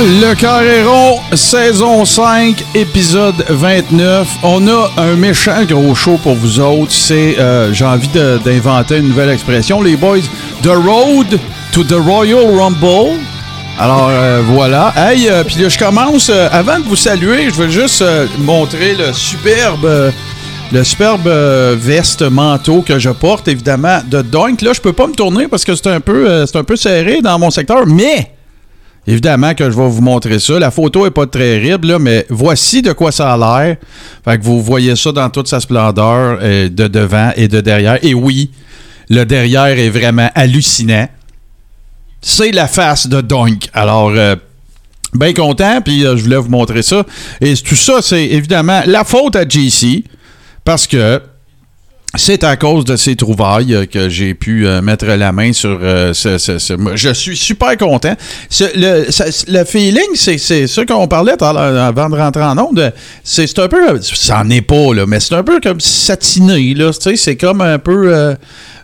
Le Carréron, saison 5, épisode 29. On a un méchant gros show pour vous autres. C'est, euh, j'ai envie d'inventer une nouvelle expression, les boys. The Road to the Royal Rumble. Alors euh, voilà. Hey, euh, je commence. euh, avant de vous saluer, je veux juste montrer le superbe. le superbe veste manteau que je porte, évidemment, de Doink. Là, je peux pas me tourner parce que c'est un peu, c'est un peu serré dans mon secteur, mais Évidemment que je vais vous montrer ça. La photo est pas terrible, là, mais voici de quoi ça a l'air. Fait que vous voyez ça dans toute sa splendeur euh, de devant et de derrière. Et oui, le derrière est vraiment hallucinant. C'est la face de Doink. Alors, euh, bien content, puis euh, je voulais vous montrer ça. Et tout ça, c'est évidemment la faute à JC, parce que c'est à cause de ces trouvailles euh, que j'ai pu euh, mettre la main sur euh, ce, ce- ce- Je suis super content. Ce- le, feeling, c'est ça qu'on parlait avant de rentrer en onde. C'est un peu. Ça n'en est pas, là, mais c'est un peu comme satiné. C'est comme un peu.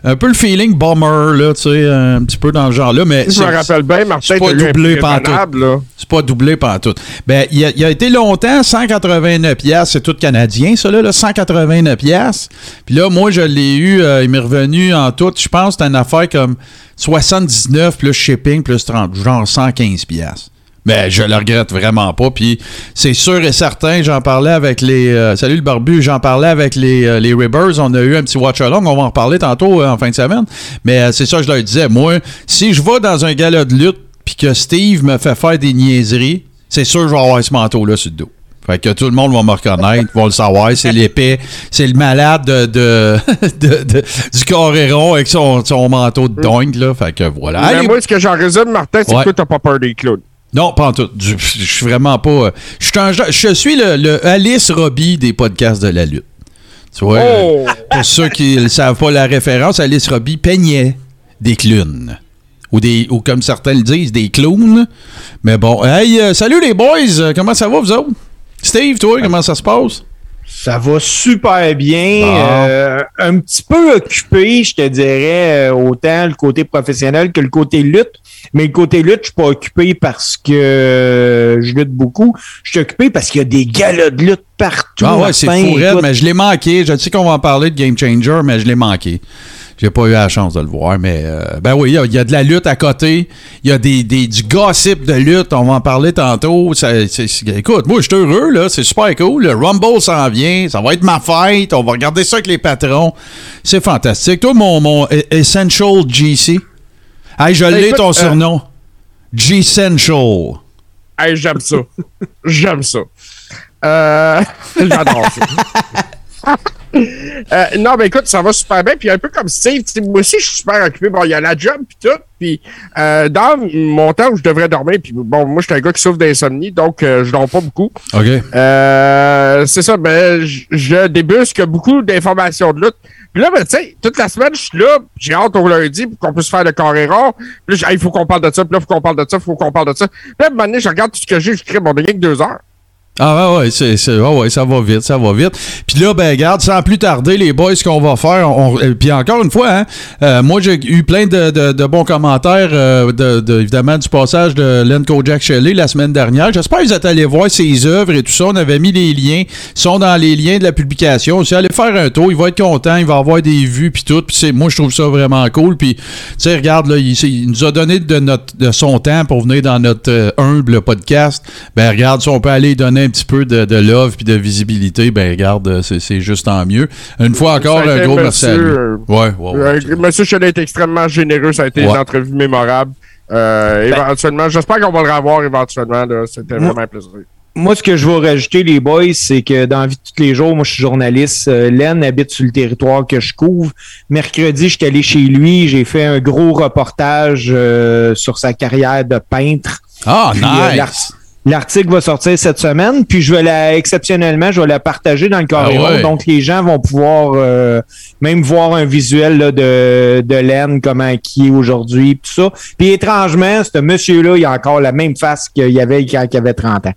Un peu le feeling bomber, là, tu sais, un petit peu dans le genre-là. Mais Je me rappelle bien, Martin, c'est pas doublé pantoute. c'est pas doublé pantoute. Ben, il a, il a été longtemps 189 pièces, c'est tout canadien ça là, là, 189 pièces. Puis là moi je l'ai eu, euh, il m'est revenu en tout, je pense c'était une affaire comme 79 plus shipping plus 30, genre 115 pièces. Mais je le regrette vraiment pas. Puis c'est sûr et certain, j'en parlais avec les. euh, salut le barbu, j'en parlais avec les, euh, les Ribbers. On a eu un petit watch along. On va en reparler tantôt euh, en fin de semaine. Mais c'est ça, je leur disais. Moi, si je vais dans un gala de lutte puis que Steve me fait faire des niaiseries, c'est sûr que je vais avoir ce manteau-là sur le dos. Fait que tout le monde va me reconnaître, va le savoir. C'est l'épée, c'est le malade de, de, de- de- du Coréron avec son, son manteau de dingue, là. Fait que voilà. Mais moi, ce que j'en résume, Martin, c'est Ouais. que toi, t'as pas peur des clowns. Non, pas en tout. Je, je suis vraiment pas. euh, Je suis, un je suis le, le Alice Robbie des podcasts de la lutte. Tu vois? Oh! euh, Pour ceux qui ne savent pas la référence, Alice Robbie peignait des clowns. Ou, des, ou comme certains le disent, des clowns. Mais bon, hey, euh, salut les boys! Comment ça va, vous autres? Steve, toi, comment ça se passe? Ça va super bien. Euh, un petit peu occupé, je te dirais, autant le côté professionnel que le côté lutte. Mais le côté lutte, je suis pas occupé parce que je lutte beaucoup. Je suis occupé parce qu'il y a des galas de lutte partout. Ah ouais, c'est fou, mais je l'ai manqué. Je sais qu'on va en parler de Game Changer, mais je l'ai manqué. J'ai pas eu la chance de le voir, mais euh, ben oui, il y a- il y, a de la lutte à côté. Il y a des, des- du gossip de lutte. On va en parler tantôt. Ça- écoute, moi, je suis heureux, là. C'est super cool. Le Rumble s'en vient. Ça va être ma fête. On va regarder ça avec les patrons. C'est fantastique. Toi, mon, mon Essential GC. Hey, je l'ai ton euh, surnom. G-Central. Hey, j'aime ça. j'aime ça. Euh, J'adore ça. Euh, non, mais écoute, ça va super bien. Puis un peu comme Steve, tu sais, moi aussi, je suis super occupé. Bon, il y a la job puis tout. Puis euh, dans mon temps où je devrais dormir, puis bon, moi, je suis un gars qui souffre d'insomnie, donc euh, je dors pas beaucoup. OK. Euh, c'est ça, ben, je- débusque beaucoup d'informations de lutte. Puis là, ben, tu sais, toute la semaine, je suis là, j'ai hâte au lundi pour qu'on puisse faire le carré rare. Puis là, Hey, il faut qu'on parle de ça, puis là, il faut qu'on parle de ça, il faut qu'on parle de ça. Puis là, à un moment donné, je regarde tout ce que j'ai, je crée, bon, on a rien que deux heures. Ah ouais, c'est, ouais, ça va vite, ça va vite. Puis là, ben regarde, sans plus tarder, les boys, ce qu'on va faire, euh, puis encore une fois, hein, euh, moi j'ai eu plein de, de- bons commentaires, euh, de, de- évidemment, du passage de Len Jack Shelley la semaine dernière. J'espère que vous êtes allés voir ses œuvres et tout ça. On avait mis les liens, ils sont dans les liens de la publication. Si allez faire un tour, il va être content, il va avoir des vues puis tout. Puis moi je trouve ça vraiment cool. Puis tu sais, regarde là, il, nous a donné de notre de son temps pour venir dans notre humble podcast. Ben regarde, si on peut aller donner un petit peu de, de love puis de visibilité, ben regarde, euh, c'est, juste tant mieux. Une fois encore, un gros merci à lui. monsieur, euh, Ouais, ouais, ouais. Euh, Monsieur Chenet est extrêmement généreux, ça a été Ouais. une entrevue mémorable. Euh, éventuellement, j'espère qu'on va le revoir éventuellement. C'était vraiment un plaisir. Moi, ce que je vais rajouter, les boys, c'est que dans la vie de tous les jours, moi, je suis journaliste. Euh, Len habite sur le territoire que je couvre. Mercredi, je suis allé chez lui. J'ai fait un gros reportage euh, sur sa carrière de peintre. Ah, euh, nice! L'art- L'article va sortir cette semaine, puis je vais la, exceptionnellement, je vais la partager dans le carré Ah ouais. Donc, les gens vont pouvoir euh, même voir un visuel là, de, de Len, comment qui est aujourd'hui, tout ça. Puis étrangement, ce monsieur-là, il a encore la même face qu'il y avait quand il avait 30 ans.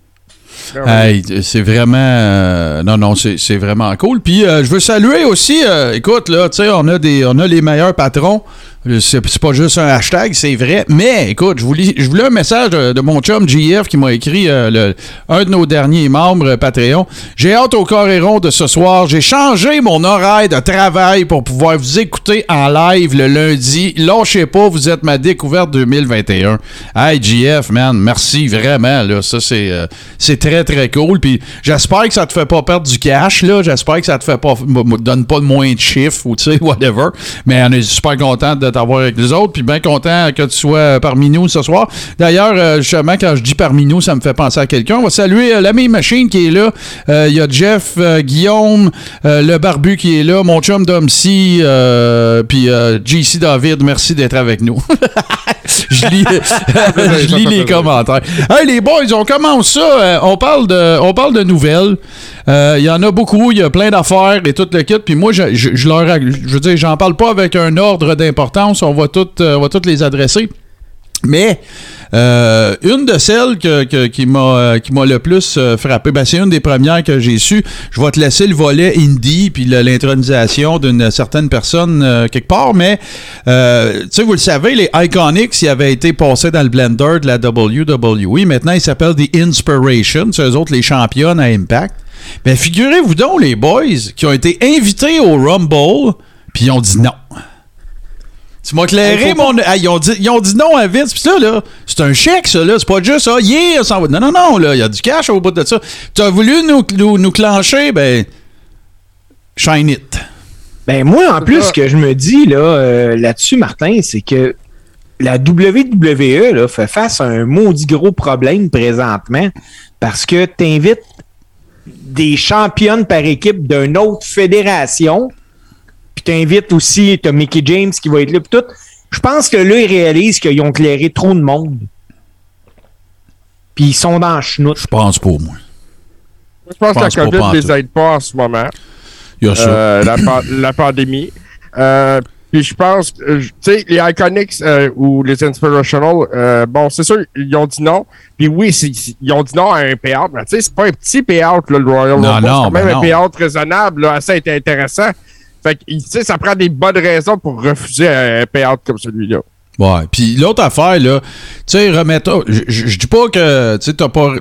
Hey, c'est vraiment. euh, non, non, c'est c'est vraiment cool. Puis euh, je veux saluer aussi. euh, écoute, là, tu sais, on a des, on a les meilleurs patrons. C'est c'est pas juste un hashtag, c'est vrai. Mais écoute, je voulais, je voulais un message de, mon chum JF qui m'a écrit euh, le- un de nos derniers membres euh, Patreon. J'ai hâte au Coréron de ce soir. J'ai changé mon horaire de travail pour pouvoir vous écouter en live le lundi. Lâchez pas, vous êtes ma découverte 2021. Hey JF, man, merci vraiment. Là, ça c'est, euh, c'est très très cool. Puis j'espère que ça te fait pas perdre du cash là. J'espère que ça te fait pas, donne pas moins de chiffres ou tu sais whatever. Mais on est super content de t'avoir avec les autres. Puis bien content que tu sois parmi nous ce soir. D'ailleurs, euh, justement, quand je dis parmi nous, ça me fait penser à quelqu'un. On va saluer euh, l'ami Machine qui est là. Euh, Il y a Jeff, euh, Guillaume, euh, le barbu qui est là, mon chum Domcy, euh, puis euh, JC David. Merci d'être avec nous. je lis, je lis les commentaires. Hey, les boys, on commence ça. Euh, on, parle de, on parle de nouvelles. Euh, Il y en a beaucoup. Il y a plein d'affaires et tout le kit. Puis moi, je, je, je leur, je veux dire, j'en parle pas avec un ordre d'importance. On va toutes, euh, on va toutes les adresser. Mais euh, une de celles que- que- qui m'a euh, qui m'a le plus euh, frappé, ben, c'est une des premières que j'ai su. Je vais te laisser le volet indie puis l'intronisation d'une certaine personne euh, quelque part, mais euh, tu sais, vous le savez, les Iconics, ils avaient été passés dans le blender de la WWE. Maintenant, ils s'appellent The Inspiration. C'est eux autres les championnes à Impact. Ben, figurez-vous donc, les boys, qui ont été invités au Rumble, puis ils ont dit non. Tu m'as éclairé, mon. Ah, ils, ont dit, ils ont dit non à Vince. Puis ça, là, c'est un chèque, ça, là. C'est pas juste ça. Yeah, on s'en va. Non, non, non, là. Il y a du cash au bout de ça. Tu as voulu nous, nous, nous clencher, ben. Shine it. Ben moi, en plus, ça. ce que je me dis là, euh, là-dessus, Martin, c'est que la WWE là, fait face à un maudit gros problème présentement parce que tu invites des championnes par équipe d'une autre fédération, puis tu invites aussi, tu Mickey James qui va être là, puis tout. Je pense que là, ils réalisent qu'ils ont clairé trop de monde. Puis ils sont dans le chenoute. Je pense pas, moi. Je pense que la COVID ne les aide pas en ce moment. Il y a ça. Euh, la, pa- la pandémie. Euh, puis je pense, que, euh, tu sais, les Iconics euh, ou les Inspirational, euh, bon, c'est sûr, ils ont dit non. Puis oui, ils ont dit non à un payout, mais tu sais, c'est pas un petit payout, là, le Royal Non, Rumble. non, c'est quand même ben un non. payout raisonnable, là, assez intéressant. Fait que, tu sais, ça prend des bonnes raisons pour refuser un payout comme celui-là. Ouais. Puis l'autre affaire, là, tu sais. Je dis pas que, tu sais, t'as pas,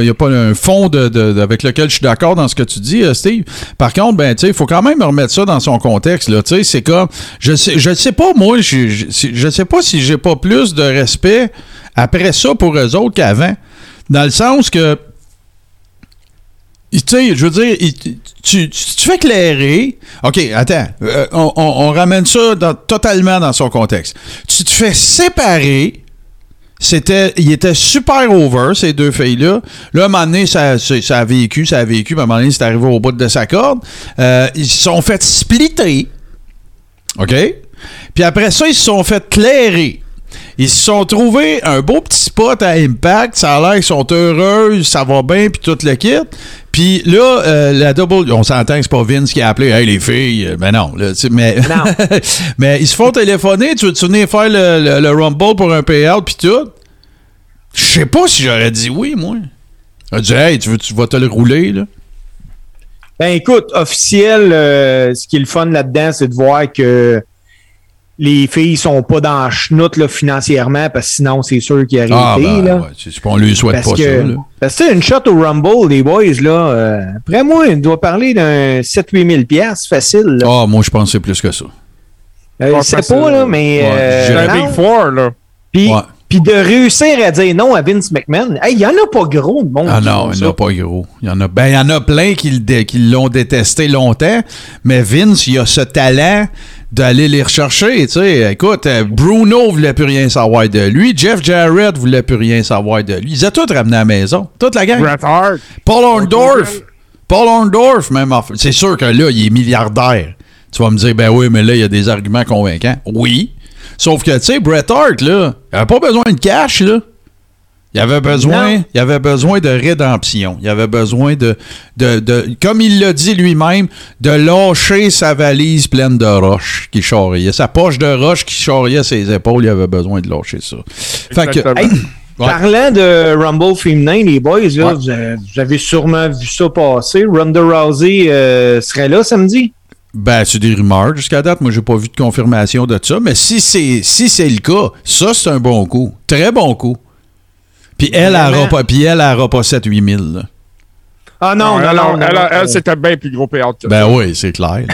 y a pas un fond de, de- avec lequel je suis d'accord dans ce que tu dis, euh, Steve. Par contre, ben, tu sais, il faut quand même remettre ça dans son contexte, là. Tu sais, c'est comme, je sais, je sais pas, moi, je, je, je sais pas si j'ai pas plus de respect après ça pour eux autres qu'avant. Dans le sens que, tu sais, je veux dire, tu, tu, tu fais clairer. OK, attends. euh, on, on- ramène ça totalement dans son contexte. Tu te fais séparer. C'était, il était super over, ces deux filles-là. Là, à un moment donné, ça, ça, a vécu, ça a vécu. À un moment donné, c'est arrivé au bout de sa corde. Euh, ils se sont fait splitter. OK? Puis après ça, ils se sont fait clairer. Ils se sont trouvés un beau petit spot à Impact. Ça a l'air qu'ils sont heureux, ça va bien, puis tout le kit. Puis là, euh, la double, on s'entend que c'est pas Vince qui a appelé, hey les filles, Euh, ben non, là, tu sais, mais, mais ils se font téléphoner, tu veux-tu venir faire le, le- le Rumble pour un payout, puis tout? Je sais pas si j'aurais dit oui, moi. J'aurais dit, hey, tu, veux, tu vas te le rouler, là? Ben écoute, officiel, euh, ce qui est le fun là-dedans, c'est de voir que les filles sont pas dans la chenoute là, financièrement, parce que sinon, c'est sûr qu'il y a Ah, ben, là. ouais, c'est- on lui souhaite Parce pas que, ça, là. parce que tu sais, une shot au Rumble, les boys, là, euh, après moi, il doit parler d'un 7-8 000 piastres facile. Ah, moi, je pense que c'est plus que ça. Euh, pas je sais pas, là, mais... Ouais, euh, un. Big Four, là. Puis, Ouais. Puis de réussir à dire non à Vince McMahon, hey, il y en a pas gros de monde. Ah non, il n'y en a pas gros. Il y en a, ben, y en a plein qui, l'ont détesté longtemps, mais Vince, il a ce talent d'aller les rechercher. Tu sais, écoute, euh, Bruno voulait plus rien savoir de lui, Jeff Jarrett voulait plus rien savoir de lui. Ils ont tous ramené à la maison, toute la gang. Bret Hart. Paul Orndorff, Paul Orndorff, même. C'est sûr que là, il est milliardaire. Tu vas me dire, ben oui, mais là, il y a des arguments convaincants. Oui. Sauf que, tu sais, Bret Hart, là, il avait pas besoin de cash, là. Il avait besoin, Non. il avait besoin de rédemption. Il avait besoin de, de, de- comme il l'a dit lui-même, de lâcher sa valise pleine de roches qui charriait. Sa poche de roches qui charriait ses épaules, il avait besoin de lâcher ça. Fait que, Exactement. Hey, Ouais. Parlant de Rumble féminin, les boys, là, Ouais. vous, avez, vous avez sûrement vu ça passer. Ronda Rousey euh, serait là samedi? Ben, c'est des rumeurs jusqu'à date. Moi, j'ai pas vu de confirmation de ça. Mais si c'est si c'est le cas, ça, c'est un bon coup. Très bon coup. Puis elle, elle Vraiment? aura pas, puis elle, elle aura pas 7-8 000. là. Ah non, non, elle, non. non, elle, elle, c'était bien plus gros payout que ça. Ben oui, c'est clair.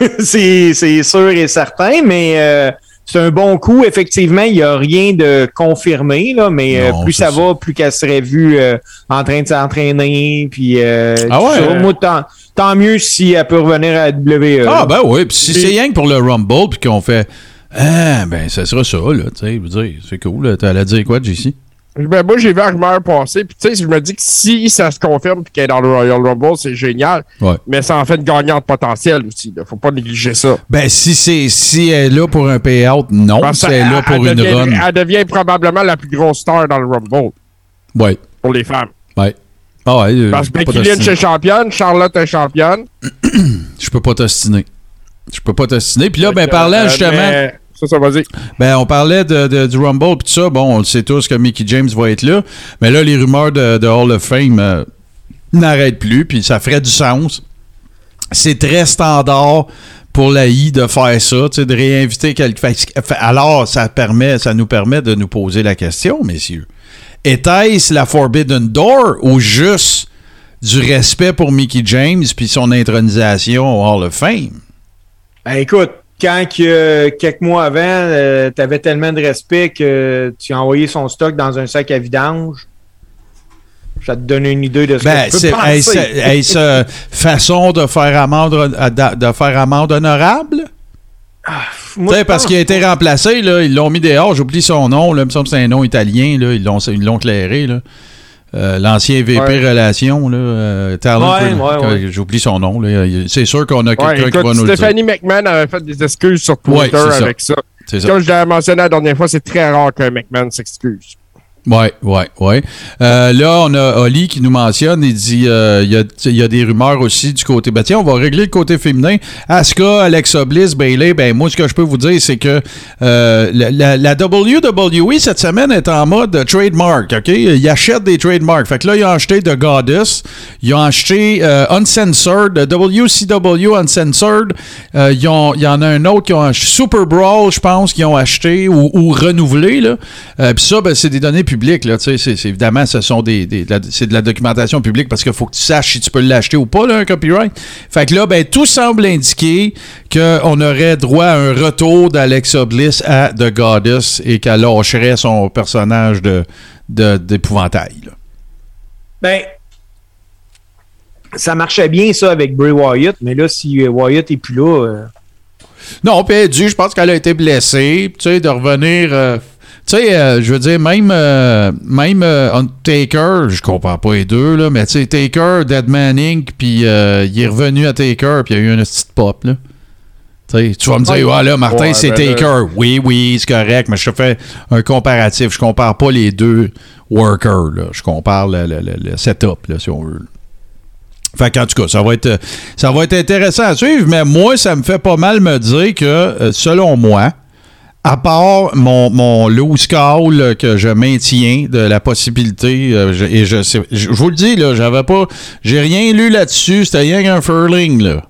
c'est sûr et certain, mais euh, c'est un bon coup. Effectivement, il n'y a rien de confirmé, là, mais euh, Non, plus ça, ça. va, plus qu'elle serait vue euh, en train de s'entraîner. Puis, euh, Ah ouais? Moi, tant, tant mieux si elle peut revenir à la WWE. Ah ben oui, puis si c'est rien que pour le Rumble, puis qu'on fait Ah ben ça sera ça, là, tu sais, c'est cool. T'allais dire quoi, JC? Ben, moi, j'ai vu la rumeur passer, puis tu sais, je me dis que si ça se confirme qu'elle est dans le Royal Rumble, c'est génial. Ouais. Mais ça en fait une gagnante potentielle aussi. Là. Faut pas négliger ça. Ben si c'est si elle est là pour un payout, non, Parce c'est qu'elle- là pour elle une devient, run. Elle devient probablement la plus grosse star dans le Rumble Ouais, pour les femmes. ouais. Ah ouais, euh, Parce que Becky Lynch est championne, Charlotte est championne. Je peux pas t'ostiner. Je peux pas t'ostiner. Puis là, ben parlant euh, justement, mais- Ça, ça, vas-y. ben on parlait de, de- du Rumble puis tout ça. Bon, on le sait tous que Mickey James va être là. Mais là, les rumeurs de, de Hall of Fame euh, n'arrêtent plus, puis ça ferait du sens. C'est très standard pour la I de faire ça, tu sais, de réinviter quelqu'un. Alors, ça permet, ça nous permet de nous poser la question, messieurs. Était-ce la Forbidden Door ou juste du respect pour Mickey James puis son intronisation au Hall of Fame? Ben, écoute, quand que, quelques mois avant, tu avais tellement de respect que tu as envoyé son stock dans un sac à vidange, ça te donne une idée de ce Ben, que tu peux penser. est-ce euh, façon de faire amende, de, faire amende honorable? Moi, je parce qu'il a été remplacé, là, ils l'ont mis dehors, j'oublie son nom, là, il me semble que c'est un nom italien, là, ils l'ont ils l'ont clairé. Là. Euh, L'ancien VP Ouais. Relations, là, euh, Talent, Ouais, ouais, ouais. j'oublie son nom. C'est sûr qu'on a quelqu'un qui va nous le dire. Stéphanie McMahon avait fait des excuses sur Twitter avec ça. Ça. Comme je l'avais mentionné la dernière fois, c'est très rare qu'un McMahon s'excuse. Ouais, ouais, ouais. Euh, là, on a Oli qui nous mentionne, il dit euh, il y, y a des rumeurs aussi du côté. Ben tiens, on va régler le côté féminin. Asuka, Alexa Bliss, Bailey, ben moi, ce que je peux vous dire, c'est que euh, la, WWE cette semaine est en mode trademark, OK? Ils achètent des trademarks. Fait que là, ils ont acheté The Goddess, ils ont acheté Uncensored, WCW Uncensored, il y en a un autre qui ont acheté Super Brawl, je pense, qu'ils ont acheté ou, ou renouvelé, là. Puis ça, ben, c'est des données publiques, là. Tu sais, c'est- évidemment, ce sont des, des- de la- c'est de la documentation publique parce qu'il faut que tu saches si tu peux l'acheter ou pas, là, un copyright. Fait que là, ben, tout semble indiquer qu'on aurait droit à un retour d'Alexa Bliss à The Goddess et qu'elle lâcherait son personnage de, de- d'épouvantail, là. Ben, ça marchait bien ça avec Bray Wyatt, mais là, si euh, Wyatt est plus là, euh, Non, puis elle a dû, je pense qu'elle a été blessée, tu sais, de revenir. euh, tu sais, euh, je veux dire, même, euh, même euh, Undertaker, je comprends pas les deux, là, mais tu sais, Taker, Dead Inc., puis euh, il est revenu à Taker, puis il y a eu une petite pop, là. Tu vas me dire, ouais, là, Martin, Ouais, c'est ben là- Taker. Oui, oui, c'est correct, mais je te fais un comparatif. Je compare pas les deux workers, là. Je compare le, le- le- le setup, là, si on veut. Fait qu'en tout cas, ça va être ça va être intéressant à suivre, mais moi, ça me fait pas mal me dire que, selon moi, à part mon, mon loose call que je maintiens de la possibilité, euh, je- et je, je, je vous le dis, là, j'avais pas, j'ai rien lu là-dessus, c'était rien qu'un furling, là.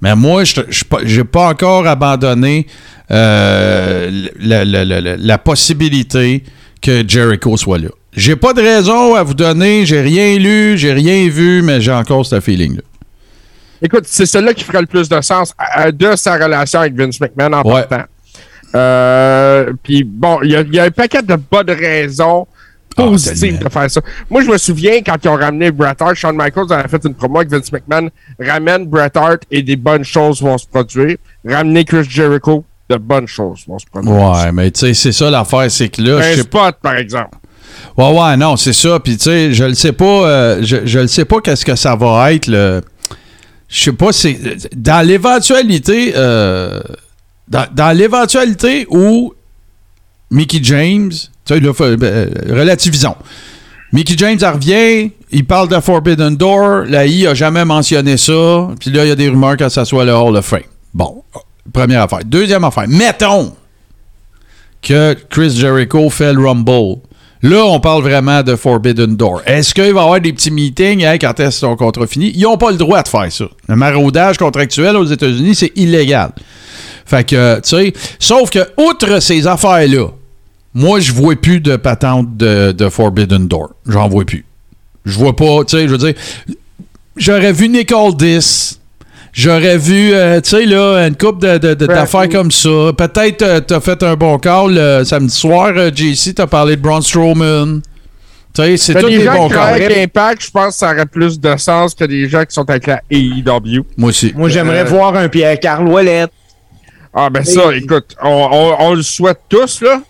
Mais moi, je je- pas- j'ai pas encore abandonné euh, la, la- la- la- la possibilité que Jericho soit là. J'ai pas de raison à vous donner, j'ai rien lu, j'ai rien vu, mais j'ai encore ce feeling-là. Écoute, c'est celui-là qui ferait le plus de sens de sa relation avec Vince McMahon en Ouais. partant. Euh, Puis bon, il y, a- y a un paquet de bonnes raisons Ah, positives de faire ça. Moi, je me souviens quand ils ont ramené Bret Hart, Shawn Michaels avait fait une promo avec Vince McMahon, ramène Bret Hart et des bonnes choses vont se produire. Ramener Chris Jericho, de bonnes choses vont se produire. Ouais, mais tu sais, c'est ça l'affaire, c'est que là, Un je sais spot, par exemple. Ouais, ouais, non, c'est ça. Puis, tu sais, je le sais pas, euh, je, je le sais pas qu'est-ce que ça va être, le. Je sais pas, c'est. Dans l'éventualité. euh, dans l'éventualité où Mickey James. Tu sais, là, faut- euh, relativisons. Mickey James en revient, il parle de Forbidden Door, la I a jamais mentionné ça, puis là, il y a des rumeurs que ça soit le Hall of Fame. Bon, première affaire. Deuxième affaire, mettons que Chris Jericho fait le Rumble. Là, on parle vraiment de Forbidden Door. Est-ce qu'il va y avoir des petits meetings hein, quand est-ce ton contrat fini? Ils n'ont pas le droit de faire ça. Le maraudage contractuel aux États-Unis, c'est illégal. Fait que, tu sais, sauf que, outre ces affaires-là, moi, je vois plus de patente de, de Forbidden Door. J'en vois plus. Je vois pas, tu sais, je veux dire, j'aurais vu Nicole Dis. J'aurais vu, euh, tu sais, là, une coupe de, de- de- d'affaires comme ça. Peut-être euh, t'as fait un bon call euh, samedi soir, euh, JC, t'as parlé de Braun Strowman. Tu sais, c'est tous des des bons calls. avec Impact, je pense que ça aurait plus de sens que des gens qui sont avec la AEW. Moi aussi. Moi, j'aimerais Euh, voir un Pierre-Carl Ouellet. Ah, ben ça, écoute, on, on- on le souhaite tous, là.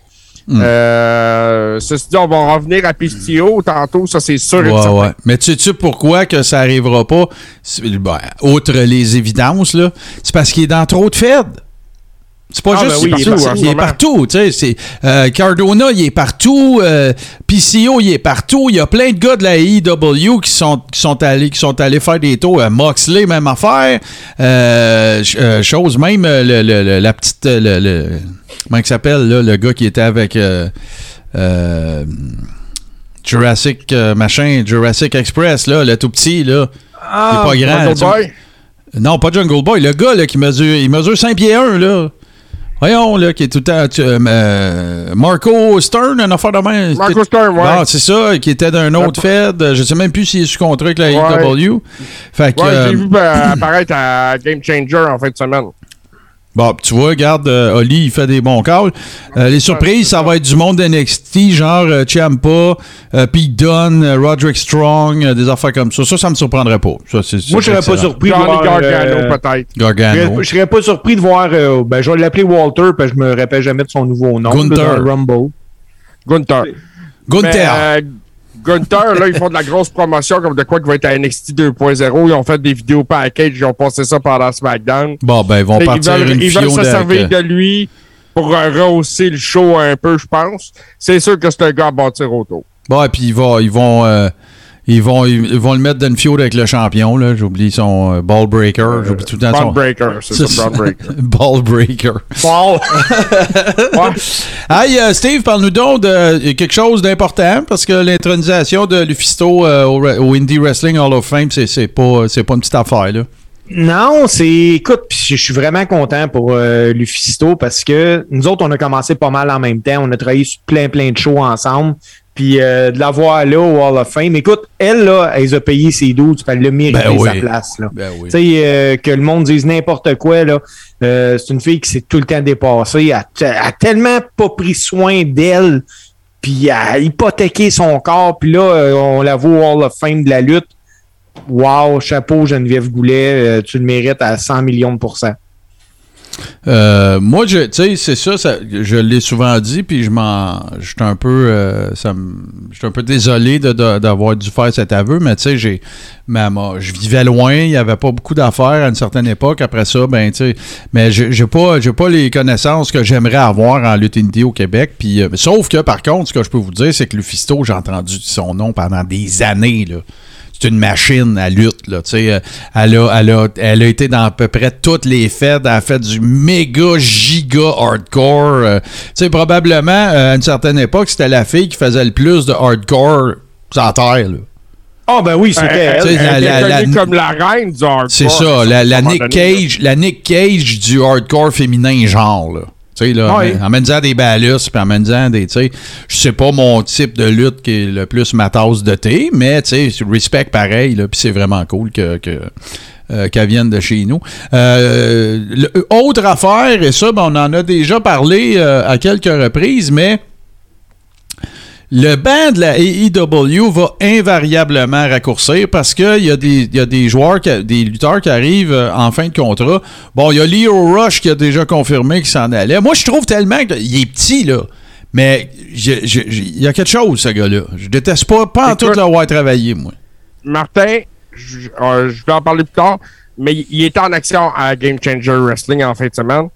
Hmm. Euh, ceci dit, on va revenir à Pistio tantôt, ça c'est sûr et Ouais, certain. ouais. Mais tu sais pourquoi que ça arrivera pas? C'est- ben, outre les évidences, là, c'est parce qu'il est dans trop de Fed. C'est pas Ah, juste ben oui, il est partout, en il est partout, tu sais, c'est euh, Cardona, il est partout, euh, PCO, il est partout, il y a plein de gars de la AEW qui sont qui sont allés qui sont allés faire des tours, Euh, Moxley même affaire, euh, ch- euh, chose même euh, le, le- le- la petite euh, le, le- comment il s'appelle là, le gars qui était avec euh, euh, Jurassic euh, machin, Jurassic Express là, le tout petit là, Ah, il est pas grand. Jungle Boy? non, pas Jungle Boy. Le gars là, qui mesure, il mesure 5 pieds 1, là. Voyons, là, qui est tout le temps. tu- euh, euh, Marco Stern, un affaire de main. Marco Stern, ouais. Ah, c'est ça, qui était d'un autre Fed. Je sais même plus s'il est sous contrat avec la Ouais. AEW. Fait que. Ouais, euh, j'ai vu euh, apparaître à Game Changer en fin de semaine. Bon, puis tu vois, regarde, euh, Oli, il fait des bons calls. Euh, les surprises, ça va être du monde d'NXT, genre euh, Ciampa, euh, Pete Dunne, euh, Roderick Strong, euh, des affaires comme ça. Ça, ça me surprendrait pas. Ça, c'est, Moi, je serais pas surpris de voir... Gargano, euh, peut-être. Gargano. serais- je serais pas surpris de voir... euh, ben, je vais l'appeler Walter, parce que je me rappelle jamais de son nouveau nom. Gunther. Gunther. Gunther. Gunther, là, ils font de la grosse promotion comme de quoi qui va être à NXT 2.0. Ils ont fait des vidéos package, ils ont passé ça pendant SmackDown. Bon, ben, ils vont Ils partir veulent, une ils veulent se servir de lui pour euh, rehausser le show un peu, je pense. C'est sûr que c'est un gars à bâtir autour. Bon, et puis ils vont, ils vont, euh, ils vont, ils vont le mettre dans une fiode avec le champion là. J'oublie son euh, ball breaker. J'oublie tout le temps son. Breaker, c'est ça. Braun Breaker. ball breaker. Ouais. Hey, euh, Steve, parle-nous donc de quelque chose d'important parce que l'intronisation de Lufisto euh, au, Indie Wrestling Hall of Fame, c'est, c'est pas, c'est pas une petite affaire là. Non, c'est. Écoute, puis je suis vraiment content pour euh, Lufisto parce que nous autres, on a commencé pas mal en même temps. On a travaillé sur plein, plein de shows ensemble. Puis euh, de la voir là au Hall of Fame. Écoute, elle, là, elle a payé ses doutes. Elle l'a mérité Ben oui. sa place. Là. Ben oui. Tu sais, euh, que le monde dise n'importe quoi, là. euh, c'est une fille qui s'est tout le temps dépassée. Elle a, elle a tellement pas pris soin d'elle. Puis elle a hypothéqué son corps. Puis là, euh, on la voit au Hall of Fame de la lutte. Wow, chapeau Geneviève Goulet, euh, tu le mérites à 100 millions de pourcents. Euh, moi, tu sais, c'est ça, je l'ai souvent dit, puis je m'en, j'étais un peu, euh, un peu désolé d'avoir dû faire cet aveu, mais tu sais, j'ai, je vivais loin, il y avait pas beaucoup d'affaires à une certaine époque. Après ça, ben, tu sais, mais j'ai, pas, pas les connaissances que j'aimerais avoir en lutte indie au Québec. Puis, euh, sauf que par contre, ce que je peux vous dire, c'est que Lufisto, j'ai entendu son nom pendant des années là c'est une machine à lutte. Là, tu sais, euh, elle, a, elle, a, elle a été dans à peu près toutes les fêtes. Elle a fait du méga giga hardcore. euh, tu sais, probablement, euh, à une certaine époque, c'était la fille qui faisait le plus de hardcore sur la terre. là. Ah, ben oui, c'était Elle, elle. tu sais, elle la- la- la- comme la reine du hardcore. C'est ça, la, Nick. Cage, la Nick Cage du hardcore féminin genre. Là. Tu sais, là, Ouais. en disant des balus, puis en disant des, tu sais, je sais pas mon type de lutte qui est le plus ma tasse de thé, mais tu sais, respect pareil, là, puis c'est vraiment cool que, que euh, qu'elle vienne de chez nous. Euh, le- autre affaire, et ça, ben, on en a déjà parlé euh, à quelques reprises, mais le banc de la AEW va invariablement raccourcir parce qu'il y, a des- y a des joueurs, qui- des lutteurs qui arrivent euh, en fin de contrat. Bon, il y a Leo Rush qui a déjà confirmé qu'il s'en allait. Moi, je trouve tellement qu'il est petit, là. Mais il y a quelque chose, ce gars-là. Je déteste pas, pas en tout Écoute- le voir travailler, moi. Martin, je, euh, je vais en parler plus tard, mais il- il était en action à Game Changer Wrestling en fin de semaine.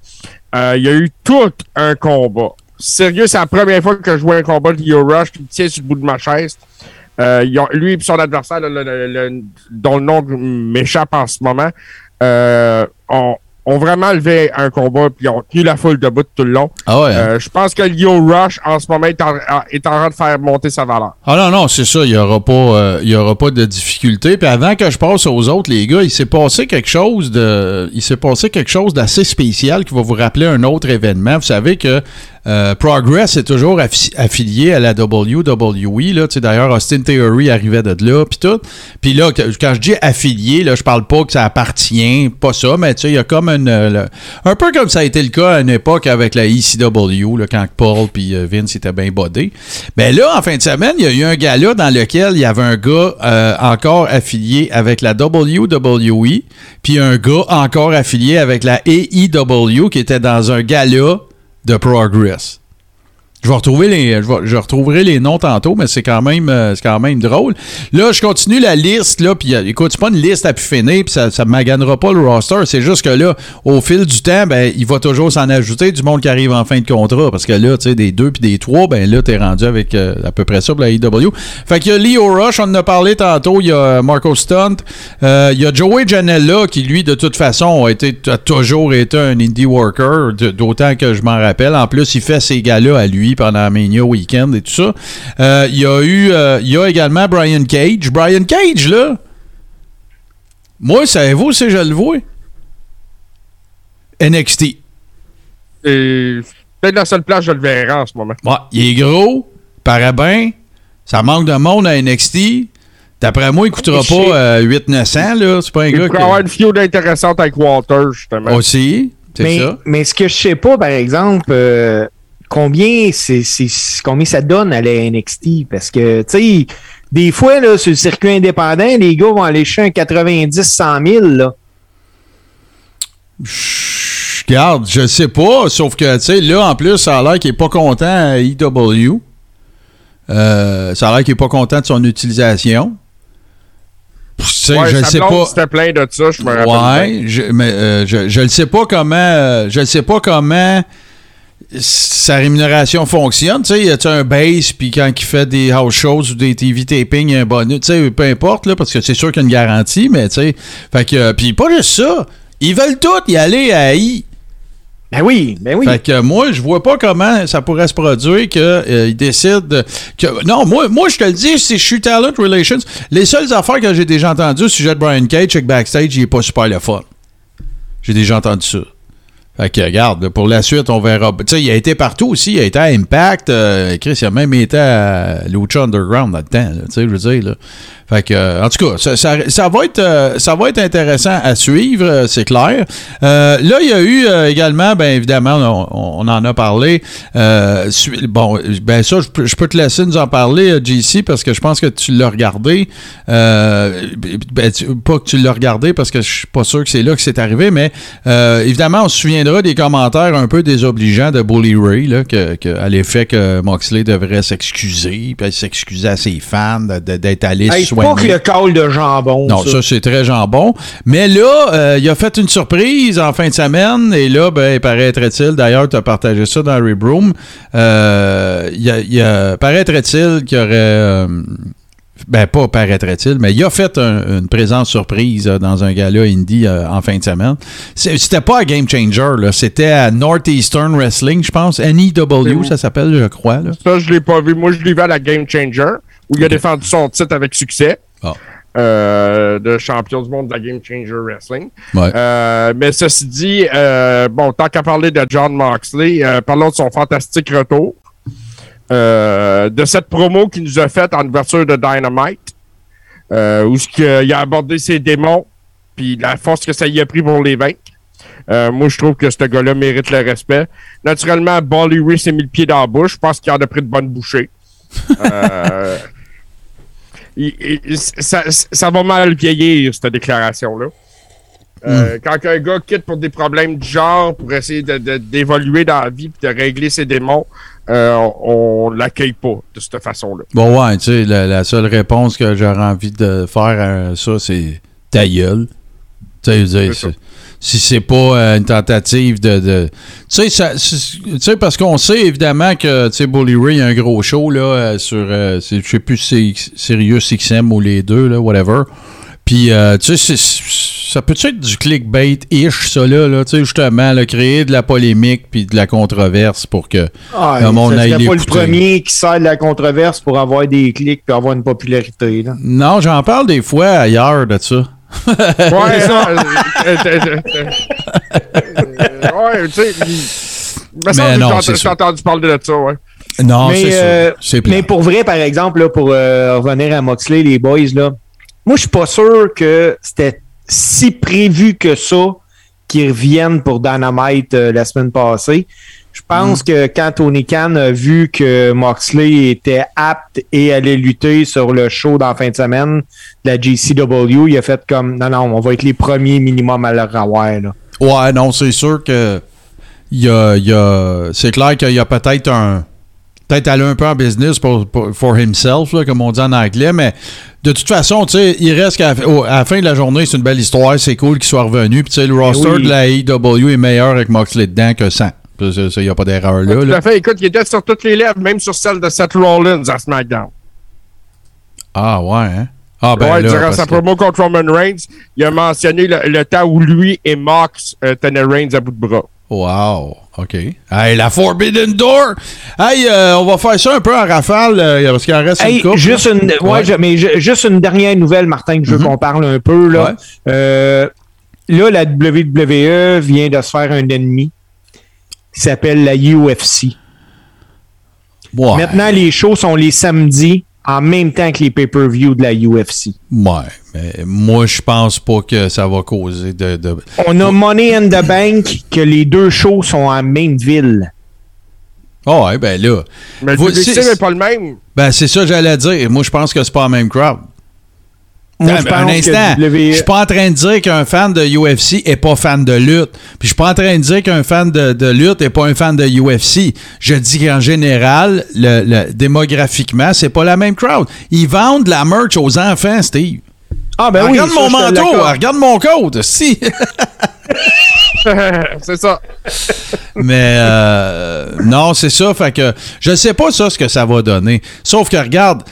Euh, il y a eu tout un combat. Sérieux, c'est la première fois que je vois un combat de Leo Rush qui me tient sur le bout de ma chaise. Euh, lui et son adversaire, le- le- le- dont le nom m'échappe en ce moment, euh, ont, ont vraiment levé un combat puis ont tenu la foule debout tout le long. Ah ouais. hein? Euh, je pense que Leo Rush, en ce moment, est en, est en train de faire monter sa valeur. Ah non, non, c'est ça, il n'y aura, pas, il y aura pas de difficulté. Puis avant que je passe aux autres, les gars, il s'est passé quelque chose de. Il s'est passé quelque chose d'assez spécial qui va vous rappeler un autre événement. Vous savez que euh, Progress est toujours affi- affilié à la WWE. Là. D'ailleurs, Austin Theory arrivait de là, puis tout. Puis là, quand je dis affilié, là, je parle pas que ça appartient, pas ça, mais il y a comme une. euh, un peu comme ça a été le cas à une époque avec la ECW, quand Paul puis euh, Vince étaient bien bodés. Ben là, en fin de semaine, il y a eu un gala dans lequel il y avait un gars encore affilié avec la WWE, puis un gars encore affilié avec la AEW qui était dans un gala de Progress. Je vais retrouver les, je, retrouverai les noms tantôt, mais c'est quand même, euh, c'est quand même drôle. Là, je continue la liste là, puis euh, écoute, c'est pas une liste à pu finir, puis ça, ça maganera pas le roster. C'est juste que là, au fil du temps, ben, il va toujours s'en ajouter du monde qui arrive en fin de contrat, parce que là, tu sais, des deux puis des trois, ben là, t'es rendu avec euh, à peu près ça pour la AEW. Fait qu'il y a Leo Rush, on en a parlé tantôt. Il y a Marco Stunt, il y a Joey Janela qui lui, de toute façon, a a toujours été un indie worker, d'autant que je m'en rappelle. En plus, il fait ses gars-là à lui pendant Mania Weekend et tout ça. Euh, il y a eu, euh, il y a également Brian Cage. Brian Cage, là, moi, savez-vous si je le vois? NXT. Et c'est peut-être la seule place que je le verrai en ce moment. Ouais, il est gros, paraît bien, ça manque de monde à NXT. D'après moi, il coûtera Chier. pas euh, 800-900, là. C'est pas un Il gars pourrait avoir une feud intéressante avec Walter, justement. Aussi, c'est mais, ça. mais ce que je sais pas, par exemple, euh, combien c'est, c'est- combien ça donne à la NXT? Parce que, tu sais, des fois, là, sur le circuit indépendant, les gars vont aller chercher un 90-100 000, là. Je Regarde, je sais pas, sauf que, tu sais, là, en plus, ça a l'air qu'il est pas content à EW. Euh, ça a l'air qu'il est pas content de son utilisation. Tu sais, Ouais, je ne sa sais pas. C'était plein de ça, je me rappelle. bien. Ouais, je, mais euh, je, je ne sais pas comment euh, je ne sais pas comment sa rémunération fonctionne. Tu sais, y a-tu un base, puis quand il fait des house shows ou des TV tapings, il y a un bonus. Tu sais, peu importe, là, parce que c'est sûr qu'il y a une garantie, mais tu sais. Fait que, euh, puis pas juste ça. Ils veulent tous y aller à I. Ben oui, ben oui. Fait que moi, je vois pas comment ça pourrait se produire qu'ils décident de- que. Non, moi, moi je te le dis, si je suis Talent Relations, les seules affaires que j'ai déjà entendues au sujet de Brian Cage, c'est que backstage, il est pas super le fun. J'ai déjà entendu ça. Que, regarde, pour la suite, on verra. Tu sais, il a été partout aussi. Il a été à Impact. euh, Chris, il a même été à Lucha Underground tu sais, je veux dire. Là. Fait euh, en tout cas, ça, ça- va être, euh, ça va être intéressant à suivre, c'est clair. Là, il y a eu également, bien évidemment, on, en a parlé. bon, ben ça, je peux, te laisser nous en parler, JC, parce que je pense que tu l'as regardé. Ben, pas que tu l'as regardé, parce que je suis pas sûr que c'est là que c'est arrivé, mais évidemment, on se souviendra des commentaires un peu désobligeants de Bully Ray, là, que, que- à l'effet que Moxley devrait s'excuser, puis s'excuser à ses fans d'être allé Hey, se pas que soigner. le call de jambon. Non, ça, c'est très jambon. Mais là, euh, il a fait une surprise en fin de semaine. Et là, ben, paraîtrait-il, d'ailleurs, tu as partagé ça dans Rebroom. Euh, il paraîtrait-il qu'il y aurait. euh, ben, pas paraîtrait-il, mais il a fait un- une présence surprise euh, dans un gala indie euh, en fin de semaine. C'était pas à Game Changer, là. C'était à Northeastern Wrestling, je pense. NEW, ça s'appelle, je crois. Là. Ça, je l'ai pas vu. Moi, je l'ai vu à la Game Changer, où il a défendu son titre avec succès. Ah. euh, de champion du monde de la Game Changer Wrestling. Ouais. Euh, mais ceci dit, euh, bon, tant qu'à parler de John Moxley, parlons de son fantastique retour. Euh, de cette promo qu'il nous a faite en ouverture de Dynamite, euh, où ce que, il a abordé ses démons, puis la force que ça y a pris pour les vaincre. Euh, moi, je trouve que ce gars-là mérite le respect. Naturellement, Bolly Ray s'est mis le pied dans la bouche. Je pense qu'il en a pris de bonnes bouchées. Euh, il- il- ça, ça va mal vieillir, cette déclaration-là. Euh, Quand un gars quitte pour des problèmes du genre, pour essayer de- de- d'évoluer dans la vie et de régler ses démons, euh, on, l'accueille pas de cette façon-là. Bon, ouais, tu sais, la, la seule réponse que j'aurais envie de faire à ça, c'est ta gueule. Tu sais, si c'est pas euh, une tentative de. de- Tu sais, parce qu'on sait évidemment que tu sais, Bully Ray a un gros show là, euh, sur. euh, je sais plus si c'est Sirius XM ou les deux, là, whatever. Puis, euh, tu sais, ça peut être du clickbait-ish, ça là, là? Tu sais, justement, là, créer de la polémique puis de la controverse pour que. Ah, Le monde aille pas le premier qui sert de la controverse pour avoir des clics puis avoir une popularité. Là. Non, j'en parle des fois ailleurs de ça. Ouais, ça. ouais, tu sais. que non, j'ai entendu parler de ça, ouais. Non, mais, c'est euh, mais pour vrai, par exemple, là, pour euh, revenir à Moxley, les boys, là, moi, je suis pas sûr que c'était si prévu que ça qu'ils reviennent pour Dynamite euh, la semaine passée. Je pense que quand Tony Khan a vu que Moxley était apte et allait lutter sur le show dans la fin de semaine de la GCW, il a fait comme non, non, on va être les premiers minimum à le revoir. Là. Ouais, non, c'est sûr que y a, y a- c'est clair qu'il y a peut-être un peut-être aller un peu en business pour, pour- for himself, là, comme on dit en anglais, mais de toute façon, tu sais, il reste qu'à la fin de la journée, c'est une belle histoire, c'est cool qu'il soit revenu. Puis tu sais, le roster oui. de la AEW est meilleur avec Moxley dedans que sans. Il n'y a pas d'erreur là. Tout là. à fait. Écoute, il était sur toutes les lèvres, même sur celle de Seth Rollins à SmackDown. Ah ouais, hein? Ah ben ouais, là, durant sa que- promo contre Roman Reigns, il a mentionné le, le temps où lui et Mox euh, tenaient Reigns à bout de bras. Wow, OK. Hey, la Forbidden Door! Hey, euh, on va faire ça un peu en rafale, euh, parce qu'il en reste Hey, une couple. juste une, ouais, Ouais. je- mais je- juste une dernière nouvelle, Martin, que je veux Mhm. qu'on parle un peu. Là. Ouais. Euh, là, la WWE vient de se faire un ennemi qui s'appelle la UFC. Maintenant, les shows sont les samedis en même temps que les pay-per-view de la UFC. Ouais, mais moi, je pense pas que ça va causer de. de- On a Money in the Bank que les deux shows sont en même ville. Ah ouais, ben là. Mais le public n'est pas le même. Ben, c'est ça que j'allais dire. Moi, je pense que c'est pas la même crowd. Moi, je un instant. WWE Je suis pas en train de dire qu'un fan de UFC est pas fan de lutte. Puis je suis pas en train de dire qu'un fan de, de lutte est pas un fan de UFC. Je dis qu'en général, le, le- démographiquement, c'est pas la même crowd. Ils vendent de la merch aux enfants, Steve. Ah, ben oui, regarde ça, mon manteau, regarde mon code, si. c'est ça. Mais euh, non, c'est ça. Fait que je sais pas ça ce que ça va donner. Sauf que regarde,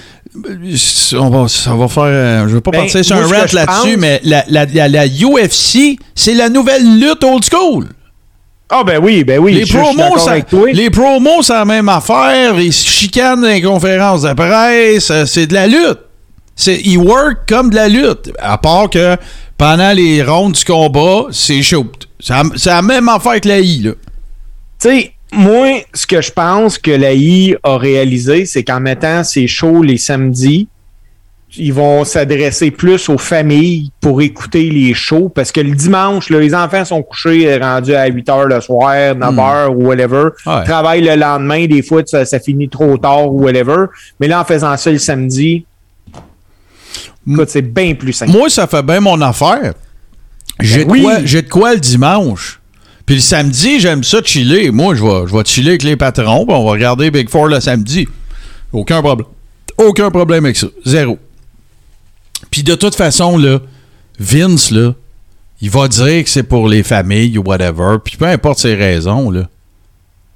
on va, ça va faire. euh, Je veux pas Ben, partir sur un rant là-dessus, mais la, la, la- la UFC, c'est la nouvelle lutte old school. Ah, ben oui, ben oui. les, je- promos, ça- les promos, c'est la même affaire. Ils se chicanent dans les conférences de presse. euh, C'est de la lutte. C'est, ils work comme de la lutte. À part que pendant les rondes du combat, c'est la- c'est la même affaire que la I, là. Tu sais, moi, ce que je pense que la I a réalisé, c'est qu'en mettant ces shows les samedis, ils vont s'adresser plus aux familles pour écouter les shows parce que le dimanche, là, les enfants sont couchés euh, rendus à 8 h le soir, 9 h ou whatever. Ouais. Travaillent le lendemain, des fois ça, ça finit trop tard ou whatever. Mais là, en faisant ça le samedi, c'est bien plus simple. Moi, ça fait bien mon affaire. J'ai de, oui. quoi- j'ai de quoi le dimanche. Puis le samedi, j'aime ça chiller. Moi, je vais, je vais chiller avec les patrons. puis on va regarder Big Four le samedi. Aucun problème. Aucun problème avec ça. Zéro. Puis de toute façon, là, Vince, là, il va dire que c'est pour les familles ou whatever. Puis peu importe ses raisons, là.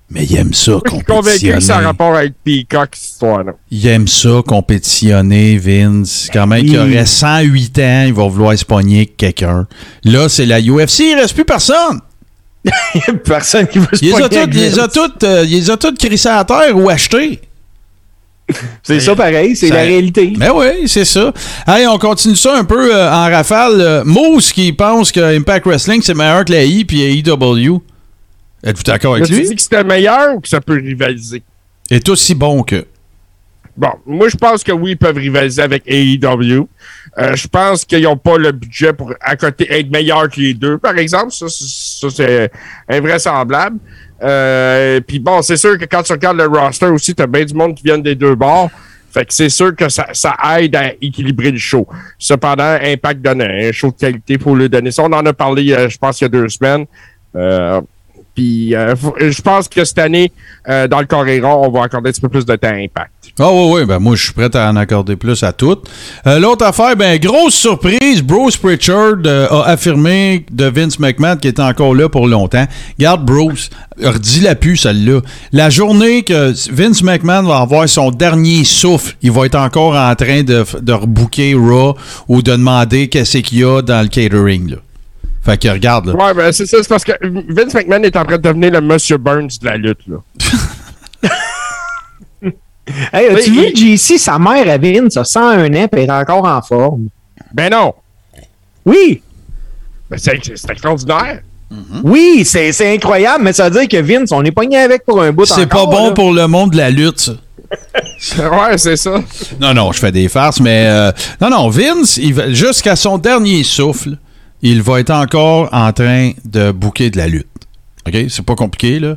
Mais il aime ça Je suis convaincu que compétitionner. ça a rapport avec Peacock, cette histoire-là. Il aime ça, compétitionner, Vince. Quand même qu'il Il- aurait 108 ans, il va vouloir se pogner quelqu'un. Là, c'est la UFC, il reste plus personne. Personne qui veut se Il les a pogner toutes, il a toutes, euh, il les a toutes crissées à terre ou achetées. C'est ça pareil, c'est la réalité. Mais oui, c'est ça. Allez, on continue ça un peu euh, en rafale. Euh, Moose qui pense que Impact Wrestling, c'est meilleur que la I puis AEW. Êtes-vous d'accord avec Là, tu lui? dis que c'était meilleur ou que ça peut rivaliser? Est aussi bon que. Bon, moi, je pense que oui, ils peuvent rivaliser avec AEW. Euh, je pense qu'ils n'ont pas le budget pour à côté être meilleurs que les deux, par exemple. Ça, c'est- ça, c'est invraisemblable. Euh, Puis bon, c'est sûr que quand tu regardes le roster aussi, tu as bien du monde qui vient des deux bords. Fait que c'est sûr que ça, aide à équilibrer le show. Cependant, Impact donne un show de qualité pour le donner. Ça, on en a parlé, euh, je pense, il y a deux semaines. Euh, Puis euh, je pense que cette année, euh, dans le Coréron, on va accorder un petit peu plus de temps à Impact. Ah oui, oui, ben moi je suis prêt à en accorder plus à toutes. Euh, L'autre affaire, ben grosse surprise, Bruce Pritchard euh, a affirmé de Vince McMahon qui était encore là pour longtemps. Garde Bruce, redis la pu celle-là. La journée que Vince McMahon va avoir son dernier souffle, il va être encore en train de, de rebooker Raw ou de demander qu'est-ce qu'il y a dans le catering. Là. Fait que regarde là. Ouais, ben c'est ça, c'est parce que Vince McMahon est en train de devenir le Monsieur Burns de la lutte, là. Hey, as-tu Oui, vu, JC, sa mère à Vince, a 101 ans, puis elle est encore en forme? Ben non! Oui, Ben c'est c'est extraordinaire! oui, c'est c'est incroyable, mais ça veut dire que Vince, on est pogné avec pour un bout C'est pas bon là. pour le monde de la lutte, ça. Ouais, c'est ça. Non, non, je fais des farces, mais euh, non, non, Vince, il va- jusqu'à son dernier souffle, il va être encore en train de bouquer de la lutte. OK? C'est pas compliqué, là.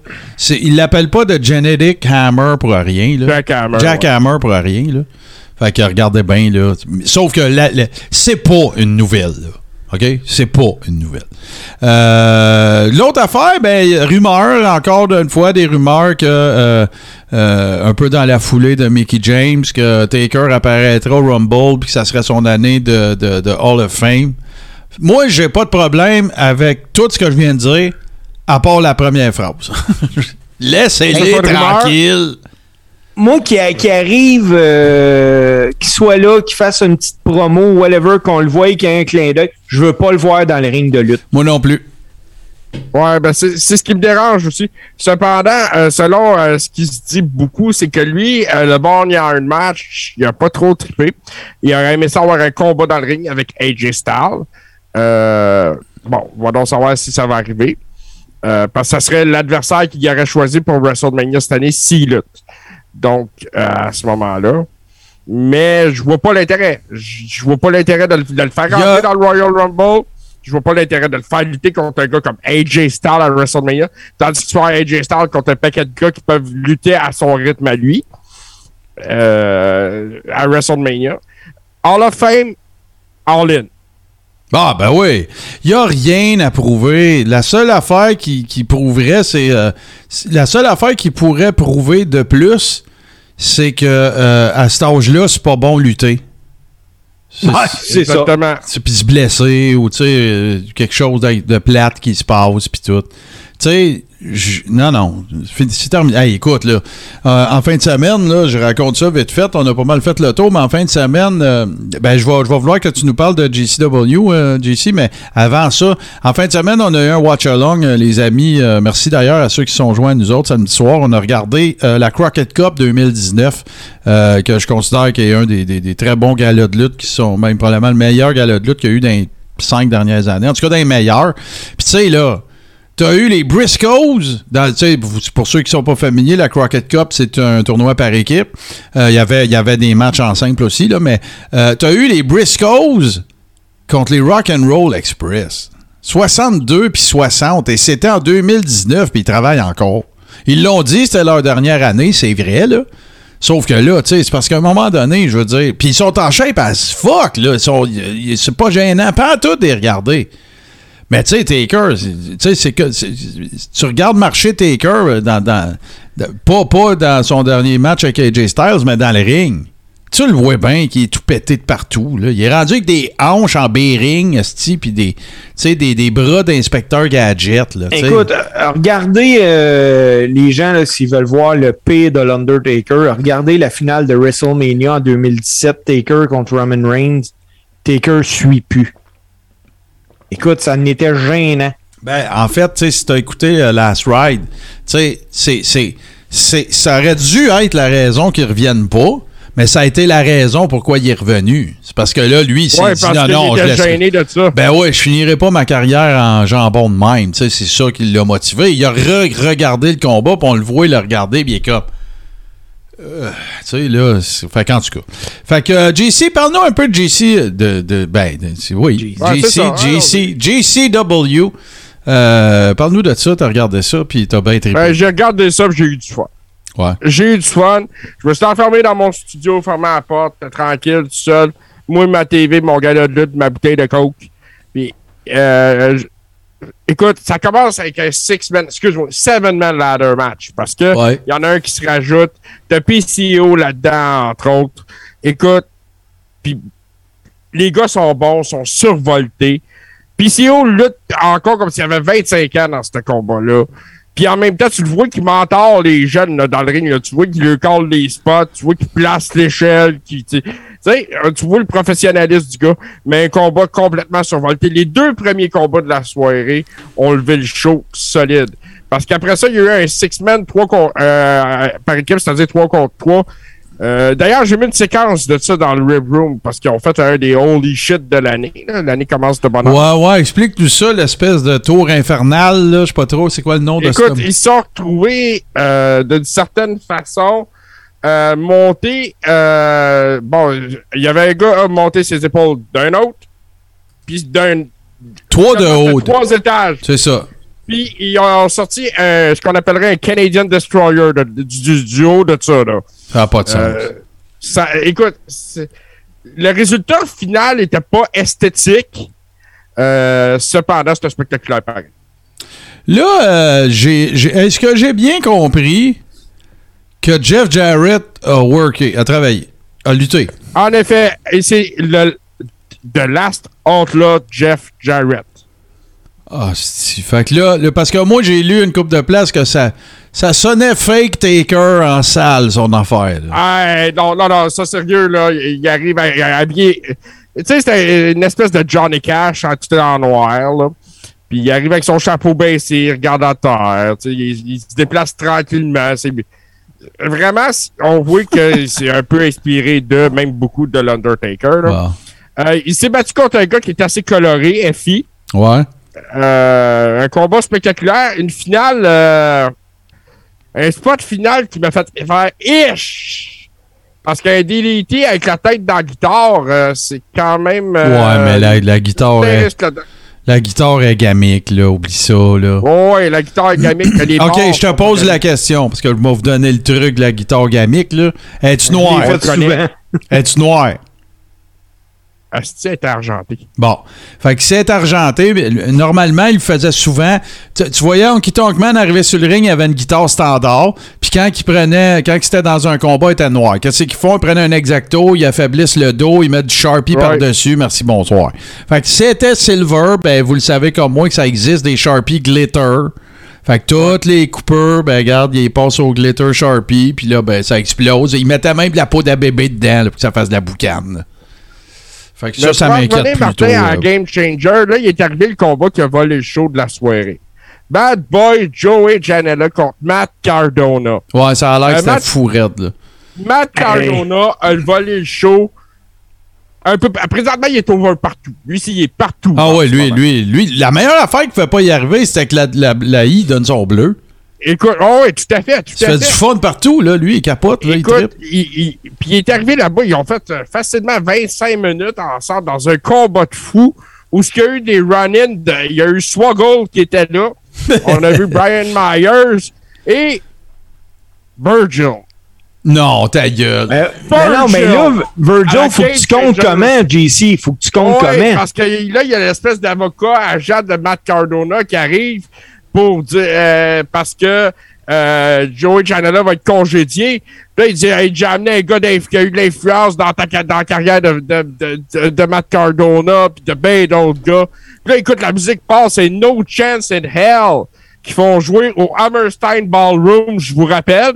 Il l'appelle pas de Genetic Hammer pour rien, là. Jack Hammer, Jack ouais. Hammer pour rien, là. Fait que regardez bien, là. Sauf que la- la- c'est pas une nouvelle, là. OK? C'est pas une nouvelle. Euh, L'autre affaire, ben, rumeur, encore une fois, des rumeurs que, euh, euh, un peu dans la foulée de Mickey James, que Taker apparaîtra au Rumble, puis que ça serait son année de, de, de Hall of Fame. Moi, j'ai pas de problème avec tout ce que je viens de dire, à part la première phrase. Laissez-les rumeur. tranquilles. Moi qui, qui arrive, euh, qu'il soit là, qu'il fasse une petite promo, whatever, qu'on le voie, qu'il y ait un clin d'œil, je veux pas le voir dans le ring de lutte. Moi non plus. Ouais, ben c'est c'est ce qui me dérange aussi. Cependant, euh, selon euh, ce qui se dit beaucoup, c'est que lui, euh, le bon Iron Match, il a pas trop trippé. Il aurait aimé ça avoir un combat dans le ring avec AJ Styles. Euh, bon, on va donc savoir si ça va arriver. Euh, parce que ça serait l'adversaire qu'il aurait choisi pour WrestleMania cette année s'il lutte. Donc, euh, à ce moment-là. Mais je vois pas l'intérêt. Je vois pas l'intérêt de, le- de le faire rentrer dans le Royal Rumble. Je vois pas l'intérêt de le faire lutter contre un gars comme AJ Styles à WrestleMania. Tandis que tu fais AJ Styles contre un paquet de gars qui peuvent lutter à son rythme à lui. Euh, à WrestleMania. Hall of Fame, all in. Ah, ben oui. Il n'y a rien à prouver. La seule affaire qui, qui prouverait, c'est. euh, la seule affaire qui pourrait prouver de plus, c'est que euh, à cet âge-là, c'est pas bon lutter. C'est- c'est ça. Puis se blesser ou tu sais, euh, quelque chose de, de plate qui se passe, puis tout. Tu sais, non, non. C'est terminé. Hey, écoute, là, euh, en fin de semaine, là, je raconte ça vite fait. On a pas mal fait le tour, mais en fin de semaine, euh, ben, je vais, je vais vouloir que tu nous parles de JCW, euh, JC, mais avant ça, en fin de semaine, on a eu un watch-along, euh, les amis. euh, merci d'ailleurs à ceux qui sont joints à nous autres samedi soir. On a regardé euh, la Crockett Cup 2019, euh, que je considère qu'il est un des, des- des très bons galas de lutte, qui sont même probablement le meilleur gala de lutte qu'il y a eu dans les cinq dernières années. En tout cas, dans les meilleurs. Puis tu sais, là, T'as eu les Briscoes? Dans, pour- ceux qui sont pas familiers, la Crockett Cup, c'est un tournoi par équipe. Euh, Il y avait- il y avait des matchs en simple aussi, là, mais euh, t'as eu les Briscoes contre les Rock and Roll Express. 62 puis 60. Et c'était en 2019, puis ils travaillent encore. Ils l'ont dit, c'était leur dernière année, c'est vrai, là. Sauf que là, tu sais, c'est parce qu'à un moment donné, je veux dire, puis ils sont en shape as fuck, là. C'est pas gênant, pas à tout de les regarder. Mais tu sais, Taker, c'est- que tu regardes marcher Taker euh, dans, pas, pas dans son dernier match avec AJ Styles, mais dans le ring. Tu le vois bien qu'il est tout pété de partout. Là. Il est rendu avec des hanches en esti, puis des, des, des bras d'inspecteur gadget. Là. Écoute, euh, regardez euh, les gens, s'ils veulent voir le P de l'Undertaker, regardez la finale de WrestleMania en 2017, Taker contre Roman Reigns. Taker suit plus. Écoute, ça n'était gênant. Ben, en fait, tu sais, si t'as écouté euh, Last Ride, tu sais, c'est, c'est, c'est, ça aurait dû être la raison qu'il revienne pas, mais ça a été la raison pourquoi il est revenu. C'est parce que là, lui, il s'est Ouais, dit, parce non, non, je était laisse- gêné de ça. Ben ouais, je finirai pas ma carrière en jambon de même. Tu sais, c'est ça qui l'a motivé. Il a re- regardé le combat, puis on le voit, il l'a regardé, puis il est comme. Euh, tu sais, là, fait qu'en tout cas. Fait que, euh, JC, parle-nous un peu de JC, de, de ben, de- oui, Ouais, JC, ça. JC, JCW. Euh, parle-nous de ça, t'as regardé ça, puis t'as bien trippé. Ben, j'ai regardé ça, puis j'ai eu du fun. Ouais. J'ai eu du fun. Je me suis enfermé dans mon studio, fermé la porte, tranquille, tout seul. Moi, ma TV, mon gars de lutte, ma bouteille de coke. Puis, euh, écoute, ça commence avec un six-man, excuse-moi, seven-man ladder match. Parce que Ouais. il y en a un qui se rajoute. T'as PCO là-dedans, entre autres. Écoute, puis les gars sont bons, sont survoltés. PCO lutte encore comme s'il avait 25 ans dans ce combat-là. Puis en même temps, tu le vois qu'il mentor les jeunes là, dans le ring. là. Tu vois qu'il leur colle les spots, tu vois qu'il place l'échelle. Tu sais, euh, tu vois le professionnalisme du gars, mais un combat complètement survolté. Les deux premiers combats de la soirée ont levé le show solide. Parce qu'après ça, il y a eu un six-man trois euh, par équipe, c'est-à-dire 3 contre 3. Euh, D'ailleurs, j'ai mis une séquence de ça dans le Rib Room parce qu'ils ont fait un des holy shit de l'année. L'année commence de bonne heure. Ouais, ouais, explique-nous ça, l'espèce de tour infernal. Je sais pas trop, c'est quoi le nom de Écoute, ça? ils se sont retrouvés euh, d'une certaine façon euh, montés. euh, bon, il y avait un gars a monté ses épaules d'un autre, puis d'un Trois de haut. trois étages. C'est ça. Puis ils ont sorti un- ce qu'on appellerait un Canadian Destroyer de- du, du, du haut de ça. Là. Ça n'a pas de sens. Euh, ça, écoute, le résultat final n'était pas esthétique. Euh, cependant, c'était spectaculaire pareil. Là, euh, est-ce que j'ai bien compris que Jeff Jarrett a worké, a travaillé, a lutté? En effet, et c'est le The Last Outlaw Jeff Jarrett. Ah, c'est fait que là, là, parce que moi, j'ai lu une coupe de place que ça, ça sonnait fake Taker en salle, son affaire. Ah, non, non, non, ça sérieux, là, il arrive à, habiller. Tu sais, c'était une espèce de Johnny Cash en tout en noir, là. Puis il arrive avec son chapeau baissé, il regarde à terre, tu sais, il, il se déplace tranquillement. C'est vraiment, on voit que c'est un peu inspiré de, même beaucoup de l'Undertaker. là. Bon. Euh, il s'est battu contre un gars qui est assez coloré, FI. Ouais. Euh, un combat spectaculaire, une finale, euh, un spot final qui m'a fait faire ish! Parce qu'un DDT avec la tête dans la guitare, euh, c'est quand même. ouais, mais la, la guitare est, la guitare est gamique, là. Oublie ça, là. Ouais, la guitare est gamique. elle est Ok, morte. je te pose la question, parce que je vais vous donner le truc de la guitare gamique, là. Es-tu noir? Es-tu noir? Asti, elle était argentée. Bon. Fait que c'est argenté. Normalement, il faisait souvent. Tu, tu voyais, Honky Tonk Man arrivait sur le ring, il avait une guitare standard. Puis quand il prenait, quand c'était dans un combat, il était noir. Qu'est-ce qu'ils font? Ils prennent un exacto, ils affaiblissent le dos, ils mettent du Sharpie Right. par-dessus. Merci, bonsoir. Fait que si c'était Silver, ben, vous le savez comme moi que ça existe des Sharpie glitter. Fait que toutes les coupeurs, ben, regarde, ils passent au glitter Sharpie, puis là, ben, ça explose. Ils mettaient même de la peau d'un bébé dedans, là, pour que ça fasse de la boucane. Fait que ça, Mais ça m'inquiète plutôt. Martin, en là. Game Changer, là, il est arrivé le combat qui a volé le show de la soirée. Bad Boy Joey Janela contre Matt Cardona. Ouais, ça a l'air que Euh, c'était Matt- fou raide, là. Matt Cardona a volé le show. Un peu, présentement, il est over partout. Lui, il est partout. Ah ouais, lui, moment. lui, lui, la meilleure affaire qu'il ne fait pas y arriver, c'était que la, la, la I donne son bleu. Écoute, oh, ouais, tout à fait, tout Il à fait fait. du fun partout, là. Lui, il capote, là, il Écoute, il, il- puis il est arrivé là-bas, ils ont fait euh, facilement 25 minutes ensemble dans un combat de fou où ce qu'il y a eu des run-ins, de- il y a eu Swaggle qui était là, on a vu Brian Myers et Virgil. Non, ta gueule. Mais, mais non, mais là, Virgil, faut que tu comptes comment, JC? Faut que tu comptes Ouais, comment? Parce que là, il y a l'espèce d'avocat agent de Matt Cardona qui arrive pour dire euh, parce que euh, Joey Janela va être congédié. Là, il dit hey, j'ai amené un gars qui a eu de l'influence dans, ta, ca- dans la carrière de, de, de, de- Matt Cardona puis de ben d'autres gars. Puis là, écoute, la musique passe, c'est No Chance in Hell qui font jouer au Hammerstein Ballroom, je vous rappelle.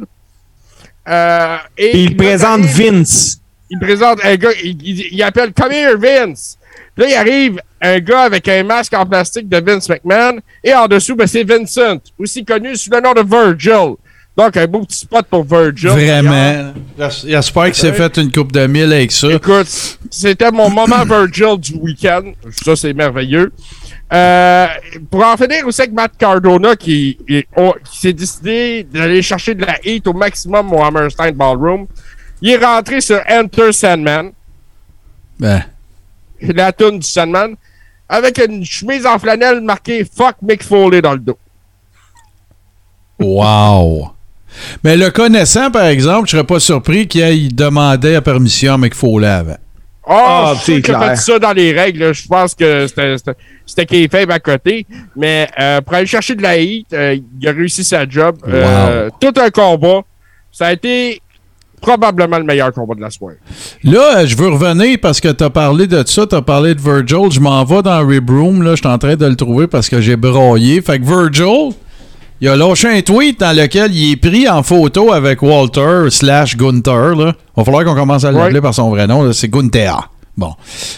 Euh, et il présente Vince. il présente un gars, il, il- il appelle Come here, Vince. Là, il arrive un gars avec un masque en plastique de Vince McMahon et en dessous, ben, c'est Vincent, aussi connu sous le nom de Virgil. Donc, un beau petit spot pour Virgil. Vraiment. J'es- J'espère qu'il s'est fait une coupe de mille avec ça. Écoute, c'était mon moment Virgil du week-end. Ça, c'est merveilleux. Euh, pour en finir aussi avec Matt Cardona qui, qui s'est décidé d'aller chercher de la heat au maximum au Hammerstein Ballroom. Il est rentré sur Enter Sandman. Ben, la toune du Sandman, avec une chemise en flanelle marquée Fuck Mick Foley dans le dos. wow. Mais le connaissant, par exemple, je serais pas surpris qu'il aille demander la permission à McFoley avant. Oh, Ah, je suis sûr c'est qu'il a clair. fait ça dans les règles. Je pense que c'était- c'était c'était kayfabe à côté. Mais euh, pour aller chercher de la heat, euh, il a réussi sa job. Euh, Tout un combat. Ça a été probablement le meilleur combat de la soirée. Là, euh, je veux revenir parce que tu as parlé de ça, tu as parlé de Virgil. Je m'en vais dans Rib Room, là, je suis en train de le trouver parce que j'ai broyé. Fait que Virgil, il a lâché un tweet dans lequel il est pris en photo avec Walter slash Gunther. Là. Va falloir qu'on commence à l'appeler Ouais. par son vrai nom, c'est Gunther. Bon.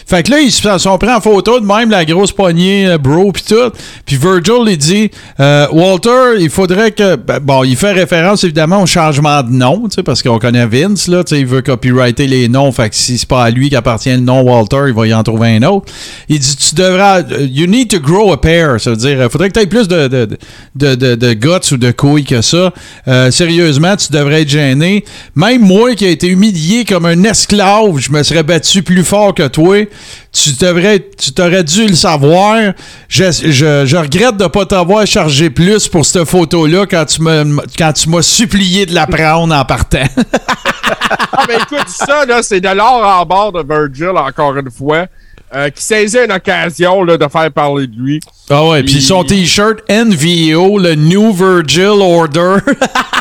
Fait que là, ils se sont pris en photo de même, la grosse poignée, euh, bro, pis tout. Puis Virgil, il dit euh, Walter, il faudrait que. ben, bon, il fait référence évidemment au changement de nom, parce qu'on connaît Vince, là, il veut copyrighter les noms. Fait que si c'est pas à lui qu'appartient le nom Walter, il va y en trouver un autre. Il dit Tu devras. euh, You need to grow a pair. Ça veut dire, il faudrait que tu aies plus de, de, de, de, guts ou de couilles que ça. Sérieusement, tu devrais être gêné. Même moi qui ai été humilié comme un esclave, je me serais battu plus fort que toi. Tu devrais, tu t'aurais dû le savoir. Je, je, je regrette de pas t'avoir chargé plus pour cette photo-là quand tu me, quand tu m'as supplié de la prendre en partant. Ah, ben écoute, ça, là, c'est de l'or en bord de Virgil, encore une fois, euh, qui saisit une occasion là, de faire parler de lui. ah ouais, puis son t-shirt NVO, le New Virgil Order.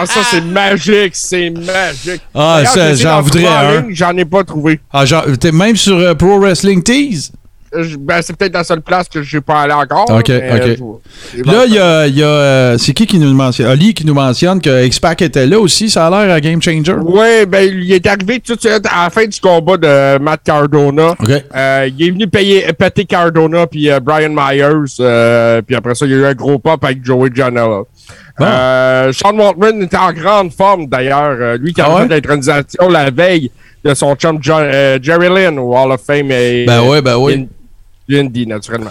Ah, ça, c'est magique, c'est magique. Ah, D'ailleurs, ça, j'en voudrais un. J'en ai pas trouvé. ah, genre, t'es même sur euh, Pro Wrestling Tees? Ben, c'est peut-être la seule place que j'ai pas allé encore. Ok, mais, ok. euh, je- Là, il y a, y a, euh, c'est qui qui nous mentionne? Ali qui nous mentionne que X-Pac était là aussi, ça a l'air à Game Changer. Ouais, ben, il est arrivé tout de suite à la fin du combat de Matt Cardona. Euh, il est venu payer, péter Cardona puis euh, Brian Myers. euh, puis après ça, il y a eu un gros pop avec Joey Janela. Sean Waltman était en grande forme d'ailleurs. Lui qui a Ah ouais? fait l'intronisation la veille de son chum John- Jerry Lynn au Hall of Fame et Ben ouais, ben oui. Lindy, naturellement.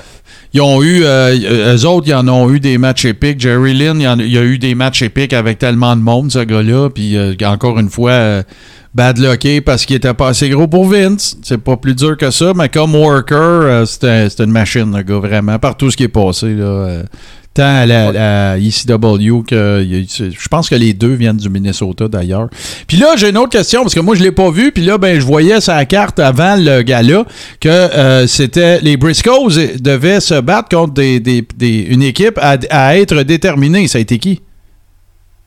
Ils ont eu, euh, eux autres, ils en ont eu des matchs épiques. Jerry Lynn, il, en- a eu des matchs épiques avec tellement de monde, ce gars-là. Puis euh, encore une fois, euh, bad lucké parce qu'il était pas assez gros pour Vince. C'est pas plus dur que ça, mais comme worker, euh, c'était une machine, le gars, vraiment. Par tout ce qui est passé, là. Tant à la, ECW que je pense que les deux viennent du Minnesota d'ailleurs. Puis là, j'ai une autre question parce que moi je l'ai pas vu. Puis là, ben je voyais sa carte avant le gala que euh, c'était les Briscoes devaient se battre contre des, des- des- une équipe à, à être déterminée. Ça a été qui?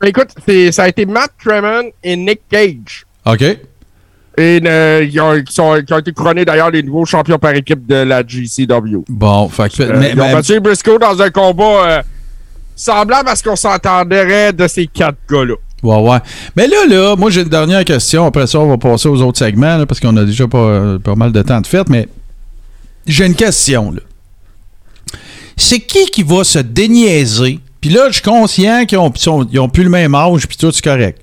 Écoute, ça a été Matt Tremont et Nick Cage. Ok. Et euh, ils, ont, qui sont- qui ont été couronnés d'ailleurs les nouveaux champions par équipe de la GCW. Bon, fait que- Euh, mais- ils ont mais- battu les Briscoe dans un combat euh, semblable à ce qu'on s'entendrait de ces quatre gars-là. Ouais, ouais. Mais là, là, moi, j'ai une dernière question. Après ça, on va passer aux autres segments, là, parce qu'on a déjà pas, pas mal de temps de fête. Mais j'ai une question, là. C'est qui qui va se déniaiser? Puis là, je suis conscient qu'ils ont, sont- ils ont plus le même âge, puis tout, c'est correct.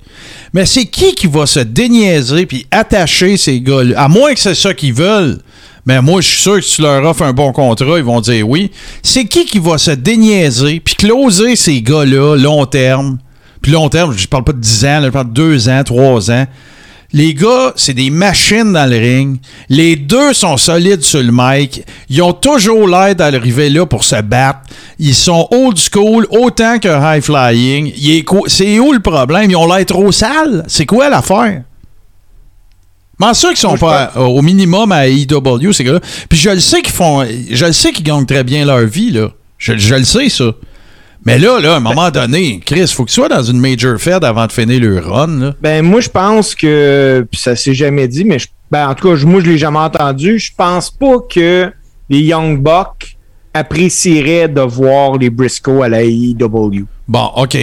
Mais c'est qui qui va se déniaiser puis attacher ces gars-là? À moins que c'est ça qu'ils veulent. Mais moi, je suis sûr que si tu leur offres un bon contrat, ils vont dire oui. C'est qui qui va se déniaiser puis closer ces gars-là long terme? Puis long terme, je parle pas de 10 ans, je parle de 2 ans, 3 ans. Les gars, c'est des machines dans le ring. Les deux sont solides sur le mic. Ils ont toujours l'air d'arriver là pour se battre. Ils sont old school autant que high flying. C'est où le problème? Ils ont l'air trop sales. C'est quoi l'affaire? Comment ça qu'ils sont Moi, pas à- au minimum à AEW, ces gars-là? Puis je le sais qu'ils font. Je le sais qu'ils gagnent très bien leur vie, là. Je, je le sais, ça. Mais là, là, à un moment donné, Chris, faut qu'ils soient dans une major fed avant de finir le run, là. Ben, moi, je pense que, puis ça s'est jamais dit, mais je- ben, en tout cas, moi, je l'ai jamais entendu. Je pense pas que les Young Bucks apprécieraient de voir les Briscoe à la AEW. Bon, OK.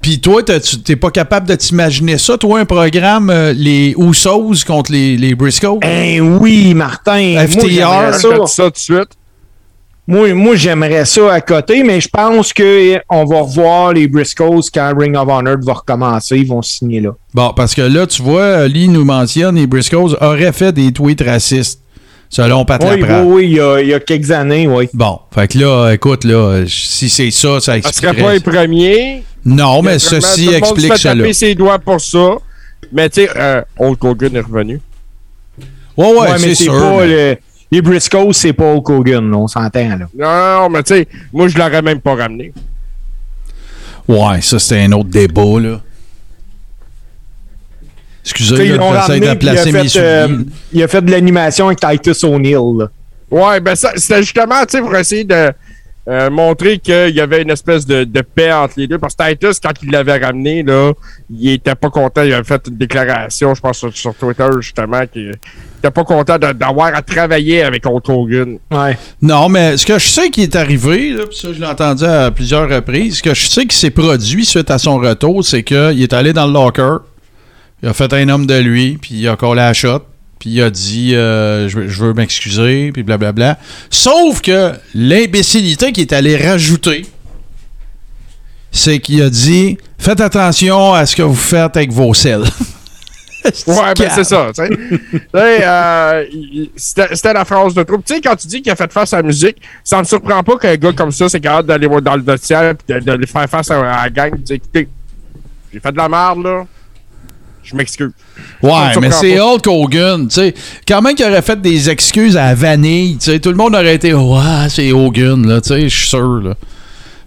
Puis toi, tu- t'es pas capable de t'imaginer ça, toi, un programme, euh, les Usos contre les, les Briscoe? Ben oui, Martin. Moi, FTR. Je ça. ça tout de suite. Moi, moi j'aimerais ça à côté, mais je pense qu'on va revoir les Briscoes quand Ring of Honor va recommencer. Ils vont signer là. Bon, parce que là, tu vois, euh, Lee nous mentionne, les Briscoes auraient fait des tweets racistes, selon Pat Oui, oui, Laprade. oui, il y a, il y a quelques années, oui. Bon, fait que là, écoute, là, si c'est ça, ça Ça serait expliquerait... pas les premiers. Non, mais ceci tout le monde se explique fait cela. taper ses doigts pour ça. Mais tu sais, euh, Hulk Hogan est revenu. Ouais, ouais, c'est c'est sûr. pas mais- le- les Briscoes, c'est pas Hulk Hogan, on s'entend là. Non, non, mais tu sais, moi, je l'aurais même pas ramené. Ouais, ça, c'était un autre débat, là. Excusez, l'ont j'essaie de puis il a placer mes fait, euh, il a fait de l'animation avec Titus O'Neill. là. Ouais, ben ça, c'était justement, tu sais, pour essayer de euh, montrer qu'il y avait une espèce de, de paix entre les deux. Parce que Titus, quand il l'avait ramené, là, il était pas content. Il avait fait une déclaration, je pense, sur, sur Twitter, justement, qu'il était pas content d'avoir à travailler avec Hulk Hogan. Ouais. Non, mais ce que je sais qui est arrivé, là, puis ça, je l'ai entendu à plusieurs reprises, ce que je sais qui s'est produit suite à son retour, c'est qu'il est allé dans le locker, il a fait un homme de lui, puis il a collé la shot, puis il a dit euh, je, veux- je veux m'excuser, puis blablabla. Sauf que l'imbécilité qu'il est allé rajouter, c'est qu'il a dit faites attention à ce que vous faites avec vos selles. Ouais, ben c'est ça, euh, C'était la phrase de troupe. Tu sais, quand tu dis qu'il a fait face à la musique, ça me surprend pas qu'un gars comme ça, c'est capable d'aller dans le dossier et de, faire face à, à la gang écoutez, j'ai fait de la merde, là. Je m'excuse. Ouais, mais c'est. Hulk Hogan, tu sais. Quand même qu'il aurait fait des excuses à la vanille, tu sais, tout le monde aurait été ouais, c'est Hogan là, tu sais, je suis sûr là.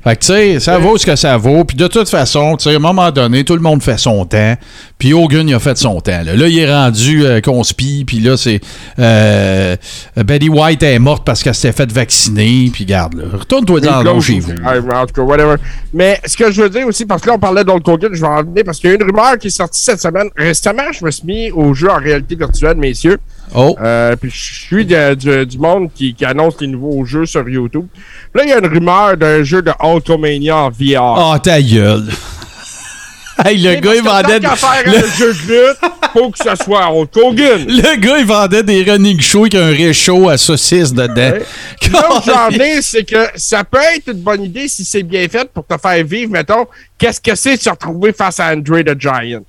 Fait que tu sais, ça vaut ce que ça vaut, puis de toute façon, tu sais, à un moment donné, tout le monde fait son temps, puis Hogan il a fait son temps là. Là, il est rendu euh, conspi, puis là c'est euh, Betty White est morte parce qu'elle s'était fait vacciner, puis garde là, retourne-toi dans l'eau chez ou- vous. Ouais, mais en tout cas, whatever. Mais ce que je veux dire aussi, parce que là, on parlait d'Hulk Hogan, je vais en venir parce qu'il y a une rumeur qui est sortie cette semaine. Récemment, je me suis mis au jeu en réalité virtuelle, messieurs. Oh, Euh, puis je suis de- du, du monde qui, qui annonce les nouveaux jeux sur YouTube. Là, il y a une rumeur d'un jeu de Hulkamania en VR. oh ta gueule. hey, le gars il vendait Tant faire le- un jeu de lutte, faut que ce soit Hulk Hogan. Le gars, il vendait des running shows avec un réchaud à saucisse dedans. Ouais. Là où j'en ai, c'est que ça peut être une bonne idée si c'est bien fait pour te faire vivre, mettons, qu'est-ce que c'est de se retrouver face à Andre the Giant?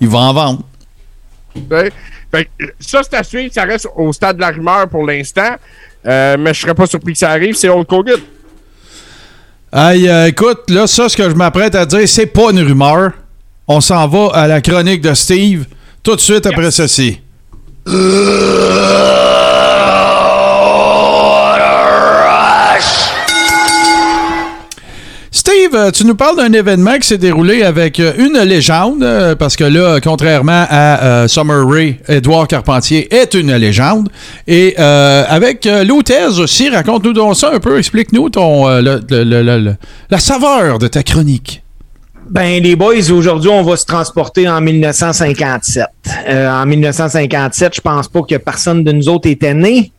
Il va en vendre. Ouais. Fait que, ça, c'est à suivre. Ça reste au stade de la rumeur pour l'instant. Euh, mais je serais pas surpris que ça arrive. C'est Hulk Hogan. Hey, euh, écoute, là, ça, ce que je m'apprête à dire, c'est pas une rumeur. On s'en va à la chronique de Steve tout de suite après ceci. Euh, tu nous parles d'un événement qui s'est déroulé avec euh, une légende, euh, parce que là, contrairement à Summer Rae, Edouard Carpentier est une légende. Et avec euh, Lutez aussi, raconte-nous donc ça un peu, explique-nous ton la saveur de ta chronique. Ben, les boys, aujourd'hui, on va se transporter en 1957. Euh, en 1957, je pense pas que personne de nous autres était né.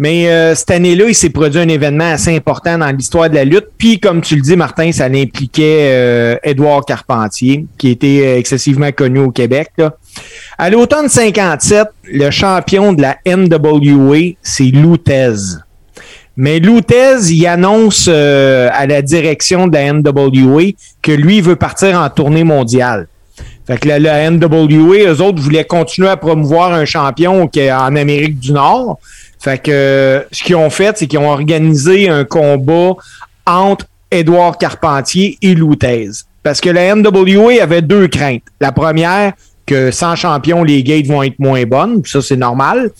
Mais euh, cette année-là, il s'est produit un événement assez important dans l'histoire de la lutte. Puis, comme tu le dis, Martin, ça impliquait euh, Édouard Carpentier, qui était euh, excessivement connu au Québec. À l'automne 57, le champion de la NWA, c'est Lutez. Mais Lutez, il annonce euh, à la direction de la NWA que lui veut partir en tournée mondiale. Fait que la, la NWA, eux autres voulaient continuer à promouvoir un champion qui est en Amérique du Nord. Fait que euh, ce qu'ils ont fait, c'est qu'ils ont organisé un combat entre Édouard Carpentier et Lutez. Parce que la NWA avait deux craintes. La première, que sans champion, les gates vont être moins bonnes. Puis ça, c'est normal.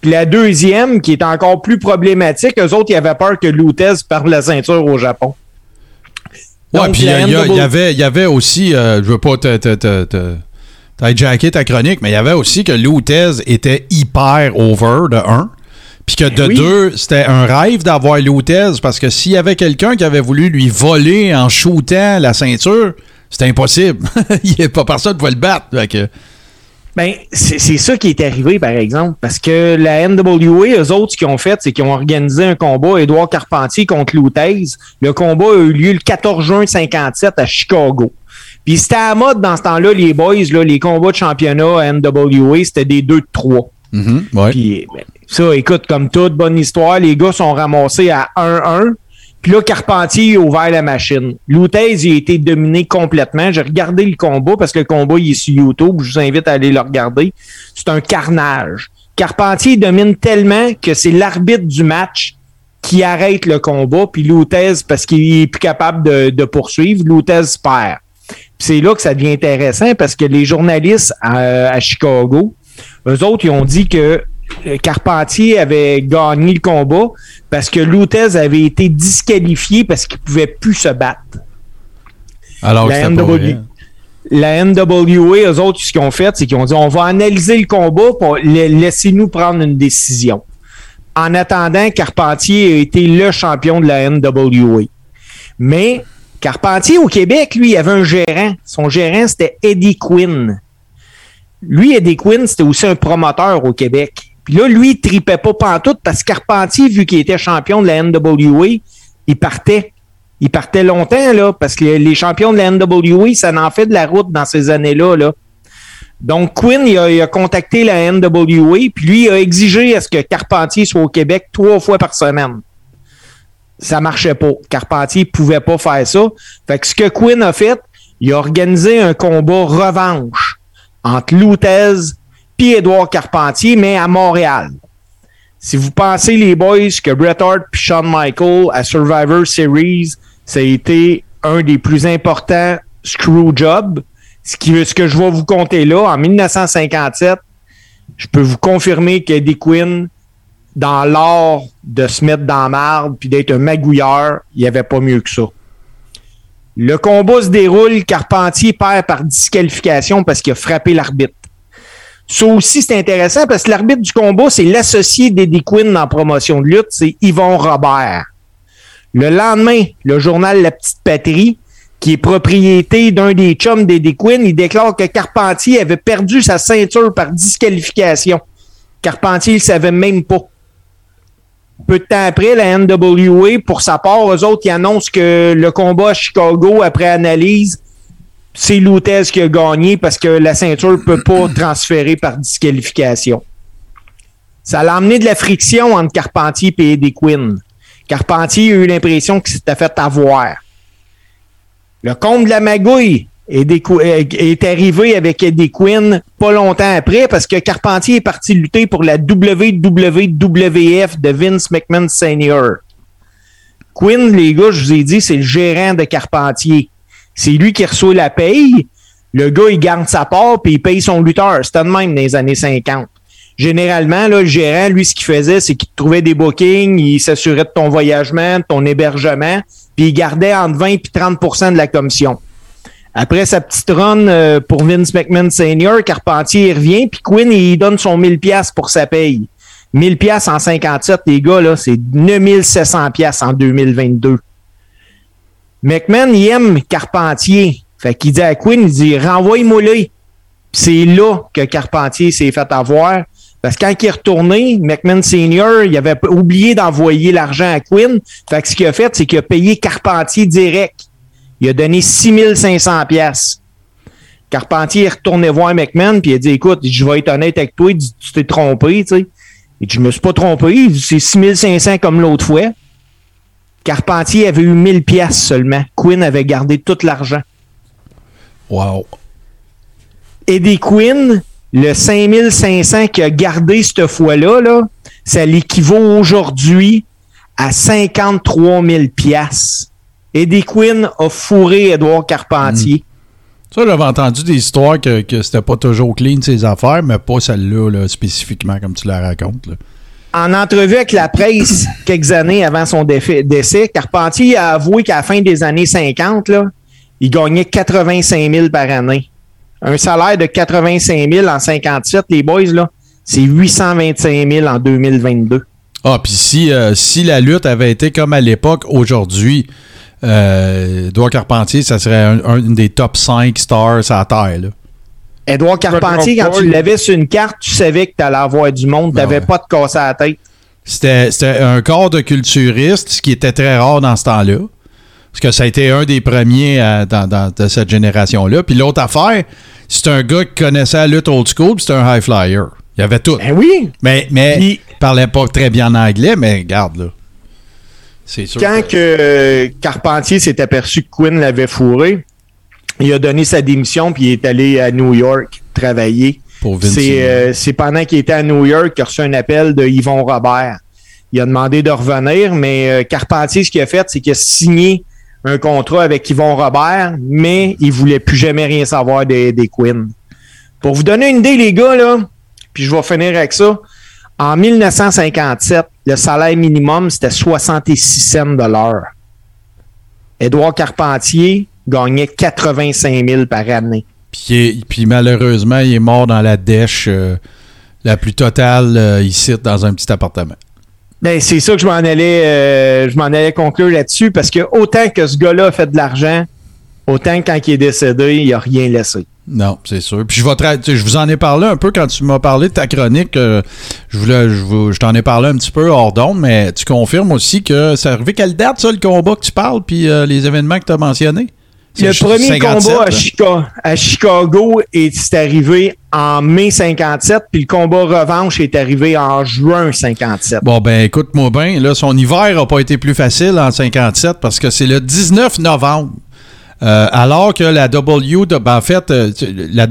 Puis la deuxième, qui est encore plus problématique, eux autres, ils avaient peur que Lutez perde la ceinture au Japon. Ouais, Donc, puis il y, avait, y avait aussi, euh, je veux pas te, te, te, te- ta chronique, mais il y avait aussi que Lutez était hyper over de 1. Puis que de oui. deux, c'était un rêve d'avoir Lutez parce que s'il y avait quelqu'un qui avait voulu lui voler en shootant la ceinture, c'était impossible. il n'y a pas personne qui pouvait le battre. Que- Ben, c'est c'est ça qui est arrivé, par exemple, parce que la NWA, eux autres, ce qu'ils ont fait, c'est qu'ils ont organisé un combat Édouard Carpentier contre Lutez. Le combat a eu lieu le 14 juin 57 à Chicago. Puis c'était à la mode dans ce temps-là, les boys, là, les combats de championnat à NWA, c'était des 2 de 3. Mhm, ouais. Puis ben, ça, écoute, comme toute bonne histoire, les gars sont ramassés à 1-1. Puis là, Carpentier a ouvert la machine. Lutez, il a été dominé complètement. J'ai regardé le combat parce que le combat, il est sur YouTube. Je vous invite à aller le regarder. C'est un carnage. Carpentier domine tellement que c'est l'arbitre du match qui arrête le combat. Puis Lutez, parce qu'il est plus capable de, poursuivre, Lutez perd. Puis c'est là que ça devient intéressant parce que les journalistes à, Chicago, eux autres, ils ont dit que Carpentier avait gagné le combat parce que Lutez avait été disqualifié parce qu'il pouvait plus se battre. Alors la NWA. vrai. la NWA, eux autres, ce qu'ils ont fait, c'est qu'ils ont dit on va analyser le combat pour laisser-nous prendre une décision. En attendant, Carpentier a été le champion de la NWA. Mais Carpentier au Québec, lui, il avait un gérant. Son gérant, c'était Eddie Quinn. Lui, Eddie Quinn, c'était aussi un promoteur au Québec. Puis là, lui, il tripait pas pantoute parce que Carpentier, vu qu'il était champion de la NWA, il partait il partait longtemps, là, parce que les champions de la NWA, ça en fait de la route dans ces années-là. Là. Donc, Quinn, il a, contacté la NWA, puis lui, il a exigé à ce que Carpentier soit au Québec trois fois par semaine. Ça marchait pas. Carpentier pouvait pas faire ça. Fait que ce que Quinn a fait, il a organisé un combat revanche entre Lutez et Edouard Carpentier, mais à Montréal. Si vous pensez, les boys, que Bret Hart et Shawn Michael à Survivor Series, ça a été un des plus importants screw jobs. Ce, que je vais vous compter là, en 1957, je peux vous confirmer qu'Eddie Quinn, dans l'art de se mettre dans marde puis d'être un magouilleur, il n'y avait pas mieux que ça. Le combat se déroule, Carpentier perd par disqualification parce qu'il a frappé l'arbitre. Ça aussi, c'est intéressant parce que l'arbitre du combat, c'est l'associé d'Eddie Quinn en promotion de lutte, c'est Yvon Robert. Le lendemain, le journal La Petite Patrie, qui est propriété d'un des chums d'Eddie Quinn, il déclare que Carpentier avait perdu sa ceinture par disqualification. Carpentier ne savait même pas. Peu de temps après, la NWA, pour sa part, eux autres, ils annoncent que le combat à Chicago, après analyse, c'est Lutez qui a gagné parce que la ceinture ne peut pas transférer par disqualification. Ça a amené de la friction entre Carpentier et Eddie Quinn. Carpentier a eu l'impression qu'il s'était fait avoir. Le comte de la magouille est, arrivé avec Eddie Quinn pas longtemps après parce que Carpentier est parti lutter pour la WWF de Vince McMahon Senior. Quinn, les gars, je vous ai dit, c'est le gérant de Carpentier. C'est lui qui reçoit la paye. Le gars, il garde sa part puis il paye son lutteur. C'était de même dans les années 50 généralement, le gérant, lui, ce qu'il faisait, c'est qu'il trouvait des bookings, il s'assurait de ton voyagement, de ton hébergement, puis il gardait entre 20 et 30% de la commission. Après sa petite run euh, pour Vince McMahon Senior, Carpentier revient, puis Quinn, il donne son 1000 pièces pour sa paye. 1000 pièces en 57, les gars, là, c'est 9700 pièces en 2022. McMahon, il aime Carpentier. Fait qu'il dit à Quinn, il dit, renvoie-moi là. C'est là que Carpentier s'est fait avoir. Parce que quand il est retourné, McMahon Senior, il avait oublié d'envoyer l'argent à Quinn. Fait que ce qu'il a fait, c'est qu'il a payé Carpentier direct. Il a donné 6500 pièces. Carpentier est retourné voir McMahon puis il a dit écoute, je vais être honnête avec toi, tu t'es trompé, tu sais. Et je me suis pas trompé, c'est 6500 comme l'autre fois. Carpentier avait eu 1000 pièces seulement. Quinn avait gardé tout l'argent. Wow. Eddie Quinn, le 5500 qu'il a gardé cette fois-là, là, ça l'équivaut aujourd'hui à 53 000 piastres. Eddie Quinn a fourré Edouard Carpentier. Hmm. Ça, j'avais entendu des histoires que, que c'était pas toujours clean ses affaires, mais pas celle-là spécifiquement comme tu la racontes. En entrevue avec la presse quelques années avant son décès, Carpentier a avoué qu'à la fin des années 50, là, il gagnait 85 000 par année. Un salaire de 85 000 en 57, les boys, là, c'est 825 000 en 2022. Ah, puis si, euh, si la lutte avait été comme à l'époque, aujourd'hui, euh, Carpentier, ça serait un, des top 5 stars à la terre. Là. Edouard Carpentier, quand tu l'avais sur une carte, tu savais que tu allais avoir du monde, tu n'avais ben pas de casser à la tête. C'était un corps de culturiste, ce qui était très rare dans ce temps-là. Parce que ça a été un des premiers dans, de cette génération-là. Puis l'autre affaire, c'est un gars qui connaissait la lutte old school, puis c'était un high flyer. Il y avait tout. Ben oui. Mais, mais il parlait pas très bien en anglais, mais regarde là. C'est sûr. Quand que... Euh, Carpentier s'est aperçu que Quinn l'avait fourré, il a donné sa démission puis il est allé à New York travailler. Euh, c'est pendant qu'il était à New York qu'il a reçu un appel de Yvon Robert. Il a demandé de revenir, mais Carpentier, ce qu'il a fait, c'est qu'il a signé un contrat avec Yvon Robert, mais il voulait plus jamais rien savoir des, des Quinn. Pour vous donner une idée, les gars, là, puis je vais finir avec ça. En 1957, le salaire minimum, c'était 66 cents de l'heure. Édouard Carpentier gagnait 85 000 par année. Puis, puis malheureusement, il est mort dans la dèche euh, la plus totale euh, ici, dans un petit appartement. Ben, c'est ça que je m'en allais, euh, je m'en allais conclure là-dessus parce que autant que ce gars-là a fait de l'argent, autant que quand il est décédé, il a rien laissé. Non, c'est sûr. Puis je, vais vous en ai parlé un peu quand tu m'as parlé de ta chronique. euh, je voulais, je, je t'en ai parlé un petit peu hors d'onde, mais tu confirmes aussi que c'est arrivé quelle date, ça, le combat que tu parles, puis euh, les événements que tu as mentionnés? Le premier 57, combat à, Chicago est arrivé en mai 57, puis le combat revanche est arrivé en juin 57. Bon, ben écoute-moi bien, là, son hiver n'a pas été plus facile en 57 parce que c'est le 19 novembre. Euh, alors que la W, de- ben, en fait, euh, tu- la-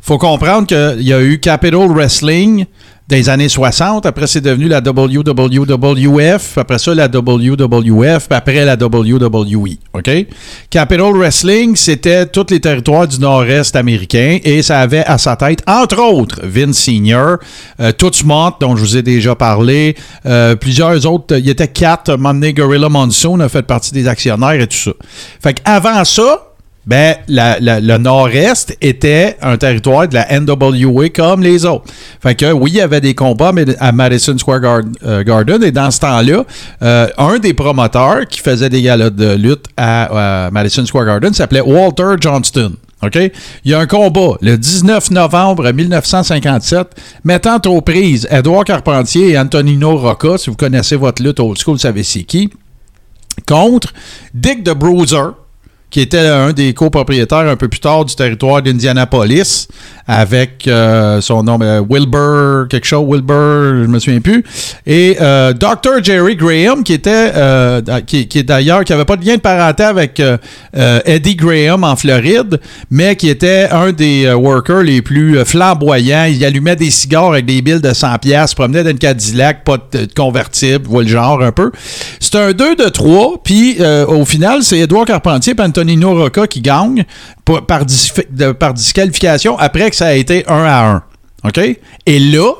faut comprendre qu'il y a eu Capital Wrestling des années 60, après c'est devenu la WWF, puis après ça la WWF, après la WWE, OK? Capital Wrestling, c'était tous les territoires du nord-est américain et ça avait à sa tête, entre autres, Vince Senior, euh, Touchmont, dont je vous ai déjà parlé, euh, plusieurs autres, il y était quatre, Monday Gorilla Monsoon a fait partie des actionnaires et tout ça. Fait qu'avant ça, ben, le nord-est était un territoire de la NWA comme les autres. Fait que oui, il y avait des combats à Madison Square euh, Garden et dans ce temps-là, euh, un des promoteurs qui faisait des galas de lutte à, à Madison Square Garden s'appelait Walter Johnston. OK? Il y a un combat le 19 novembre 1957 mettant aux prises Edouard Carpentier et Antonino Rocca. Si vous connaissez votre lutte old school, vous savez c'est qui contre Dick the Bruiser, qui était un des copropriétaires un peu plus tard du territoire d'Indianapolis, avec euh, son nom euh, Wilbur, quelque chose, Wilbur, je me souviens plus, et euh, Dr. Jerry Graham, qui était, euh, qui, qui est d'ailleurs, qui avait pas de lien de parenté avec euh, euh, Eddie Graham en Floride, mais qui était un des euh, workers les plus euh, flamboyants. Il allumait des cigares avec des billes de 100 pièces, promenait dans une Cadillac, pas de, convertible, voyez le genre un peu. C'est un 2 de 3, puis euh, au final, c'est Édouard Carpentier et Rocca qui gagnent par, disqualification après que ça a été 1 à 1. OK? Et là,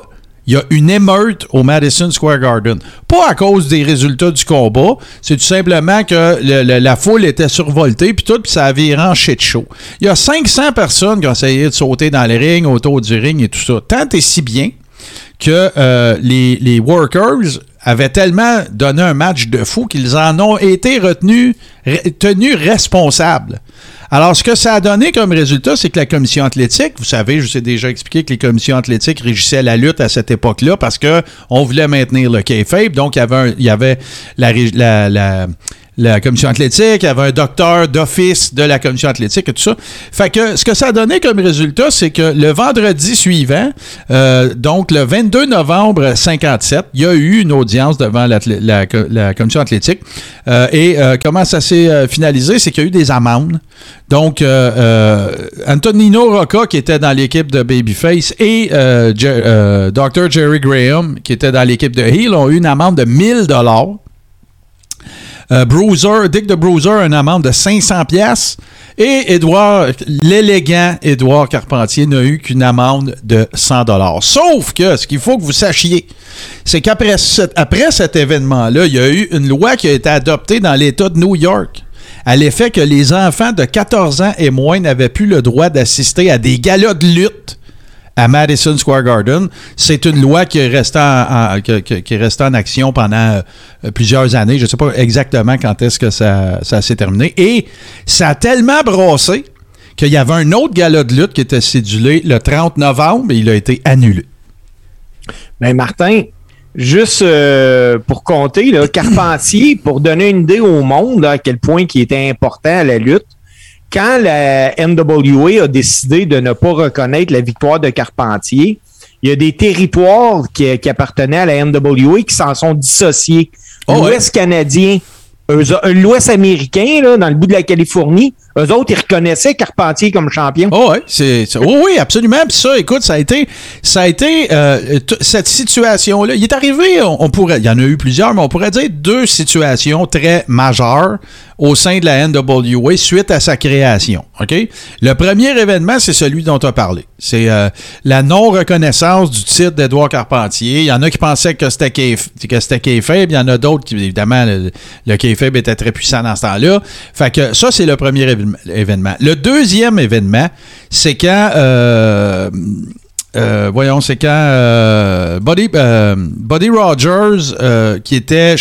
il y a une émeute au Madison Square Garden. Pas à cause des résultats du combat, c'est tout simplement que le- le- la foule était survoltée, puis tout, puis ça a viré en shit. Il y a 500 personnes qui ont essayé de sauter dans les rings, autour du ring et tout ça. Tant et si bien que euh, les workers avaient tellement donné un match de fou qu'ils en ont été retenus, re- tenus responsables. Alors, ce que ça a donné comme résultat, c'est que la commission athlétique, vous savez, je vous ai déjà expliqué que les commissions athlétiques régissaient la lutte à cette époque-là parce que on voulait maintenir le kayfabe. Donc, il y avait, un- la- la commission athlétique, il y avait un docteur d'office de la commission athlétique et tout ça. Fait que ce que ça a donné comme résultat, c'est que le vendredi suivant, euh, donc le 22 novembre 57, il y a eu une audience devant la, co- la commission athlétique. Euh, et euh, comment ça s'est finalisé, c'est qu'il y a eu des amendes. Donc, Antonino Rocca, qui était dans l'équipe de Babyface, et Dr. Jerry Graham, qui était dans l'équipe de Heel, ont eu une amende de 1000 dollars. Euh, Bruiser, Dick de Bruiser, une amende de 500 pièces et Edouard, l'élégant Édouard Carpentier n'a eu qu'une amende de 100 dollars. Sauf que ce qu'il faut que vous sachiez, c'est qu'après cet, événement-là, il y a eu une loi qui a été adoptée dans l'État de New York à l'effet que les enfants de 14 ans et moins n'avaient plus le droit d'assister à des galas de lutte à Madison Square Garden. C'est une loi qui est restée en, qui, qui- qui action pendant euh, plusieurs années. Je ne sais pas exactement quand est-ce que ça, s'est terminé. Et ça a tellement brossé qu'il y avait un autre gala de lutte qui était cédulé le 30 novembre et il a été annulé. Ben Martin, juste euh, pour compter, Carpentier, pour donner une idée au monde à quel point il était important à la lutte, quand la NWA a décidé de ne pas reconnaître la victoire de Carpentier, il y a des territoires qui, qui appartenaient à la NWA qui s'en sont dissociés. Oh ouais. L'Ouest canadien, eux a- l'Ouest américain, là, dans le bout de la Californie, eux autres, ils reconnaissaient Carpentier comme champion. Oh ouais, c'est, c'est- oui, oui, absolument. Puis ça, écoute, ça a été, ça a été euh, cette situation-là. Il est arrivé, on, on pourrait, il y en a eu plusieurs, mais on pourrait dire deux situations très majeures au sein de la NWA suite à sa création. Le premier événement, c'est celui dont tu as parlé. C'est euh, la non-reconnaissance du titre d'Edouard Carpentier. Il y en a qui pensaient que c'était kayfabe. Il y en a d'autres qui, évidemment, le, le était très puissant dans ce temps-là. Fait que ça, c'est le premier événement. Le deuxième événement, c'est quand euh, euh, voyons, c'est quand euh, Buddy, Rogers, qui était.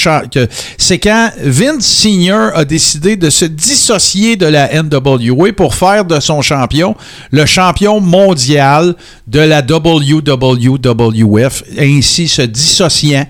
C'est quand Vince Senior a décidé de se dissocier de la NWA pour faire de son champion le champion mondial de la WWF, ainsi se dissociant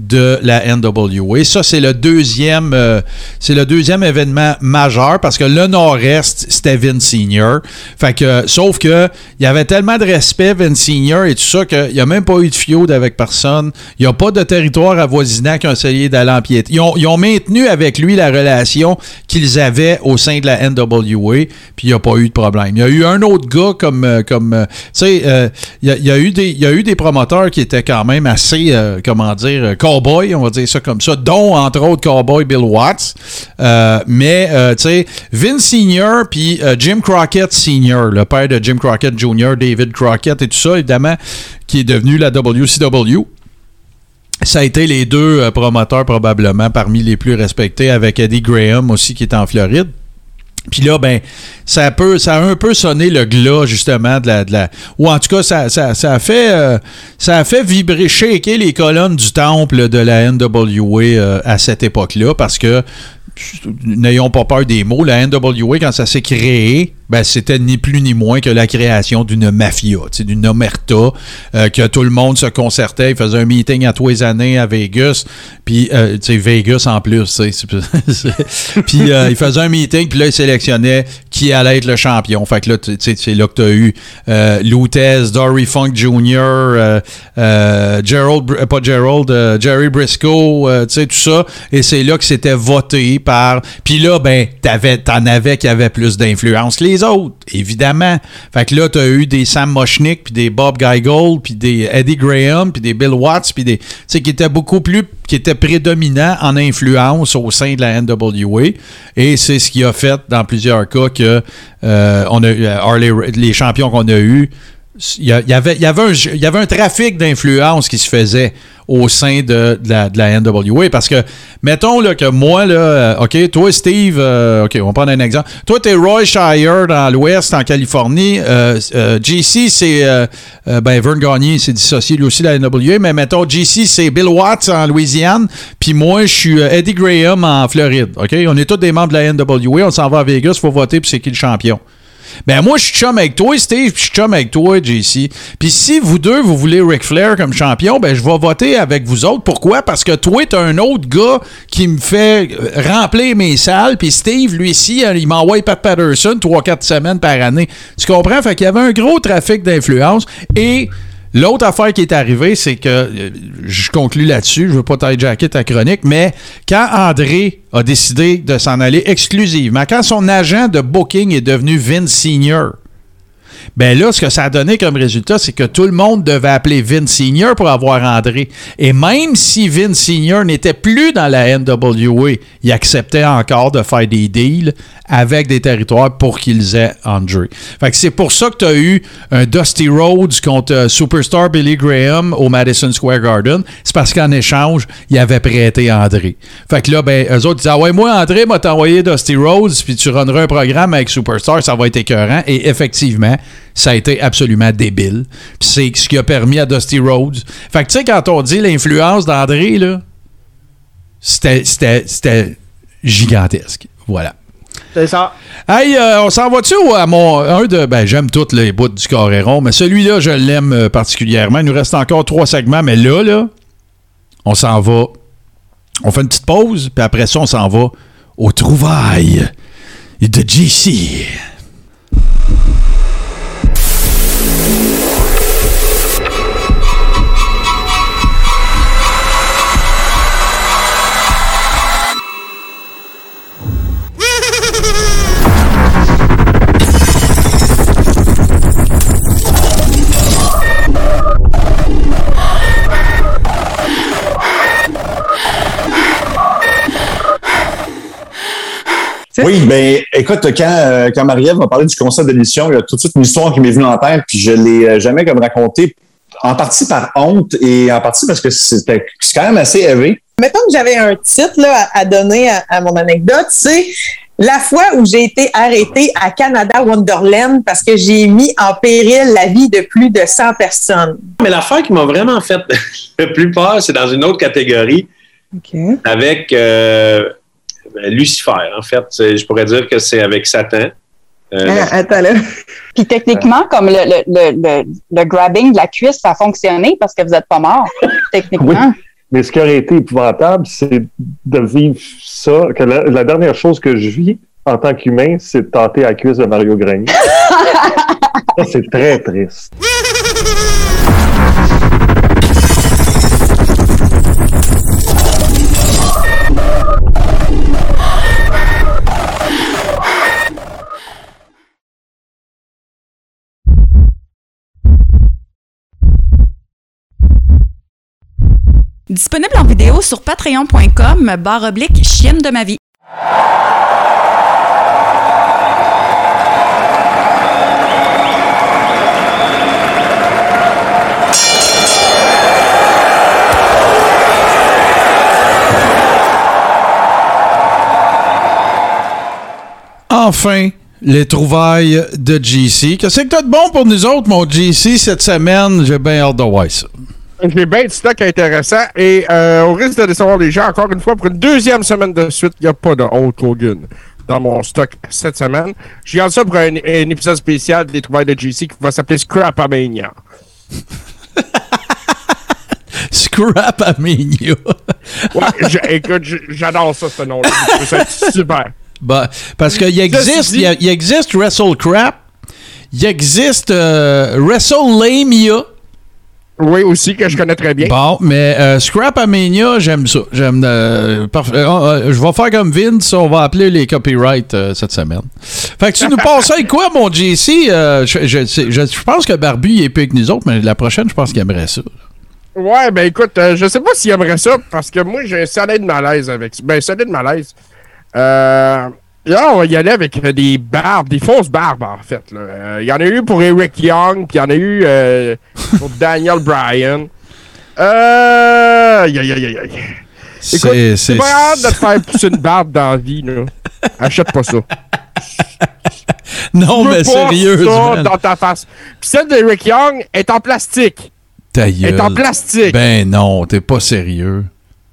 de la NWA. Ça, c'est le deuxième, euh, c'est le deuxième événement majeur parce que le Nord-Est, c'était Vince Senior. Fait que, sauf que il y avait tellement de respect, Vince Senior et tout ça, qu'il n'y a même pas eu de feud avec personne. Il n'y a pas de territoire avoisinant qui ont essayé d'aller empiéter. Ils ont, ils ont maintenu avec lui la relation qu'ils avaient au sein de la NWA, puis il n'y a pas eu de problème. Il y a eu un autre gars comme, euh, comme euh, tu sais, il y, a- a eu des, y a eu des promoteurs qui étaient quand même assez, comment dire, euh, cowboy, on va dire ça comme ça, dont entre autres cowboy Bill Watts. Euh, mais, euh, tu sais, Vince Senior puis euh, Jim Crockett Senior, le père de Jim Crockett Jr., David Crockett et tout ça, évidemment, qui est devenu la WCW. Ça a été les deux promoteurs probablement parmi les plus respectés, avec Eddie Graham aussi qui est en Floride. Puis là, ben, ça, peut, ça a un peu sonné le glas, justement, de la. De la ou en tout cas, ça, ça, ça a fait, euh, ça a fait vibrer, shaker les colonnes du temple de la NWA euh, à cette époque-là, parce que, n'ayons pas peur des mots, la NWA, quand ça s'est créé, ben, c'était ni plus ni moins que la création d'une mafia, d'une omerta, euh, que tout le monde se concertait, il faisait un meeting à tous les années à Vegas, puis, euh, Vegas en plus, puis euh, il faisait un meeting, puis là, il sélectionnait qui allait être le champion. Fait que là, c'est là que tu as eu euh, Lutez, Dory Funk Jr., Gerald, pas Gerald, Jerry Briscoe, tout ça. Et c'est là que c'était voté par. Puis là, ben, t'en avais qui avaient plus d'influence autres, évidemment. Fait que là, tu as eu des Sam Moshnick, puis des Bob Geigel, puis des Eddie Graham, puis des Bill Watts, puis des. Tu qui étaient beaucoup plus. qui étaient prédominants en influence au sein de la NWA. Et c'est ce qui a fait, dans plusieurs cas, que euh, on a eu, euh, les champions qu'on a eus il y, avait, un, trafic d'influence qui se faisait au sein de, la, NWA. Parce que, mettons là, que moi, là, euh, OK, toi, Steve, euh, OK, on va prendre un exemple. Toi, t'es Roy Shire dans l'Ouest, en Californie. Euh, euh, JC, c'est. ben, Vern Gagné s'est dissocié lui aussi de la NWA. Mais mettons, JC, c'est Bill Watts en Louisiane. Puis moi, je suis Eddie Graham en Floride. OK? On est tous des membres de la NWA. On s'en va à Vegas, faut voter, puis c'est qui le champion? Ben moi, je suis chum avec toi, Steve, je suis chum avec toi, JC. Puis si vous deux, vous voulez Ric Flair comme champion, ben je vais voter avec vous autres. Pourquoi? Parce que toi, t'as un autre gars qui me fait euh, remplir mes salles, puis Steve, lui ici, il m'envoie Pat Patterson 3-4 semaines par année. Tu comprends? Fait qu'il y avait un gros trafic d'influence et... L'autre affaire qui est arrivée, c'est que, euh, je conclue là-dessus, je veux pas jacket ta chronique, mais quand André a décidé de s'en aller exclusivement, quand son agent de booking est devenu Vince Senior, ben là, ce que ça a donné comme résultat, c'est que tout le monde devait appeler Vince Senior pour avoir André. Et même si Vince Senior n'était plus dans la NWA, il acceptait encore de faire des deals avec des territoires pour qu'ils aient André. Fait que c'est pour ça que tu as eu un Dusty Rhodes contre euh, Superstar Billy Graham au Madison Square Garden. C'est parce qu'en échange, il avait prêté André. Fait que là, ben, eux autres disaient, ah ouais, moi, André m'a t'envoyé Dusty Rhodes, puis tu runneras un programme avec Superstar, ça va être écœurant. Et effectivement, ça a été absolument débile. Puis c'est ce qui a permis à Dusty Rhodes. Fait que tu sais, quand on dit l'influence d'André, là, c'était- gigantesque. Voilà. C'est ça. Hey, euh, on s'en va-tu à mon. Un de. Ben, j'aime toutes les bouts du Coréron, mais celui-là, je l'aime euh, particulièrement. Il nous reste encore trois segments, mais là, là, on s'en va. On fait une petite pause, puis après ça, on s'en va aux trouvailles de JC. Oui, ben écoute, quand, euh, quand Marie-Ève m'a parlé du concept de l'émission, il y a tout de suite une histoire qui m'est venue en tête, puis je l'ai euh, jamais comme racontée, en partie par honte et en partie parce que c'était c'est quand même assez élevé. Mettons que j'avais un titre là, à, donner à, à mon anecdote, c'est La fois où j'ai été arrêtée à Canada Wonderland parce que j'ai mis en péril la vie de plus de 100 personnes. Mais l'affaire qui m'a vraiment fait le plus peur, c'est dans une autre catégorie avec euh, Lucifer. En fait, je pourrais dire que c'est avec Satan. Euh, Ah, attends là. Puis techniquement, comme le, le, le, le, le grabbing de la cuisse, ça a fonctionné parce que vous n'êtes pas mort, techniquement. Mais ce qui aurait été épouvantable, c'est de vivre ça, que la, la dernière chose que je vis en tant qu'humain, c'est de tenter la cuisse de Mario Grenier. ça, c'est très triste. Disponible en vidéo sur patreon.com barre oblique chienne de ma vie. Enfin, les trouvailles de GC. Qu'est-ce que t'as de bon pour nous autres, mon GC, cette semaine? J'ai bien hâte de voir ça. J'ai bien de stock intéressant et euh, au risque de décevoir les gens, encore une fois, pour une deuxième semaine de suite, il n'y a pas de Hulk Hogan dans mon stock cette semaine. J'ai gardé ça pour un, un épisode spécial des trouvailles de GC qui va s'appeler Scrapamania. Scrap Amenia. Ouais, écoute, j'adore ça, ce nom-là. Ça super. Bah, parce qu'il existe, il existe Wrestle Crap, il existe euh, WrestleLamia. Oui, aussi, que je connais très bien. Bon, mais euh, Scrap Amania, j'aime ça. J'aime. euh. Euh, euh, je vais faire comme Vince, on va appeler les copyrights cette semaine. Fait que tu nous passes avec quoi, mon JC? Je, je, sais- je- je pense que Barbu il est plus que nous autres, mais la prochaine, je pense qu'il aimerait ça. Ouais, ben écoute, je sais pas s'il aimerait ça, parce que moi, j'ai un solide malaise avec ça. Ben, un solide malaise. Euh, là, on va y aller avec euh, des barbes, des fausses barbes, en fait. là. Euh, Il y en a eu pour Eric Young, puis il y en a eu euh, pour Daniel Bryan. Euh... Aïe, aïe, aïe, aïe. Écoute, C'est. pas hâte de te faire pousser une barbe dans la vie, là. Achète pas ça. Non, mais sérieux, ça dans ta face. Puis celle d'Eric Young est en plastique. Ta est en plastique. Ben non, t'es pas sérieux.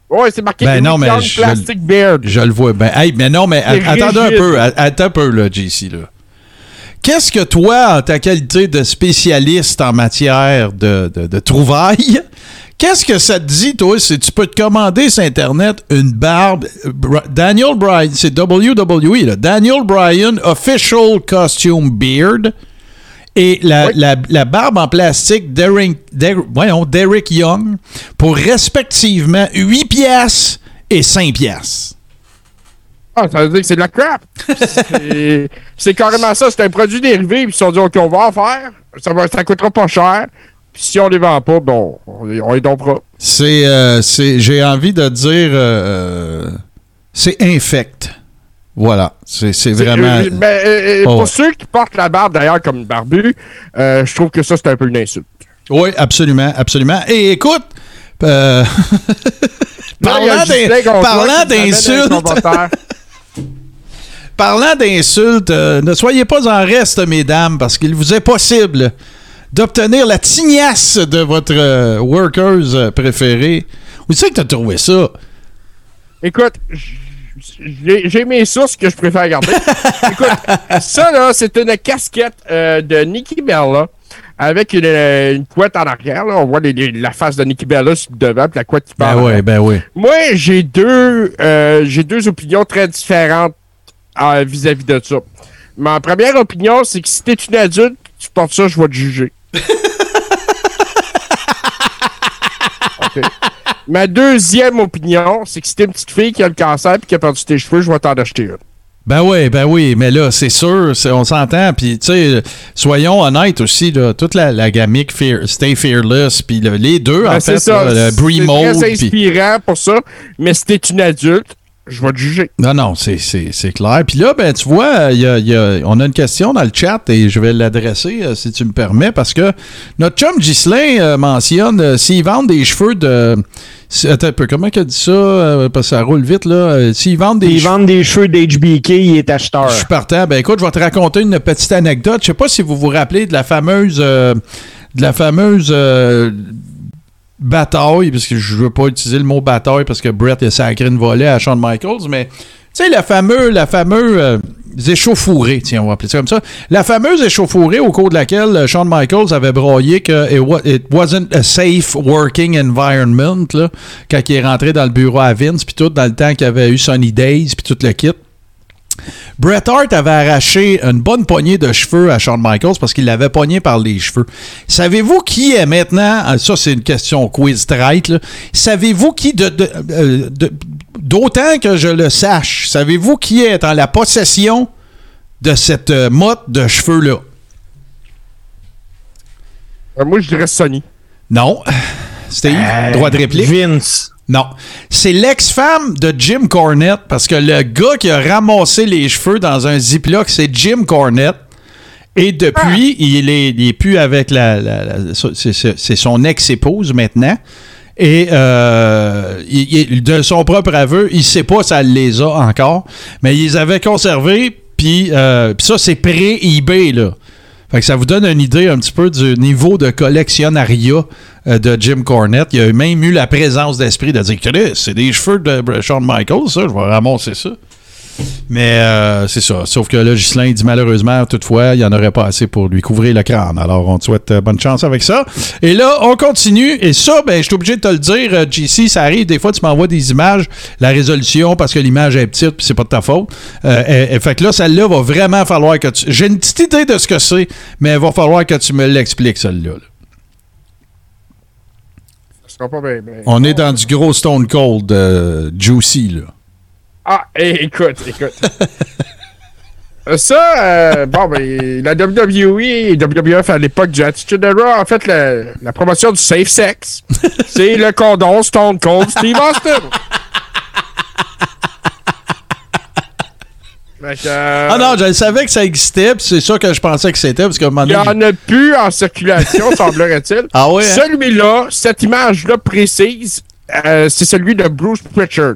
Ouais, c'est marqué Ben non, mais je- Plastic Beard. Je le vois bien. Hey, mais non, mais attendez un peu. Attends un peu, là, JC, là. Qu'est-ce que toi, en ta qualité de spécialiste en matière de, de, de trouvailles, qu'est-ce que ça te dit, toi, si tu peux te commander sur Internet une barbe. euh, Daniel Bryan, c'est WWE, là. Daniel Bryan Official Costume Beard. Et la, la, la barbe en plastique d'Eric d'Eric Young pour respectivement 8 pièces et 5 pièces. Ah, ça veut dire que c'est de la crap. C'est- c'est carrément ça. C'est un produit dérivé. Puis ils se sont dit, OK, on va en faire. Ça, va, ça coûtera pas cher. Puis si on les vend pas, bon, on, on les donnera. C'est, euh, c'est, j'ai envie de dire, euh, euh, c'est infect. Voilà, c'est, vraiment. Euh, ben, euh, euh, Oh, pour ouais. ceux qui portent la barbe, d'ailleurs, comme une barbu, euh, je trouve que ça, c'est un peu une insulte. Oui, absolument, absolument. Et écoute, euh, parlant, d'insultes, parlant d'insultes, ne soyez pas en reste, mesdames, parce qu'il vous est possible d'obtenir la tignasse de votre workers préféré. Où c'est que tu as trouvé ça? Écoute, j'ai mes sources que je préfère garder. Écoute, ça, là, c'est une casquette euh, de Nikki Bella avec une, euh, une couette en arrière. Là. On voit les- les- la face de Nikki Bella sur le devant, puis la couette qui part. Ben en oui, ben oui. Moi, j'ai deux, euh, j'ai deux opinions très différentes euh, vis-à-vis de ça. Ma première opinion, c'est que si t'es une adulte, tu portes ça, je vais te juger. Ma deuxième opinion, c'est que si t'es une petite fille qui a le cancer et qui a perdu tes cheveux, je vais t'en acheter une. Ben oui, ben oui, mais là, c'est sûr, c'est- on s'entend. Puis, tu sais, soyons honnêtes aussi, là, toute la, la gamique Fear- Stay Fearless, puis le- les deux, en Ben, fait, c'est ça. là, le Brie c'est Mode, très puis- inspirant pour ça, mais si t'es une adulte, je vais te juger. Non, non, c'est, c'est, c'est clair. Puis là, ben, tu vois, a- y a- on a une question dans le chat et je vais l'adresser, euh, si tu me permets, parce que notre chum Ghislain euh, mentionne euh, s'ils vendent des cheveux de. Attends un peu, comment qu'elle dit ça? Euh, parce que ça roule vite, là? Euh, S'ils vendent des Ils vendent des cheveux d'HBK, il est acheteur. Je suis partant. Ben écoute, je vais te raconter une petite anecdote. Je sais pas si vous vous rappelez de la fameuse euh, de la fameuse euh, bataille, parce que je veux pas utiliser le mot bataille parce que Brett a sacré une volée à Shawn Michaels, mais tu sais, la fameuse, la fameuse euh, échauffourée, tiens, on va appeler ça comme ça. La fameuse échauffourée au cours de laquelle euh, Shawn Michaels avait broyé que it, wa- it wasn't a safe working environment, là, quand il est rentré dans le bureau à Vince, puis tout, dans le temps qu'il avait eu Sunny Days, puis tout le kit. Bret Hart avait arraché une bonne poignée de cheveux à Shawn Michaels parce qu'il l'avait pogné par les cheveux. Savez-vous qui est maintenant, ah, ça c'est une question quiz traite, savez-vous qui, de, euh, de- d'autant que je le sache, savez-vous qui est en la possession de cette euh, motte de cheveux-là? Euh, moi, je dirais Sony. Non. Steve, droit de réplique? Vince. Non. C'est l'ex-femme de Jim Cornette, parce que le gars qui a ramassé les cheveux dans un Ziploc, c'est Jim Cornette. Et depuis, il, est, il est plus avec la. c'est son ex-épouse maintenant. Et euh, il- il- de son propre aveu, il sait pas si elle les a encore, mais ils les avaient conservés, puis euh, puis ça, c'est pré-eBay, là. Fait que ça vous donne une idée un petit peu du niveau de collectionnariat euh, de Jim Cornette. Il a même eu la présence d'esprit de dire c'est des cheveux de Shawn Michaels, ça, je vais ramasser ça. Mais euh, c'est ça. Sauf que là, Ghislain dit malheureusement, toutefois, il n'y en aurait pas assez pour lui couvrir le crâne. Alors, on te souhaite euh, bonne chance avec ça. Et là, on continue. Et ça, ben, je suis obligé de te le dire, euh, JC, ça arrive. Des fois, tu m'envoies des images, la résolution, parce que l'image est petite, puis c'est pas de ta faute. Euh, et- et fait que là, celle-là va vraiment falloir que tu. J'ai une petite idée de ce que c'est, mais il va falloir que tu me l'expliques, celle-là. là. Ça sera pas bien. bien. On est dans du gros Stone Cold euh, Juicy, là. Ah, eh, écoute, écoute. Euh, Ça, euh, bon, ben, la WWE et WWF à l'époque du Attitude Era, en fait, la, la promotion du safe sex, c'est le condom Stone Cold Steve Austin. Euh, Ah non, je savais que ça existait, puis c'est ça que je pensais que c'était, parce qu'à un moment il n'y en a plus en circulation, semblerait-il. Ah ouais, hein? Celui-là, cette image-là précise, euh, c'est celui de Bruce Pritchard.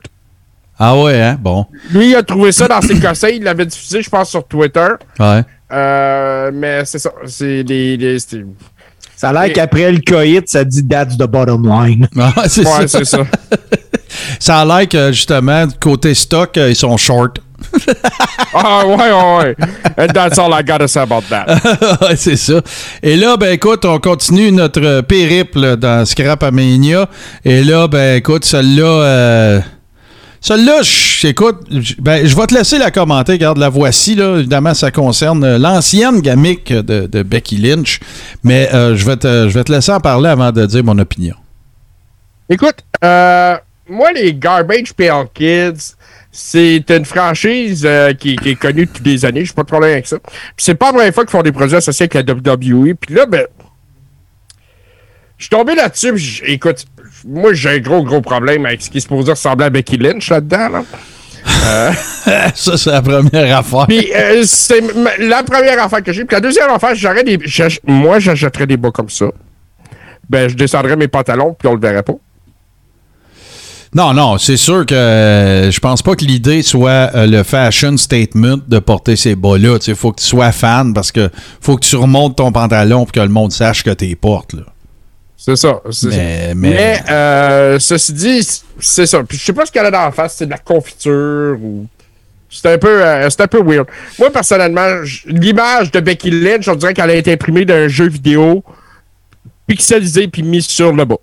Ah ouais, hein? Bon. Lui, il a trouvé ça dans ses cossins. Il l'avait diffusé, je pense, sur Twitter. Ouais. Euh, mais c'est ça. C'est les. les- Ça a l'air qu'après le coït, ça dit that's the bottom line. Ah, c'est Ouais, ça. c'est ça. Ça a l'air que, justement, côté stock, euh, ils sont short. Ah, ouais, ouais, ouais. And that's all I gotta say about that. Ouais, c'est ça. Et là, ben écoute, on continue notre périple dans Scrap Mania. Et là, ben écoute, celle-là. euh, Celle-là, je- écoute, je- ben, je vais te laisser la commenter. Regarde, la voici, là. Évidemment, ça concerne euh, l'ancienne gamique de, Becky Lynch. Mais euh, je, vais te, je vais te laisser en parler avant de dire mon opinion. Écoute, euh, moi, les Garbage Pail Kids, c'est une franchise euh, qui, est connue depuis des années. J'ai pas de problème avec ça. Puis c'est pas la première fois qu'ils font des produits associés avec la WWE. Puis là, ben, je suis tombé là-dessus. puis Écoute, moi, j'ai un gros, gros problème avec ce qui est supposé ressembler à Becky Lynch là-dedans. Là. ça, c'est la première affaire. Puis euh, c'est la première affaire que j'ai. Puis la deuxième affaire, j'aurais des. Moi, j'achèterais des bas comme ça. Ben, je descendrais mes pantalons, puis on le verrait pas. Non, non, c'est sûr que euh, je pense pas que l'idée soit euh, le fashion statement de porter ces bas-là. Il faut que tu sois fan parce que faut que tu remontes ton pantalon pour que le monde sache que tu les portes. Là. C'est ça. c'est ça. Mais, Mais, mais, euh, ceci dit, c'est ça. Puis je sais pas ce qu'elle a dans la face, c'est de la confiture ou. C'est un peu, euh, c'est un peu weird. Moi, personnellement, j- l'image de Becky Lynch, on dirait qu'elle a été imprimée d'un jeu vidéo, pixelisé puis mise sur le bas.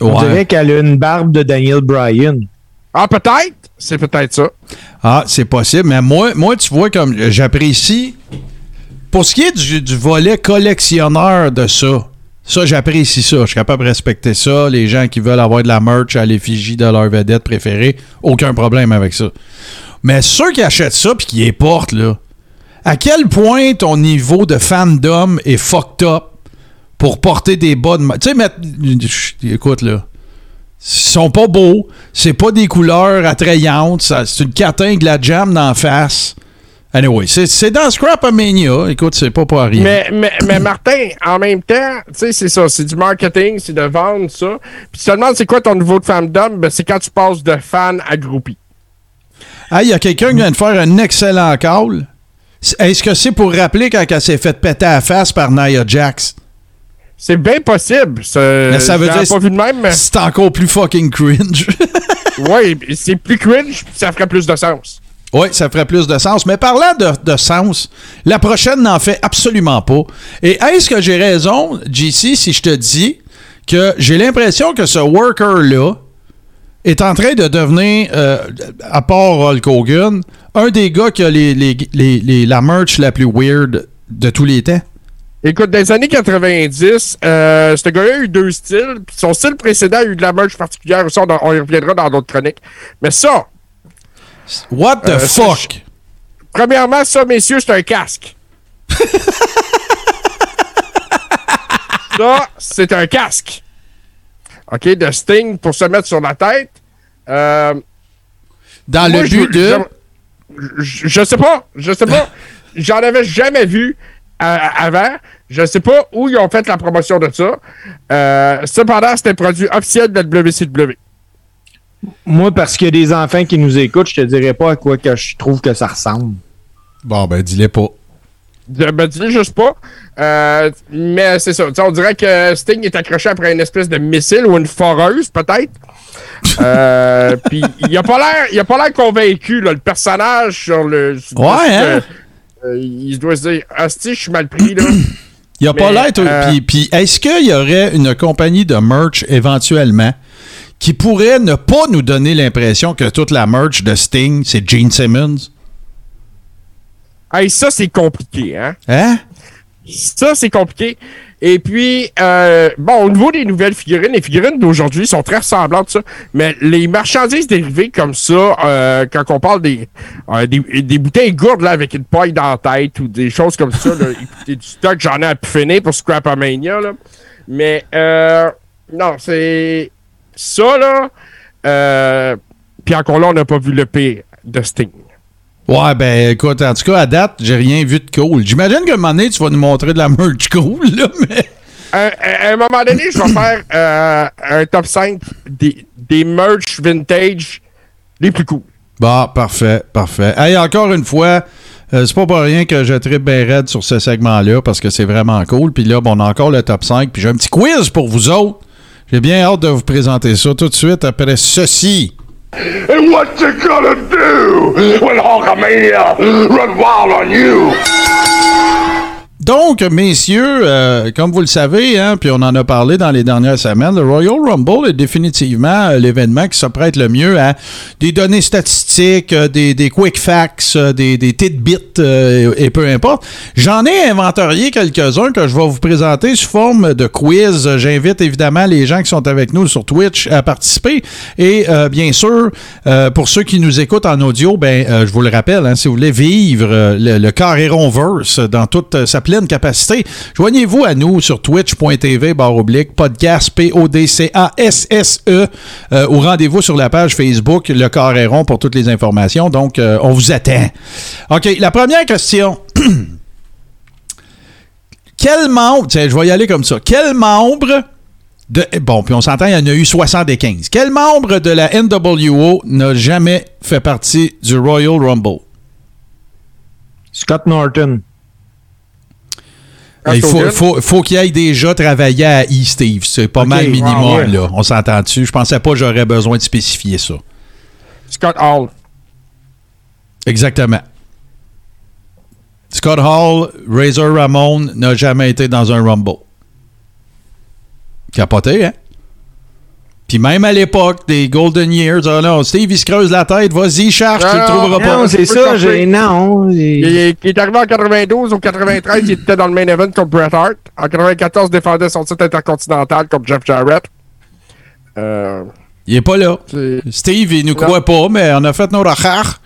On dirait qu'elle a une barbe de Daniel Bryan. Ah, peut-être? C'est peut-être ça. Ah, c'est possible. Mais moi, moi, tu vois, comme j'apprécie. Pour ce qui est du, du volet collectionneur de ça, ça, j'apprécie ça. Je suis capable de respecter ça. Les gens qui veulent avoir de la merch à l'effigie de leur vedette préférée, aucun problème avec ça. Mais ceux qui achètent ça puis qui les portent, là, à quel point ton niveau de fandom est fucked up pour porter des bas de. Tu sais, écoute, là. Ils sont pas beaux, c'est pas des couleurs attrayantes, c'est une catin de la jam d'en face. Anyway, c'est c'est dans Scrapamania. Écoute, c'est pas pour rien. Mais, mais, mais Martin, en même temps, tu sais, c'est ça, c'est du marketing, c'est de vendre ça. Puis tu te demandes c'est quoi ton niveau de fandom, ben c'est quand tu passes de fan à groupie. Ah, il y a quelqu'un qui vient de faire un excellent call. Est-ce que c'est pour rappeler quand elle s'est fait péter à la face par Nia Jax? C'est bien possible. Mais ça veut dire pas vu de même, mais c'est encore plus fucking cringe. ouais, c'est plus cringe, ça ferait plus de sens. Oui, ça ferait plus de sens. Mais parlant de, de sens, la prochaine n'en fait absolument pas. Et est-ce que j'ai raison, JC, si je te dis que j'ai l'impression que ce worker-là est en train de devenir, euh, à part Hulk Hogan, un des gars qui a les, les- les- la merch la plus weird de tous les temps? Écoute, dans les années 90, euh, ce gars-là a eu deux styles. son style précédent a eu de la merch particulière aussi. On, on y reviendra dans d'autres chroniques. Mais ça, What the Euh, ça, fuck? premièrement, ça, messieurs, c'est un casque. ça, c'est un casque. OK, de Sting pour se mettre sur la tête. Euh, Dans moi, le je- but de... Je, je- je sais pas. Je sais pas. J'en avais jamais vu euh, avant. Je sais pas où ils ont fait la promotion de ça. Euh, cependant, c'était un produit officiel de la WCW. Moi, parce qu'il y a des enfants qui nous écoutent, je te dirais pas à quoi que je trouve que ça ressemble. Bon, ben, dis-le pas. Je me dis juste pas. Euh, mais c'est ça. On dirait que Sting est accroché après une espèce de missile ou une foreuse, peut-être. Euh, Puis il a pas l'air, il a pas l'air convaincu là, le personnage sur le. sur- Ouais, hein? euh, il doit se dire, asti, je suis mal pris là. Il a pas l'air. euh, puis est-ce qu'il y aurait une compagnie de merch éventuellement? Qui pourrait ne pas nous donner l'impression que toute la merch de Sting, c'est Gene Simmons? Hey, ça c'est compliqué, hein? Hein? Ça, c'est compliqué. Et puis, euh, bon, au niveau des nouvelles figurines, les figurines d'aujourd'hui sont très ressemblantes, ça. Mais les marchandises dérivées comme ça, euh, quand on parle des, euh, des, des bouteilles gourdes là, avec une paille dans la tête ou des choses comme ça, là, écoutez, du stock, j'en ai à finir pour Scrapamania, là. Mais, euh, non, c'est ça, là. Euh, puis encore là, on n'a pas vu le pire de Sting. Ouais, ben écoute, en tout cas, à date, j'ai rien vu de cool. J'imagine qu'à un moment donné, tu vas nous montrer de la merch cool, là, mais. à, à- à un moment donné, je vais faire euh, un top 5 des, des merch vintage les plus cool. Bon, parfait, parfait. Hey, encore une fois, euh, c'est pas pour rien que je tripe bien raide sur ce segment-là parce que c'est vraiment cool. Puis là, bon, on a encore le top 5. Puis j'ai un petit quiz pour vous autres. J'ai bien hâte de vous présenter ça tout de suite après ceci. And what you gonna do when Hulkamania run wild on you? Donc, messieurs, euh, comme vous le savez, hein, puis on en a parlé dans les dernières semaines, le Royal Rumble est définitivement euh, l'événement qui se prête le mieux à des données statistiques, euh, des, quick facts, des, des tidbits et peu importe. J'en ai inventorié quelques-uns que je vais vous présenter sous forme de quiz. J'invite évidemment les gens qui sont avec nous sur Twitch à participer. Et bien sûr, pour ceux qui nous écoutent en audio, ben, je vous le rappelle, hein, si vous voulez vivre le, le Carréron Verse dans toute sa pleine capacité, joignez-vous à nous sur twitch.tv oblique podcast P-O-D-C-A-S-S-E euh, ou rendez-vous sur la page Facebook Le Carréron pour toutes les informations. Donc, euh, on vous attend. OK, la première question. Quel membre, tiens, je vais y aller comme ça. Quel membre de. Bon, puis on s'entend, il y en a eu 75. Quel membre de la NWO n'a jamais fait partie du Royal Rumble? Scott Norton. Il faut, faut, faut qu'il aille déjà travailler à E. Steve. C'est pas mal minimum, ah ouais. là. On s'entend dessus. Je pensais pas que j'aurais besoin de spécifier ça. Scott Hall. Exactement. Scott Hall, Razor Ramon n'a jamais été dans un Rumble. Capoté, hein? Puis même à l'époque des Golden Years, oh non, Steve, il se creuse la tête, vas-y, charge, tu le Non, trouveras pas. Non, c'est ça, j'ai. Non. Il, est- il est arrivé en 92 ou 93, il était dans le main event contre Bret Hart. En 94, défendait son titre intercontinental contre Jeff Jarrett. Euh, Il est pas là. c'est- Steve, il nous Non. croit pas, mais on a fait nos recherches.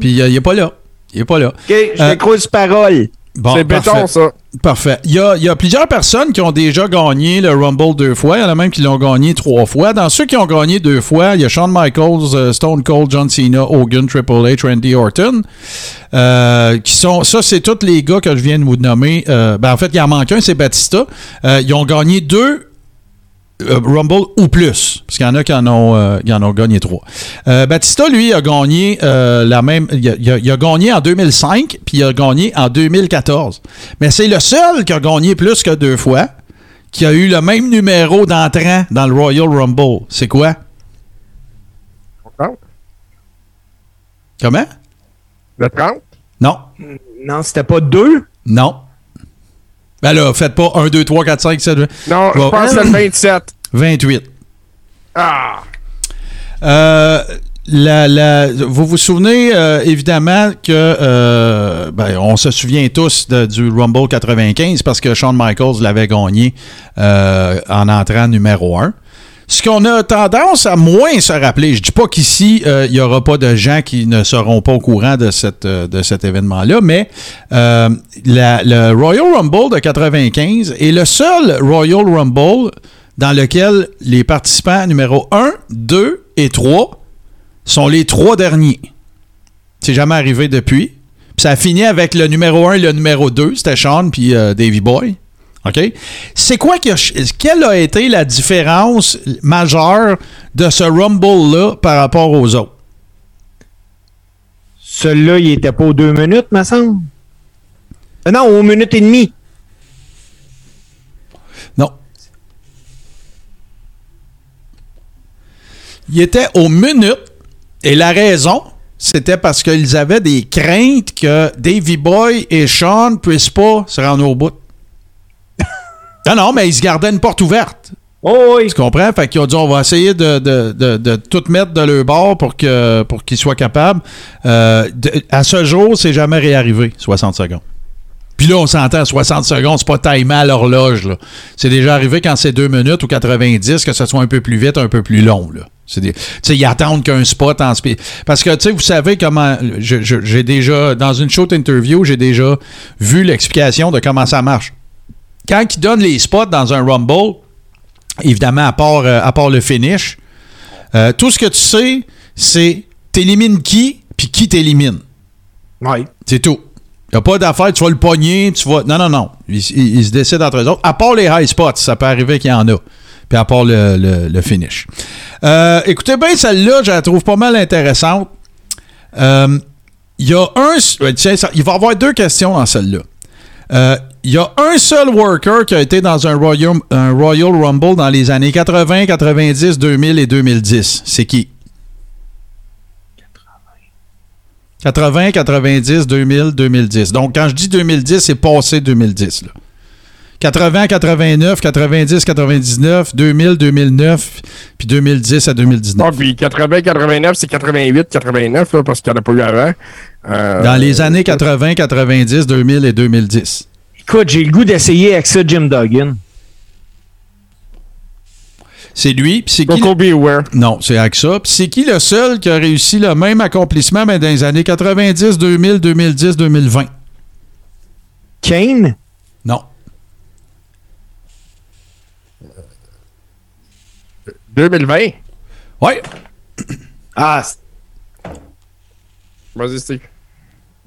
Puis euh, il est pas là. Il est pas là. Ok, je Euh, croise parole. Bon, C'est béton, ça. Parfait. Il y, a, il y a plusieurs personnes qui ont déjà gagné le Rumble deux fois. Il y en a même qui l'ont gagné trois fois. Dans ceux qui ont gagné deux fois, il y a Shawn Michaels, euh, Stone Cold, John Cena, Hogan, Triple H, Randy Orton. Euh, qui sont, ça, c'est tous les gars que je viens de vous nommer. Euh, ben, en fait, il en manque un, c'est Batista. Euh, ils ont gagné deux Rumble ou plus? Parce qu'il y en a qui en ont, euh, qui en ont gagné trois. Euh, Batista, lui, a gagné euh, la même. Il a, il a- il a gagné en 2005, puis il a gagné en 2014. Mais c'est le seul qui a gagné plus que deux fois, qui a eu le même numéro d'entrant dans le Royal Rumble. C'est quoi? Comment? Le 30? Non. Non, c'était pas deux? Non. Ben là, faites pas 1, 2, 3, 4, 5, 7, 8. Non, je pense que c'est le 27. 28. Ah! Euh, la- la- vous vous souvenez euh, évidemment que euh, ben, on se souvient tous de- du Rumble 95 parce que Shawn Michaels l'avait gagné euh, en entrant numéro 1. Ce qu'on a tendance à moins se rappeler, je dis pas qu'ici euh, il y aura pas de gens qui ne seront pas au courant de, euh, cet événement-là, mais euh, le Royal Rumble de 95 est le seul Royal Rumble dans lequel les participants numéro 1, 2 et 3 sont les trois derniers. C'est jamais arrivé depuis. Puis ça a fini avec le numéro 1 et le numéro 2, c'était Sean puis euh, Davy Boy. OK? C'est quoi qui a, quelle a été la différence majeure de ce Rumble-là par rapport aux autres? Celui-là, il était pas aux deux minutes, me semble. Euh, non, aux minutes et demie. Non. Il était aux minutes et la raison, c'était parce qu'ils avaient des craintes que Davy Boy et Sean puissent pas se rendre au bout. Non, non, mais ils se gardaient une porte ouverte. Oh oui. Tu comprends? Fait qu'ils ont dit on va essayer de, de- de- de tout mettre de leur bord pour que pour qu'ils soient capables. Euh, à ce jour, c'est jamais réarrivé, 60 secondes. Puis là, on s'entend, 60 secondes, c'est pas timé à l'horloge. là. C'est déjà arrivé quand c'est 2 minutes ou 90, que ce soit un peu plus vite, un peu plus long. Là. C'est des- ils attendent qu'un spot en spé- Parce que, tu sais, vous savez comment. J'ai déjà, dans une short interview, j'ai déjà vu l'explication de comment ça marche. Quand ils donnent les spots dans un Rumble, évidemment, à part, euh, à part le finish, euh, tout ce que tu sais, c'est t'élimines qui, puis qui t'élimine. Oui. C'est tout. Il n'y a pas d'affaire, tu vas le pogner, tu vas. Non, non, non. Ils, ils- ils se décident entre eux autres. À part les high spots, ça peut arriver qu'il y en a. Puis à part le, le- le finish. Euh, écoutez bien, celle-là, je la trouve pas mal intéressante. Euh, Il y a un. ouais, tiens, ça- il va y avoir deux questions dans celle-là. Euh, Il y a un seul worker qui a été dans un Royal, Rumble dans les années 80, 90, 2000 et 2010. C'est qui? 80, 90, 2000, 2010. Donc, quand je dis 2010, c'est passé 2010. Là. 80, 89, 90, 99, 2000, 2009, puis 2010 à 2019. Ah, puis 80, 89, c'est 88, 89, là, parce qu'il n'y en a pas eu avant. Euh, Dans les années 80, 90, 2000 et 2010. Écoute, j'ai le goût d'essayer avec ça Jim Duggan. C'est lui. Puis c'est qui? Beware. Non, c'est avec ça. Puis c'est qui le seul qui a réussi le même accomplissement mais dans les années 90, 2000, 2010, 2020? Kane? Non. 2020. Oui. Ah, Vas-y, Steve.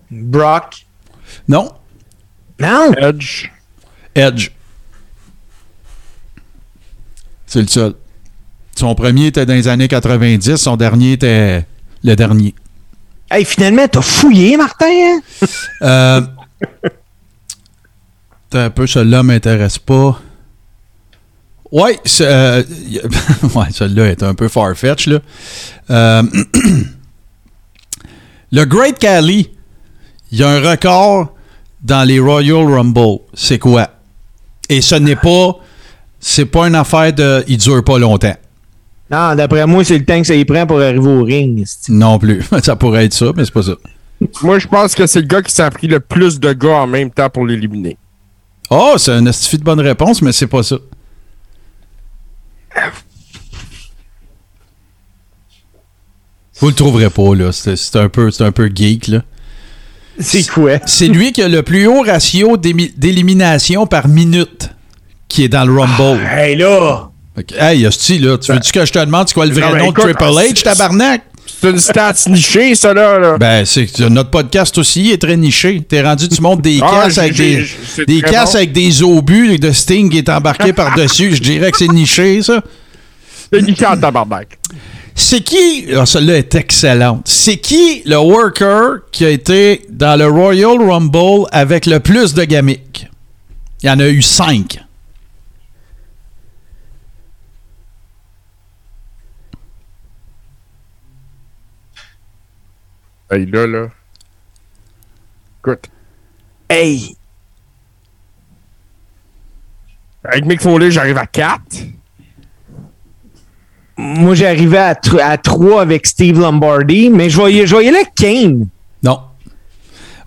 Brock. Non. Non. Edge. Edge. C'est le seul. Son premier était dans les années 90, son dernier était le dernier. Hey, finalement, t'as fouillé, Martin, hein? Euh, t'as un peu, celui-là m'intéresse pas. Ouais, c'est, euh, ouais celui-là est un peu farfetch là. Euh, le Great Cali, il y a un record dans les Royal Rumble. C'est quoi? Et ce n'est pas, c'est pas une affaire de, il dure pas longtemps. Non, d'après moi, c'est le temps que ça y prend pour arriver au ring. Non plus. ça pourrait être ça, mais c'est pas ça. Moi, je pense que c'est le gars qui s'est pris le plus de gars en même temps pour l'éliminer. Oh, c'est un astifi de bonne réponse, mais c'est pas ça. Vous le trouverez pas, là. C'est un, peu- un peu geek, là. C'est quoi? C'est lui qui a le plus haut ratio d'élimination par minute qui est dans le Rumble. Hey là! Que, Hey, hostie, là, tu veux-tu que je te demande c'est quoi le vrai Non, mais nom de Triple ah, H, tabarnak? C'est une stats nichée, ça, là. là. Ben, c'est notre podcast aussi est très niché. T'es rendu, tu montes des Ah, casses avec des, des casses bon. avec des obus de Sting qui est embarqué par-dessus. Je dirais que c'est niché, ça. C'est niché en tabarnak. C'est qui, ah, celle-là est excellente. C'est qui le worker qui a été dans le Royal Rumble avec le plus de gimmicks? Il y en a eu cinq. Hey, là, là. Écoute. Hey! Avec Mick Foley, j'arrive à 4. Moi, j'arrivais à, à 3 avec Steve Lombardi, mais je voyais, je voyais là Kane. Non.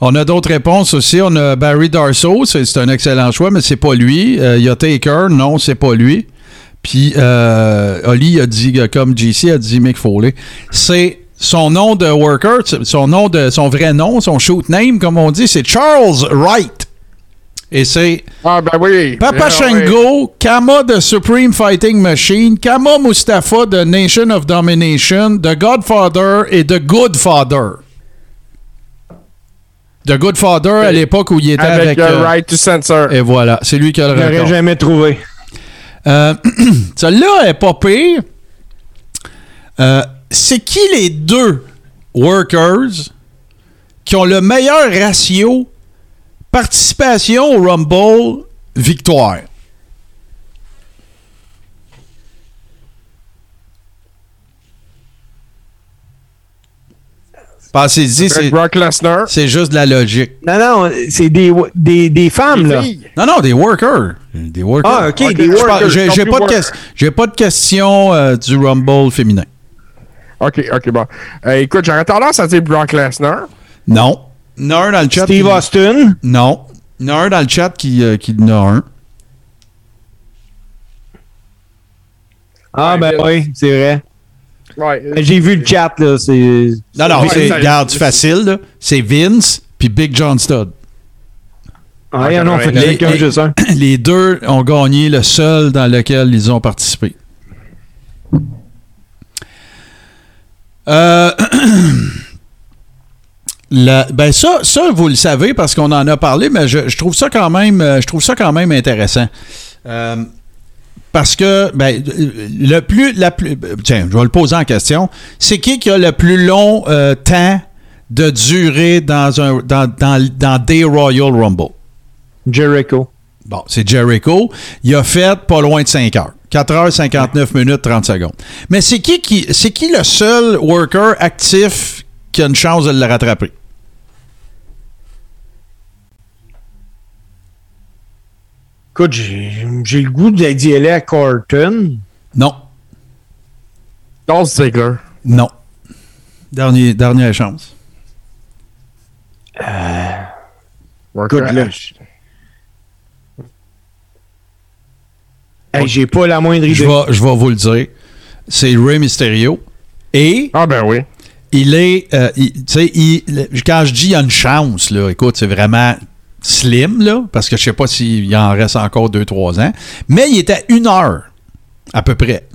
On a d'autres réponses aussi. On a Barry Darso, c'est c'est un excellent choix, mais c'est pas lui. Euh, Il y a Taker, non, c'est pas lui. Puis euh, Oli a dit, comme JC a dit Mick Foley, c'est son nom de worker, son nom de son vrai nom, son shoot name, comme on dit, c'est Charles Wright. Et c'est Ah, ben oui. Papa Ah, Shango, Kama de Supreme Fighting Machine, Kama Mustafa de Nation of Domination, The Godfather et The Good Father. The Good Father à l'époque où il était avec. Avec, euh, euh, Right to Censor. et voilà, c'est lui qui a le J'aurais record. jamais trouvé. Euh, Celle-là est pas pire. Euh, c'est qui les deux workers qui ont le meilleur ratio participation au Rumble victoire? Pensez-y, c'est Brock Lesnar. c'est juste de la logique. Non, non, c'est des, des, des femmes, là. Non, non, des workers. Des workers. Ah, OK, Ok, des je Je parle- workers. J'ai pas, pas de question euh, du Rumble féminin. OK, OK, bon. Euh, écoute, j'aurais tendance à dire Brock Lesnar. Non. Un dans le chat. Steve qui- Austin? Non. Il y en a un dans le chat qui, euh, qui en a un. Ah, ben oui, c'est vrai. Ouais. euh, J'ai vu le chat, là. C'est. Non, non, Ouais, c'est, regarde, c'est facile, là. C'est Vince puis Big John Studd. Ah, il y en a fait Les-. Les deux ont gagné le seul dans lequel ils ont participé. Euh, la- ben ça, ça, vous le savez parce qu'on en a parlé, mais je, je trouve ça quand même, euh, je trouve ça quand même intéressant. Euh, parce que ben, le plus, la plus, tiens, je vais le poser en question. C'est qui qui a le plus long euh, temps de durée dans un dans, dans, dans des Royal Rumble? Jericho. Bon, c'est Jericho. Il a fait pas loin de 5 heures. 4 heures 59 minutes 30 secondes. Mais c'est qui, qui c'est qui le seul worker actif qui a une chance de le rattraper? Écoute, j'ai j'ai le goût d'y aller à Corton. Non. Dolph Ziggler. Non. Dernier, dernière chance. Worker. Écoute, là. Hey, j'ai pas la moindre Je vais, je vais vous le dire. C'est Rey Mysterio. Et Ah, ben oui. il est. euh, tu sais, quand je dis il y a une chance, là, écoute, c'est vraiment slim, là, parce que je sais pas s'il en reste encore 2-3 ans. Mais il est à une heure, à peu près.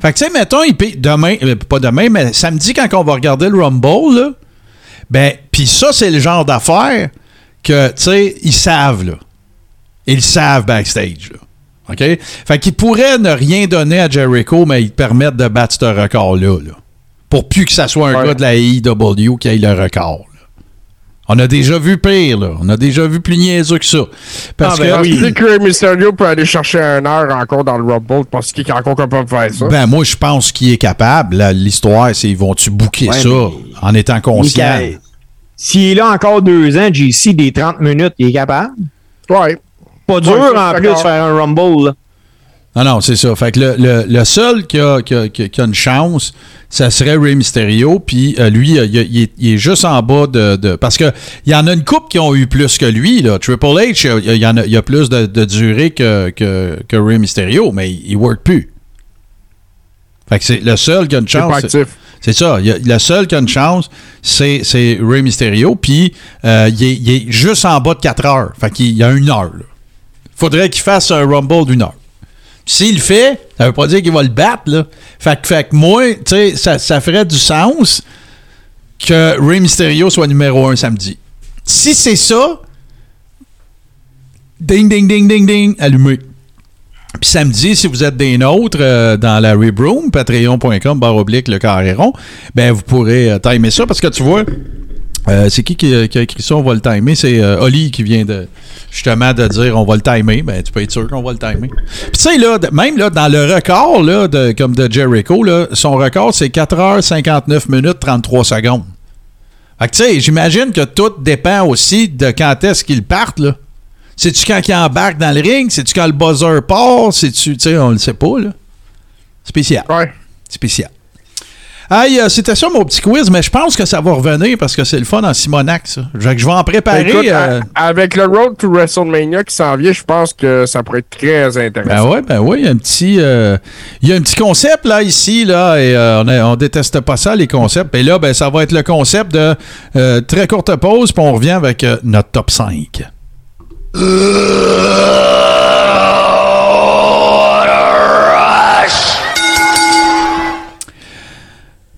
Fait que, tu sais, mettons, il paye demain, euh, pas demain, mais samedi, quand on va regarder le Rumble, là, ben, puis ça, c'est le genre d'affaire que, tu sais, ils savent, là. Ils savent backstage, là. OK? Fait qu'ils pourraient ne rien donner à Jericho, mais ils te permettent de battre ce record-là, là. Pour plus que ça soit un Ouais. gars de la AEW qui ait le record, là. On a déjà vu pire, là. On a déjà vu plus niaiseux que ça. Parce Ah, ben que, Tu sais que Mysterio peut aller chercher un heure encore dans le Rumble parce qu'il est encore capable de faire ça. ben, moi, je pense qu'il est capable. L'histoire, c'est ils vont-tu bouquer Ouais, ça en étant conscient? Il S'il est là encore deux ans, JC, des 30 minutes, il est capable? Ouais. Pas dur, Ouais, en plus, de faire un Rumble. là. Non, non, c'est ça. Fait que le, le- le seul qui a, qui a- qui a- qui a une chance, ça serait Rey Mysterio. Puis euh, lui, il, il est, il est juste en bas de. de- parce qu'il y en a une coupe qui ont eu plus que lui. Là. Triple H, il y, en a, il y a plus de, de durée que, que, que Rey Mysterio, mais il, il work plus. Fait que c'est le seul qui a une C'est chance. pas actif. C'est ça. Il y a- le seul qui a une chance, c'est, c'est Rey Mysterio. Puis euh, il, est, il est juste en bas de 4 heures. Fait qu'il y a une heure. là. Faudrait qu'il fasse un Rumble d'une heure. S'il le fait, ça veut pas dire qu'il va le battre. Là. Fait, que- moi, tu sais, ça, ferait du sens que Rey Mysterio soit numéro 1 samedi. Si c'est ça, ding, ding, ding, ding, ding, allumé. Puis samedi, si vous êtes des nôtres euh, dans la Rib Room, patreon.com, barre oblique, le carré rond, ben vous pourrez euh, timer ça parce que tu vois, euh, c'est qui qui, a- qui a écrit ça, on va le timer? C'est Oli qui vient de justement de dire on va le timer. Ben, tu peux être sûr qu'on va le timer. Puis tu sais, là, même là, dans le record, là, de, comme de Jericho, là, son record, c'est 4h59 minutes 33 secondes. Fait que tu sais, j'imagine que tout dépend aussi de quand est-ce qu'ils partent, là. C'est-tu quand ils embarquent dans le ring? C'est-tu quand le buzzer part? C'est-tu, tu sais, on le sait pas, là. Spécial. Ouais. Spécial. Hey, euh, c'était ça mon petit quiz, mais je pense que ça va revenir parce que c'est le fun en Simonac, ça. Je vais en préparer. Écoute, euh, avec le Road to WrestleMania qui s'en vient, je pense que ça pourrait être très Ben intéressant. ouais, ben ouais, il y a un petit, euh, il y a un petit concept là ici là et euh, on, a- on déteste pas ça les concepts. Et là, ben ça va être le concept de euh, très courte pause puis on revient avec euh, notre top 5.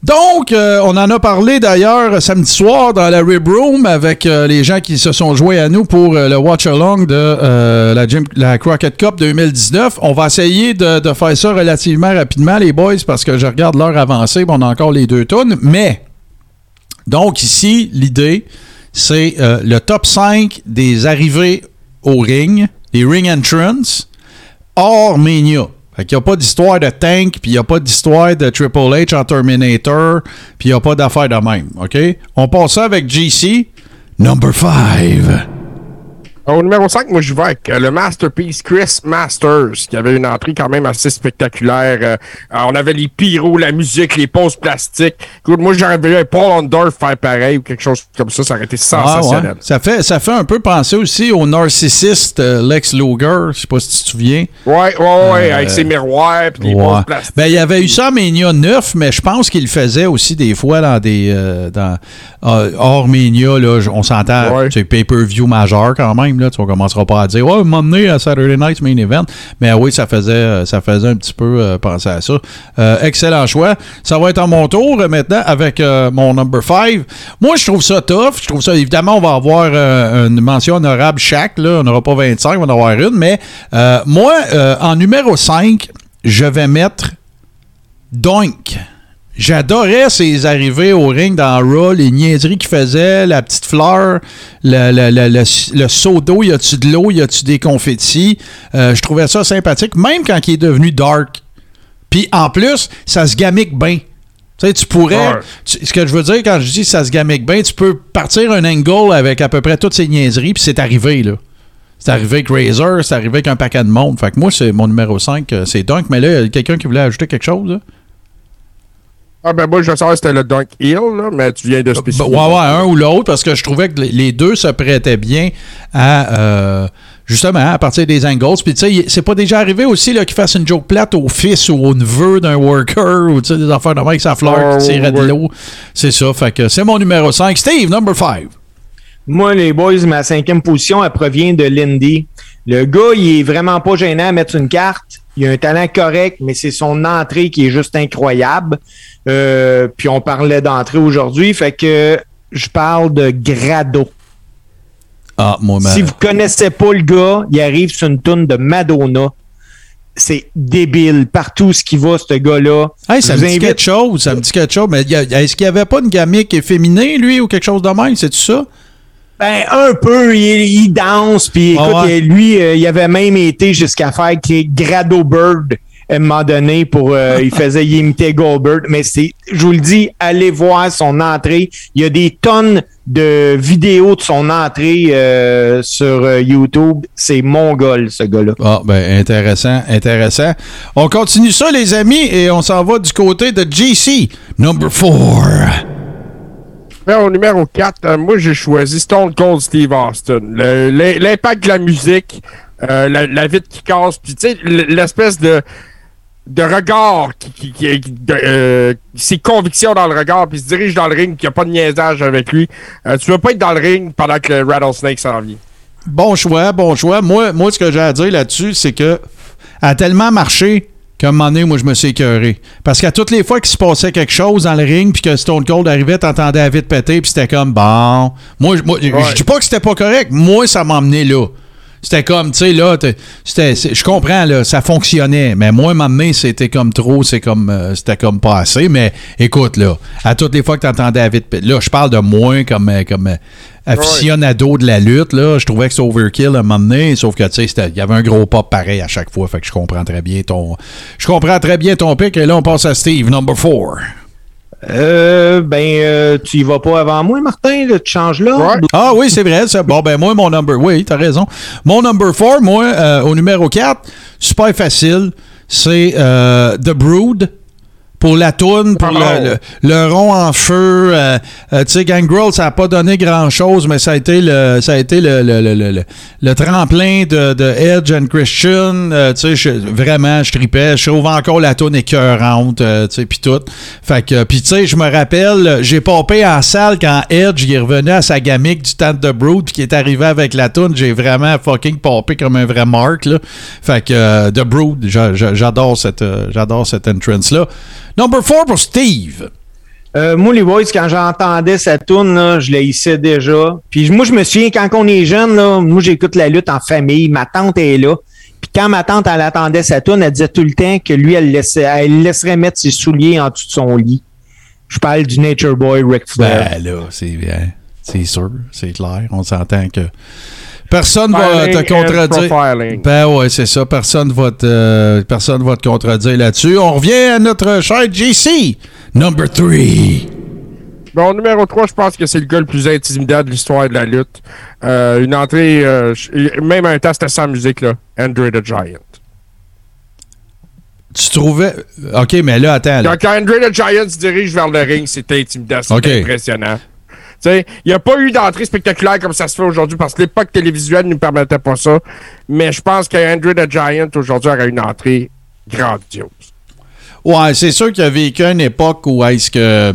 Donc, euh, on en a parlé d'ailleurs samedi soir dans la Rib Room avec euh, les gens qui se sont joués à nous pour euh, le Watch Along de la, Jim- la Crockett Cup 2019. On va essayer de, faire ça relativement rapidement, les boys, parce que je regarde l'heure avancée, on a encore les deux tonnes. Mais, donc ici, l'idée, c'est le top 5 des arrivées au ring, les ring entrance, hors Mania. Fait qu'il n'y a pas d'histoire de Tank, puis il n'y a pas d'histoire de Triple H en Terminator, puis il n'y a pas d'affaire de même, OK? On passe ça avec GC, number 5. Au numéro 5, moi, je vais avec euh, le Masterpiece Chris Masters, qui avait une entrée quand même assez spectaculaire. Euh, euh, on avait les pyros, la musique, les poses plastiques. Écoute, moi, j'aurais vu un Paul Ondorf faire pareil ou quelque chose comme ça. Ça aurait été Ah, sensationnel. ouais. ça, fait, ça fait un peu penser aussi au narcissiste euh, Lex Luger, je sais pas si tu te souviens. Ouais, ouais, ouais, Euh, avec ses miroirs puis les Ouais. poses plastiques. Ben, il y avait eu ça à Mania 9, mais je pense qu'il le faisait aussi des fois dans des. dans, hors Mania, là, on s'entend, c'est pay-per-view majeur quand même, là. Tu ne commenceras pas à dire, oh, m'emmener à Saturday Night's Main Event. Mais oui, ça faisait, euh, ça faisait un petit peu euh, penser à ça. Euh, excellent choix. Ça va être à mon tour maintenant avec mon number 5. Moi, je trouve ça tough. Je trouve ça, évidemment, on va avoir une mention honorable chaque, là. On n'aura pas 25, on va en avoir une. Mais moi, en numéro 5, je vais mettre Doink. J'adorais ses arrivées au ring dans Raw, les niaiseries qu'il faisait, la petite fleur, le, le, le, le- le seau d'eau, y a-tu de l'eau, y a-tu des confettis? Euh, je trouvais ça sympathique, même quand il est devenu dark. Puis en plus, ça se gamique bien. Tu sais, tu pourrais. Tu- ce que je veux dire quand je dis ça se gamique bien, tu peux partir un angle avec à peu près toutes ces niaiseries, puis c'est arrivé, là. C'est arrivé avec Razor, c'est arrivé avec un paquet de monde. Fait que moi, c'est mon numéro 5, euh, c'est Dunk. Mais là, il y a quelqu'un qui voulait ajouter quelque chose, là? Ah, ben, moi, je savoir si c'était le Dunk Hill, là, mais tu viens de spécifier. Ben, ouais, ouais, un ou l'autre, parce que je trouvais que les- deux se prêtaient bien à. euh, justement, à partir des angles. Puis, tu sais, c'est pas déjà arrivé aussi là, qu'il fasse une joke plate au fils ou au neveu d'un worker ou tu sais, des affaires de avec sa fleur qui Oh, tirait de ouais. l'eau. C'est ça. Fait que c'est mon numéro 5. Steve, number 5. Moi, les boys, ma cinquième position, elle provient de Lindy. Le gars, il est vraiment pas gênant à mettre une carte. Il a un talent correct, mais c'est son entrée qui est juste incroyable. Euh, puis on parlait d'entrée aujourd'hui, fait que je parle de Grado. Ah, moi, ma- Si vous connaissez pas le gars, il arrive sur une toune de Madonna. C'est débile. Partout ce qui va, ce gars-là. Hey, ça Je me dit invite- quelque chose, ça me dit quelque chose. Mais est-ce qu'il n'y avait pas une gamique efféminée, lui, ou quelque chose de même? C'est-tu ça? Ben, un peu, il, il danse, puis écoute, Ah ouais. il- lui, euh, il avait même été jusqu'à faire Grado Bird à un moment donné pour, euh, il faisait, il imitait Goldberg, mais c'est, je vous le dis, allez voir son entrée. Il y a des tonnes de vidéos de son entrée euh, sur euh, YouTube. C'est mongol, ce gars-là. Ah, ben, intéressant, intéressant. On continue ça, les amis, et on s'en va du côté de GC, number 4. Au numéro 4, moi, j'ai choisi Stone Cold Steve Austin. L'impact de la musique, euh, la, la vitre qui casse, puis tu sais, l'espèce de de regard, qui, qui, euh, ses convictions dans le regard, puis se dirige dans le ring, qu'il n'y a pas de niaisage avec lui. Euh, tu veux pas être dans le ring pendant que le Rattlesnake s'en vient. Bon choix, bon choix. Moi, moi ce que j'ai à dire là-dessus, c'est que a tellement marché qu'à un moment donné, moi, je me suis écœuré. Parce qu'à toutes les fois qu'il se passait quelque chose dans le ring, puis que Stone Cold arrivait, t'entendais la vite péter, puis c'était comme, bon. Moi, je- moi je dis pas que c'était pas correct. Moi, ça m'a emmené là. C'était comme, tu sais, là, je comprends, là, ça fonctionnait. Mais moi, m'emmener, c'était comme trop, c'est comme, euh, c'était comme pas assez. Mais écoute, là, à toutes les fois que t'entendais la vite péter, là, je parle de moi comme, euh, comme euh, aficionado de la lutte, là, je trouvais que c'était overkill à un moment donné, sauf que, tu sais, il y avait un gros pop pareil à chaque fois, fait que je comprends très bien ton, je comprends très bien ton pic, et là, on passe à Steve, number four. Euh, ben, euh, tu y vas pas avant moi, Martin, là, tu changes là. Ah oui, c'est vrai. ça. Bon, ben moi, mon number... Oui, t'as raison. Mon number 4, moi, euh, au numéro 4, super facile, c'est euh, The Brood. Pour la toune, pour le, le- le rond en feu. euh, euh, tu sais, Gangrel, ça n'a pas donné grand-chose, mais ça a été le, ça a été le, le, le, le- le- le tremplin de, de Edge and Christian. Euh, tu sais, vraiment, je tripais. Je trouve encore la toune écœurante, euh, tu sais, puis tout. Fait que, puis tu sais, je me rappelle, j'ai popé en salle quand Edge, il est revenu à sa gamique du temps de Brood, puis qui est arrivé avec la toune. J'ai vraiment fucking popé comme un vrai Mark, là. Fait que, The Brood, j'a- j'a- j'adore cette, j'adore cette entrance-là. Number 4 pour Steve. Euh, moi, les boys, quand j'entendais cette tune là, je la hissais déjà. Puis moi, je me souviens, quand on est jeune, là, moi, j'écoute la lutte en famille. Ma tante est là. Puis quand ma tante, elle attendait sa tune, elle disait tout le temps que lui, elle, laissait, elle laisserait mettre ses souliers en dessous de son lit. Je parle du Nature Boy Ric Flair. Ben là, c'est bien. C'est sûr, c'est clair. On s'entend que personne va te contredire. Ben ouais, c'est ça. Personne va te, personne va te contredire là-dessus. On revient à notre cher JC. Number 3. Bon, numéro 3, je pense que c'est le gars le plus intimidant de l'histoire de la lutte. Euh, une entrée, euh, même un temps, c'était sans musique, là. Andre the Giant. Tu trouvais. OK, mais là, attends. là. Quand, quand Andre the Giant se dirige vers le ring, c'est intimidant, Ok. impressionnant. Il n'y a pas eu d'entrée spectaculaire comme ça se fait aujourd'hui parce que l'époque télévisuelle ne nous permettait pas ça. Mais je pense qu'Andre the Giant aujourd'hui aurait une entrée grandiose. Ouais, c'est sûr qu'il a vécu une époque où est-ce que.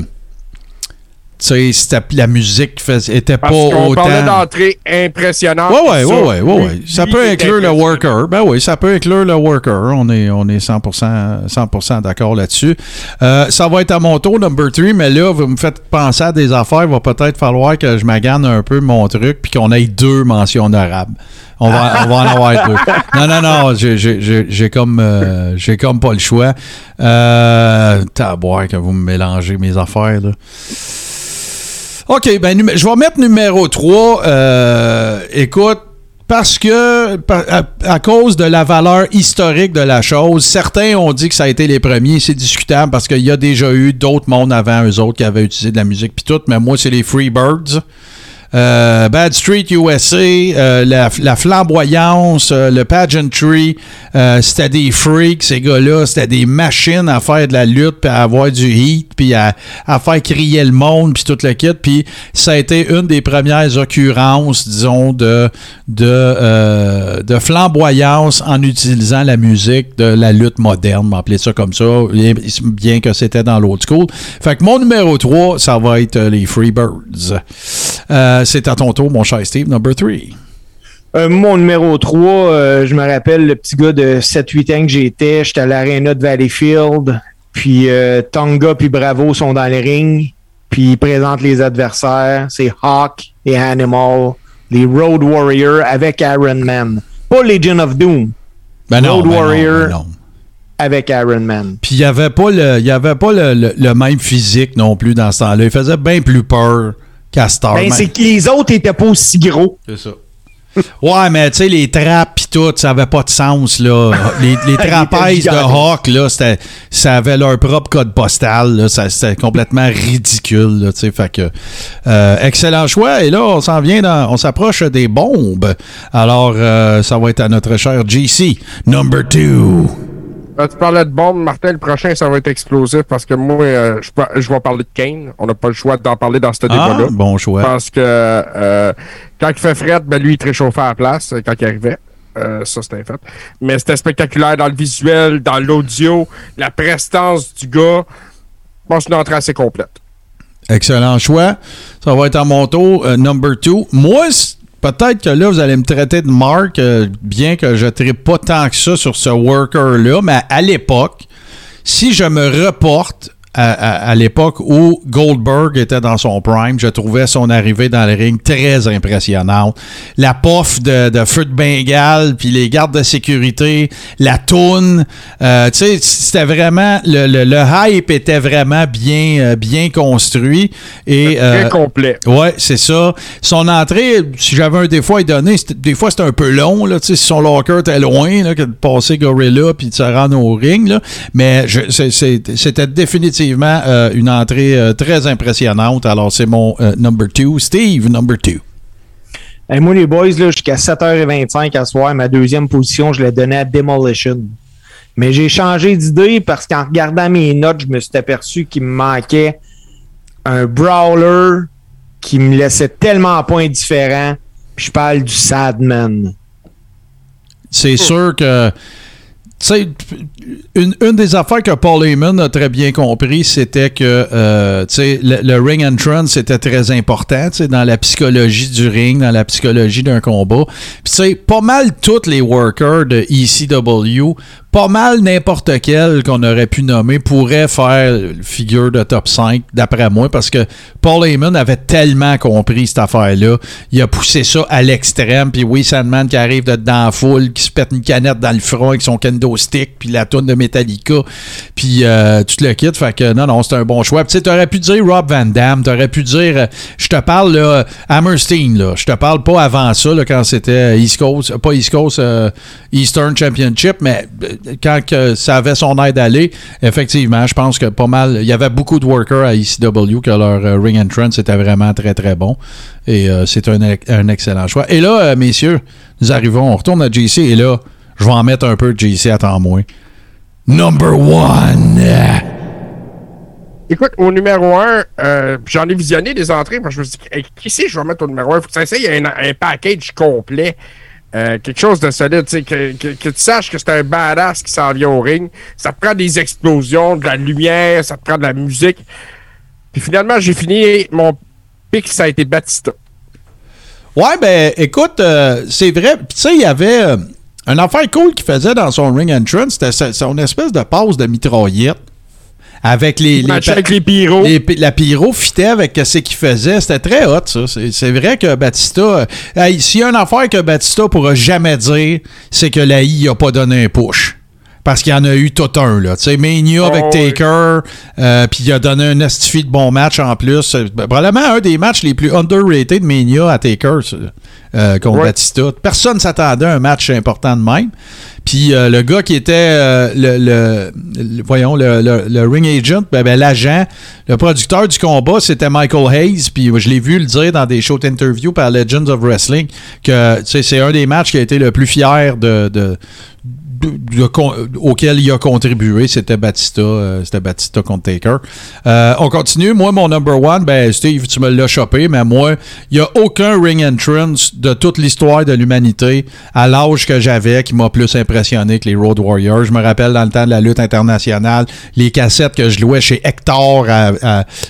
Tu sais, la musique faisait, était Parce pas qu'on autant. parlait d'entrée impressionnante. Ouais, ouais, Ça, ouais, ouais, ouais, Ça peut inclure le worker. Ben oui, ça peut inclure le worker. On est, on est 100%, 100% d'accord là-dessus. Euh, ça va être à mon tour, number 3, mais là, vous me faites penser à des affaires. Il va peut-être falloir que je magane un peu mon truc puis qu'on ait deux mentions honorables. On va, on va en avoir deux. Non, non, non, j'ai- comme, euh, j'ai comme pas le choix. Euh, Taboire que vous me mélangez mes affaires, là. OK, ben je vais mettre numéro 3. Euh, écoute, parce que à, à cause de la valeur historique de la chose, certains ont dit que ça a été les premiers. C'est discutable parce qu'il y a déjà eu d'autres mondes avant eux autres qui avaient utilisé de la musique puis tout, mais moi, c'est les Freebirds. Euh, Bad Street USA, euh, la, la flamboyance, euh, le pageantry, c'était des freaks, ces gars-là, c'était des machines à faire de la lutte, puis à avoir du heat, puis à, faire crier le monde, puis tout le kit, puis ça a été une des premières occurrences, disons, de, de, de flamboyance en utilisant la musique de la lutte moderne, on va appeler ça comme ça, bien- que c'était dans l'old school. Fait que mon numéro 3, ça va être les Freebirds. Euh, c'est à ton tour, mon cher Steve, number 3. Euh, mon numéro 3, je me rappelle le petit gars de 7-8 ans que j'étais. J'étais à l'aréna de Valleyfield. Puis euh, Tonga puis Bravo sont dans le ring. Puis ils présentent les adversaires. C'est Hawk et Animal. Les Road Warriors avec Iron Man. Pas Legion of Doom. Ben non, Road ben non, Warrior ben non. avec Iron Man. Puis il n'y avait pas, le, y avait pas le, le- le même physique non plus dans ce temps-là. Il faisait bien plus peur Star. Ben, c'est que les autres étaient pas aussi gros. C'est ça. Ouais, mais tu sais, les trappes pis tout, ça avait pas de sens, là. Les, les trapèzes de. Hawk, là, c'était, ça avait leur propre code postal, là. Ça, c'était complètement ridicule, là, tu sais. Fait que, euh, excellent choix. Et là, on s'en vient dans, on s'approche des bombes. Alors, euh, ça va être à notre cher GC, number two. Euh, tu parlais de bombe, Martin, le prochain, ça va être explosif parce que moi, euh, je, je vais parler de Kane. On n'a pas le choix d'en parler dans ce Ah, débat-là. bon choix. Parce que euh, quand il fait fret, ben lui, il te réchauffait à la place quand il arrivait. Ça, c'était fait. Mais c'était spectaculaire dans le visuel, dans l'audio, la prestance du gars. Je pense une entrée assez complète. Excellent choix. Ça va être à mon tour, number two. Moi, c- peut-être que là, vous allez me traiter de Mark, euh, bien que je ne pas tant que ça sur ce worker-là, mais à l'époque, si je me reporte à, à- à l'époque où Goldberg était dans son prime, je trouvais son arrivée dans le ring très impressionnante. La pof de, de feu de Bengale, puis les gardes de sécurité, la toune, euh, tu sais, c'était vraiment, le, le- le hype était vraiment bien, euh, bien construit. Et, Très euh, complet. Ouais, c'est ça. Son entrée, si j'avais un défaut à donner, des fois c'était un peu long, là, tu sais, si son locker était loin, là, que de passer Gorilla puis de se rendre au ring, là. Mais c'était définitivement euh, une entrée euh, très impressionnante. Alors, c'est mon euh, number two. Steve, number two. Hey, moi, les boys, là, jusqu'à 7h25 à soir, ma deuxième position, je l'ai donnée à Demolition. Mais j'ai changé d'idée parce qu'en regardant mes notes, je me suis aperçu qu'il me manquait un brawler qui me laissait tellement pas indifférent. Puis je parle du Sadman. C'est sûr que. Sais, une, une des affaires que Paul Heyman a très bien compris, c'était que euh, le, le ring entrance était très important dans la psychologie du ring, dans la psychologie d'un combat. Puis pas mal tous les workers de ECW, pas mal n'importe quel qu'on aurait pu nommer pourrait faire figure de top 5, d'après moi, parce que Paul Heyman avait tellement compris cette affaire-là. Il a poussé ça à l'extrême. Puis oui, Sandman qui arrive de dans la foule, qui se pète une canette dans le front avec son kendo stick, puis la toune de Metallica, puis euh, tu te le quittes. Fait que non, non, c'est un bon choix. Tu sais, t'aurais pu dire Rob Van Damme, t'aurais pu dire, euh, je te parle là, Hammerstein, là. Je te parle pas avant ça, quand c'était East Coast, pas East Coast, euh, Eastern Championship, mais euh, quand que ça avait son aide d'aller, effectivement, je pense que pas mal, il y avait beaucoup de workers à ECW que leur euh, ring entrance était vraiment très très bon. Et euh, c'est un, un excellent choix. Et là, euh, messieurs, nous arrivons, on retourne à JC et là, je vais en mettre un peu de JC à temps moins. Number one! Écoute, au numéro 1, j'en ai visionné des entrées, parce que je me suis dit, hey, qui c'est que je vais mettre au numéro 1? Faut que ça essaye un, un package complet. Euh, quelque chose de solide, tu sais, que, que, que tu saches que c'est un badass qui s'en vient au ring. Ça te prend des explosions, de la lumière, ça te prend de la musique. Puis finalement, j'ai fini, mon pic, ça a été Batista. Ouais, ben, écoute, euh, c'est vrai. Tu sais, il y avait euh, un affaire cool qu'il faisait dans son ring entrance. C'était son espèce de passe de mitraillette. Avec les. avec les pyros. la pyro fitait avec ce qu'il faisait. C'était très hot, ça. C'est vrai que Batista. euh, S'il y a une affaire que Batista pourra jamais dire, c'est que la I a pas donné un push. Parce qu'il y en a eu tout un, là. Tu sais, Mania avec Oh. Taker, euh, puis il a donné un estifi de bon match en plus. C'est Probablement un des matchs les plus underrated de Mania à Taker, euh, contre Ouais. Batista. Personne ne s'attendait à un match important de même. Puis euh, le gars qui était euh, le, le- le- voyons le, le- ring agent, ben, ben, l'agent, le producteur du combat, c'était Michael Hayes. Puis je l'ai vu le dire dans des shows d'interview par Legends of Wrestling que c'est un des matchs qui a été le plus fier de, de- auquel il a contribué, c'était Batista, euh, c'était Batista contre Taker. Euh, on continue. Moi, mon number one, ben Steve, tu me l'as chopé, mais moi, il n'y a aucun ring entrance de toute l'histoire de l'humanité à l'âge que j'avais qui m'a plus impressionné que les Road Warriors. Je me rappelle dans le temps de la lutte internationale, les cassettes que je louais chez Hector,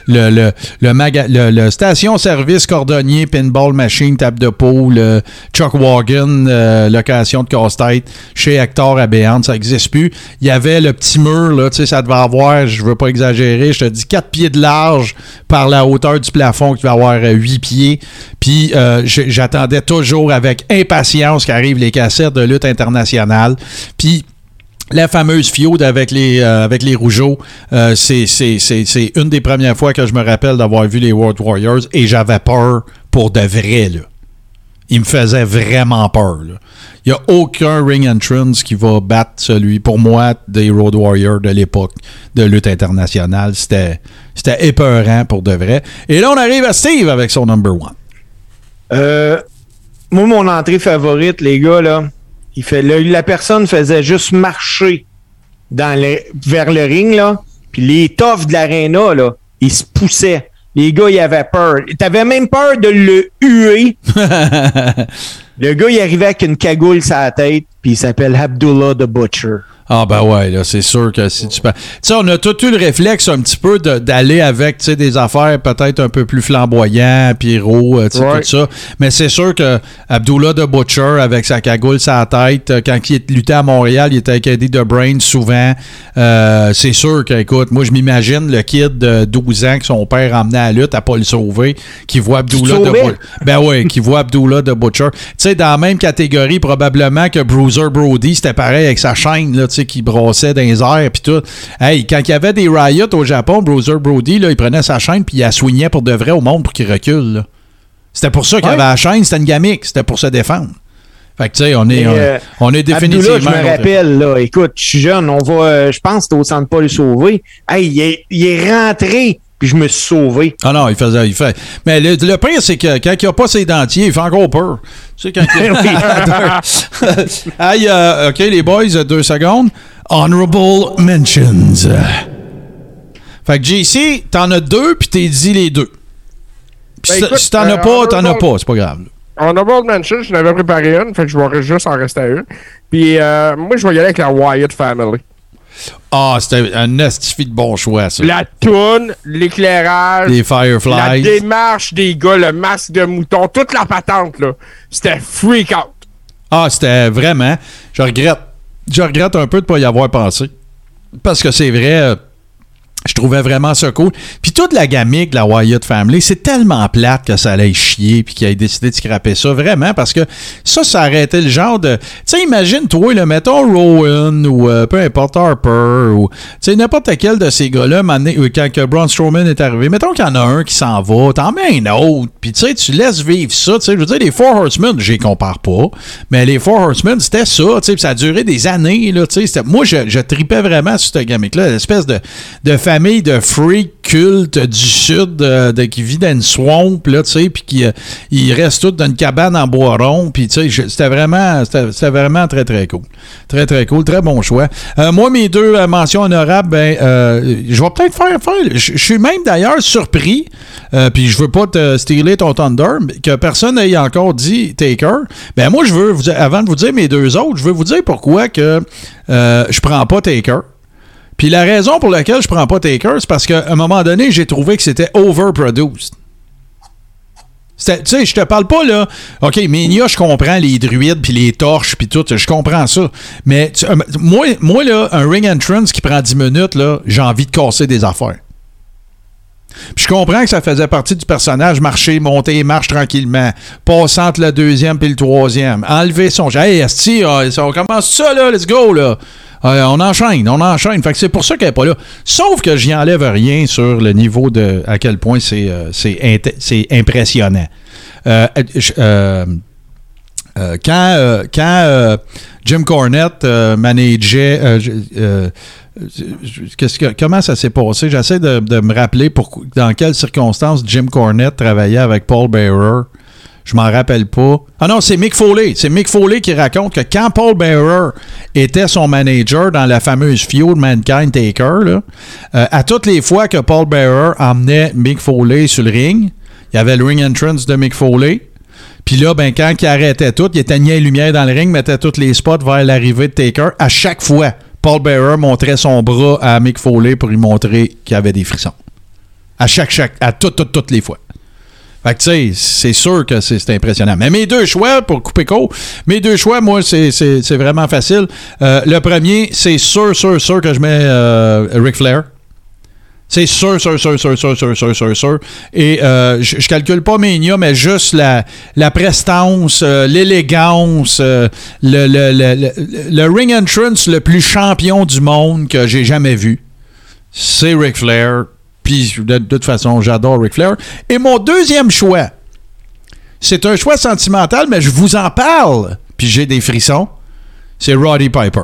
le, station-service cordonnier, pinball machine, table de poule, euh, Chuck Wagon, location de casse-tête chez Hector à Béante, ça n'existe plus. Il y avait le petit mur, là, tu sais, ça devait avoir, je veux pas exagérer, je te dis 4 pieds de large par la hauteur du plafond qui va avoir 8 pieds. Puis euh, j'attendais toujours avec impatience qu'arrivent les cassettes de lutte internationale. Puis la fameuse fiode avec les, euh, avec les rougeaux, euh, c'est une des premières fois que je me rappelle d'avoir vu les World Warriors et j'avais peur pour de vrai. Là. Il me faisait vraiment peur. Il n'y a aucun ring entrance qui va battre celui, pour moi, des Road Warriors de l'époque de lutte internationale. C'était, c'était épeurant pour de vrai. Et là, on arrive à Steve avec son number one. Euh, moi, mon entrée favorite, les gars, là, il fait, la personne faisait juste marcher vers le ring, là, puis les toughs de l'aréna, là, ils se poussaient. Les gars, ils avaient peur. T'avais même peur de le huer. Le gars, il arrivait avec une cagoule sur la tête, puis il s'appelle Abdullah the Butcher. Ah ben ouais, là, c'est sûr que si tu. Tu sais, on a tout eu le réflexe un petit peu d'aller avec tu sais, des affaires peut-être un peu plus flamboyants, pyro, euh, tu sais, Ouais. tout ça. Mais c'est sûr que Abdullah de Butcher, avec sa cagoule la tête, euh, quand il luttait à Montréal, il était avec de Brain souvent. Euh, c'est sûr que, écoute, moi je m'imagine le kid de 12 ans que son père emmenait à la lutte à pas le sauver, qui voit Abdullah de? Butcher. Ben oui, qui voit Abdullah de Butcher. Tu sais, dans la même catégorie, probablement que Bruiser Brody, c'était pareil avec sa chaîne, là, tu sais, qui brossait dans les airs, puis tout. Hey, quand il y avait des riots au Japon, Bruiser Brody, là, il prenait sa chaîne, puis il la soignait pour de vrai au monde pour qu'il recule, là. C'était pour ça qu'il Ouais. avait la chaîne, c'était une gamique, c'était pour se défendre. Fait que, tu sais, on est, on, euh, on est définitivement... Abdullah, je me rappelle, là, écoute, je suis jeune, on va, euh, je pense que au centre Paul Sauvé. Hey, il est, il est rentré, puis je me suis sauvé. Ah non, il faisait, il fait. Mais le, le pire, c'est que quand il n'a pas ses dentiers, il fait encore peur. Tu sais, quand il Hey, euh, OK, les boys, deux secondes. Honorable mentions. Fait que JC, t'en as deux, puis t'es dit les deux. Puis Ben, si- écoute, si t'en as euh, pas, t'en as pas, c'est pas grave. Honorable Mention, je n'avais préparé une, fait que je vais juste en rester à une. Puis euh, moi, je vais y aller avec la Wyatt Family. Ah, c'était un estifi de bon choix, ça. La toune, l'éclairage, Les la Fireflies. démarche des gars, le masque de mouton, toute la patente, là. C'était freak out. Ah, c'était vraiment. Je regrette. Je regrette un peu de ne pas y avoir pensé. Parce que c'est vrai, euh, je trouvais vraiment ça cool. Puis toute la gamique de la Wyatt Family, c'est tellement plate que ça allait chier puis qu'il ait décidé de scraper ça. Vraiment, parce que ça, ça été le genre de. Tu sais, imagine, toi, le mettons Rowan ou euh, peu importe Harper ou. Tu sais, n'importe quel de ces gars-là, euh, quand que Braun Strowman est arrivé, mettons qu'il y en a un qui s'en va, t'en mets un autre. Puis tu sais, tu laisses vivre ça. Tu sais, je veux dire, les Four Horsemen, je les compare pas. Mais les Four Horsemen, c'était ça. Tu sais, ça a duré des années. Là, tu sais, moi, je, je tripais vraiment sur cette gamique-là. L'espèce de, de famille de freak culte du sud euh, de, qui vit dans une swamp, là, tu sais, puis qui euh, ils restent dans une cabane en bois rond. Puis, tu sais, c'était vraiment, c'était vraiment très, très cool. Très, très cool. Très bon choix. Euh, moi, mes deux euh, mentions honorables, ben, je vais peut-être faire, faire je suis même d'ailleurs surpris, puis je veux pas te stealer ton Thunder, que personne n'ait encore dit Taker. Ben, moi, je veux, avant de vous dire mes deux autres, je veux vous dire pourquoi que je prends pas Taker. Puis la raison pour laquelle je prends pas Taker, c'est parce qu'à un moment donné, j'ai trouvé que c'était overproduced. Tu sais, je te parle pas là. OK, Mania, je comprends les druides puis les torches puis tout, je comprends ça. Mais euh, moi, moi là, un ring entrance qui prend 10 minutes, là, j'ai envie de casser des affaires. Puis je comprends que ça faisait partie du personnage, marcher, monter, marche tranquillement, passer entre le deuxième puis le troisième, enlever son... Hey, euh, ça- on commence ça, là, let's go, là. Euh, on enchaîne, on enchaîne. Fait c'est pour ça qu'elle n'est pas là. Sauf que j'y enlève rien sur le niveau de à quel point c'est euh, c'est impressionnant. Euh, quand quand Jim Cornette manageait, comment ça s'est passé? J'essaie de, me rappeler dans quelles circonstances Jim Cornette travaillait avec Paul Bearer. Je m'en rappelle pas. Ah non, c'est Mick Foley. C'est Mick Foley qui raconte que quand Paul Bearer était son manager dans la fameuse feud Mankind Taker, euh, à toutes les fois que Paul Bearer emmenait Mick Foley sur le ring, il y avait le ring entrance de Mick Foley. Puis là, ben, quand il arrêtait tout, il éteignait les lumières dans le ring, mettait tous les spots vers l'arrivée de Taker. À chaque fois, Paul Bearer montrait son bras à Mick Foley pour lui montrer qu'il avait des frissons. À chaque, chaque, à toutes, toutes, toutes les fois. Fait que, tu sais, c'est sûr que c'est impressionnant. Mais mes deux choix, pour couper court, mes deux choix, moi, c'est vraiment facile. Euh, le premier, c'est sûr, sûr, sûr que je mets euh, Ric Flair. C'est sûr, sûr, sûr, sûr, sûr, sûr, sûr, sûr. Et euh, je, calcule pas Mania, mais juste la, prestance, euh, l'élégance, le, le, le, le- le ring entrance le plus champion du monde que j'ai jamais vu. C'est Ric Flair. Puis de, toute façon, j'adore Ric Flair. Et mon deuxième choix, c'est un choix sentimental, mais je vous en parle, puis j'ai des frissons. C'est Roddy Piper.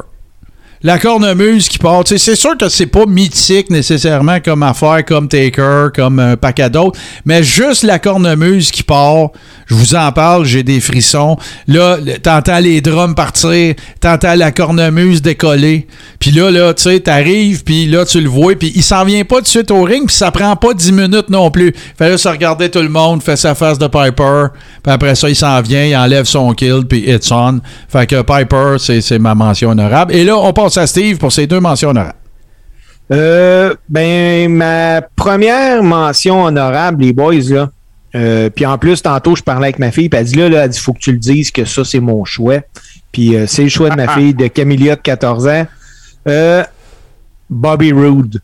La cornemuse qui part. C'est sûr que c'est pas mythique nécessairement comme affaire, comme Taker, comme un paquet d'autres, mais juste la cornemuse qui part, je vous en parle, j'ai des frissons. Là, t'entends les drums partir, t'entends la cornemuse décoller, puis là, là, tu sais, t'arrives, puis là, tu le vois, puis il s'en vient pas tout de suite au ring, puis ça prend pas 10 minutes non plus. Fait là, ça regarder tout le monde, fait sa face de Piper, puis après ça, il s'en vient, il enlève son kill, puis it's on. Fait que Piper, c'est ma mention honorable. Et là, on passe à Steve pour ses deux mentions honorables. Euh, ben, ma première mention honorable, les boys, là. euh, puis en plus, tantôt, je parlais avec ma fille, puis elle dit là, là, elle dit, faut que tu le dises que ça, c'est mon choix. Puis euh, c'est le choix de ma fille de Camilla de 14 ans. Euh, Bobby Roode.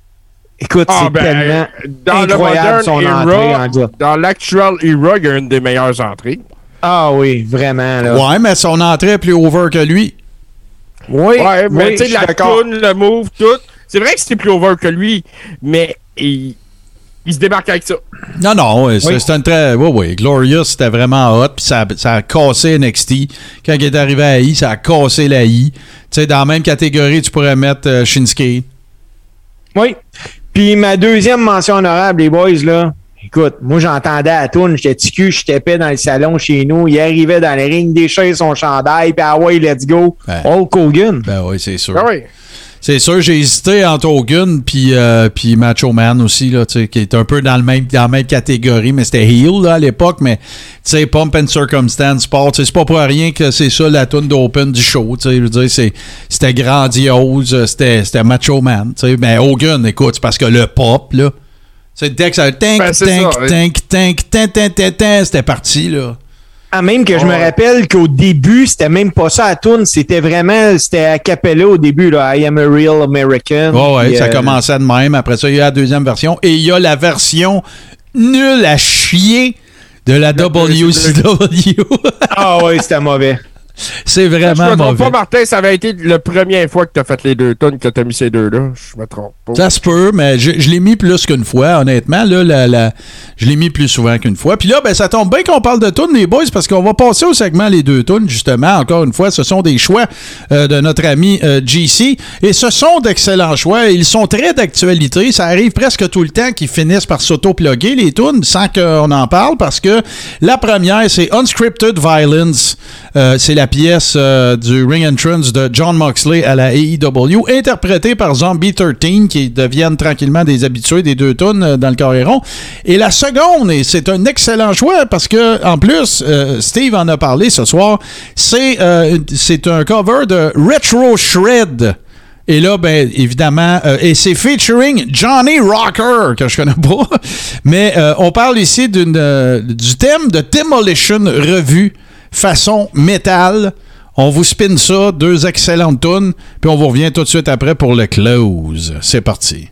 Écoute, Ah, c'est ben, tellement dans le incroyable son entrée en dans l'actual era, il y a une des meilleures entrées. Ah oui, vraiment. Là. Ouais, mais son entrée est plus over que lui. Oui, Ouais, mais oui, tu sais, la toune, le move, tout. C'est vrai que c'était plus over que lui, mais il, il se démarque avec ça. Non, non, c'est Oui. c'était une très. Oui, oui. Glorious, c'était vraiment hot. Puis ça, ça a cassé NXT. Quand il est arrivé à I, ça a cassé la I. Tu sais, dans la même catégorie, tu pourrais mettre euh, Shinsuke. Oui. Puis ma deuxième mention honorable, les boys, là. Écoute, moi j'entendais à la toune, j'étais ticu, je tapais dans le salon chez nous, il arrivait dans le ring, déchire son chandail, puis ah ouais, let's go. Hulk Hogan. Ben oui, c'est sûr. Ah oui. C'est sûr, j'ai hésité entre Hogan puis euh, puis Macho Man aussi, là, tu sais, qui est un peu dans, le même, dans la même catégorie, mais c'était heel là, à l'époque, mais tu sais, Pump and Circumstance Sport, c'est pas pour rien que c'est ça la tune d'Open du show, tu sais, je veux dire, c'est- c'était grandiose, c'était c'était Macho Man, tu sais, mais Hogan, écoute, c'est parce que le pop, là, c'est dès que ça tank, Ben, ça, oui. tank, tank, tank, tank, tank, tank, c'était parti, là. Ah, même que je me rappelle qu'au début, c'était même pas ça à toune, c'était vraiment, c'était a cappella au début, là, I am a real American. Ouais, ça euh, commençait de même. Après ça, il y a la deuxième version. Et il y a la version nulle à chier de la WCW. ah ouais, c'était mauvais. C'est Je vraiment me trompe mauvais. pas, Martin, ça avait été la première fois que tu as fait les deux tonnes que tu as mis ces deux-là. Je me trompe pas. Ça se peut, mais je, je l'ai mis plus qu'une fois, honnêtement. Là, la- la- je l'ai mis plus souvent qu'une fois. Puis là, ben, ça tombe bien qu'on parle de tunes, les boys, parce qu'on va passer au segment Les deux tunes, justement. Encore une fois, ce sont des choix euh, de notre ami euh, GC. Et ce sont d'excellents choix. Ils sont très d'actualité. Ça arrive presque tout le temps qu'ils finissent par s'auto-plugger, les tunes, sans qu'on en parle, parce que la première, c'est Unscripted Violence. Euh, c'est la pièce euh, du ring entrance de John Moxley à la AEW, interprétée par Zombie 13, qui deviennent tranquillement des habitués des deux tunes euh, dans le carré rond. Et la seconde, et c'est un excellent choix parce que, en plus, euh, Steve en a parlé ce soir, c'est un cover de Retro Shred. Et là, ben, évidemment, et c'est featuring Johnny Rocker, que je connais pas. Mais on parle ici du thème de Demolition Revue, façon métal. On vous spin ça, deux excellentes tunes, puis on vous revient tout de suite après pour le close. C'est parti.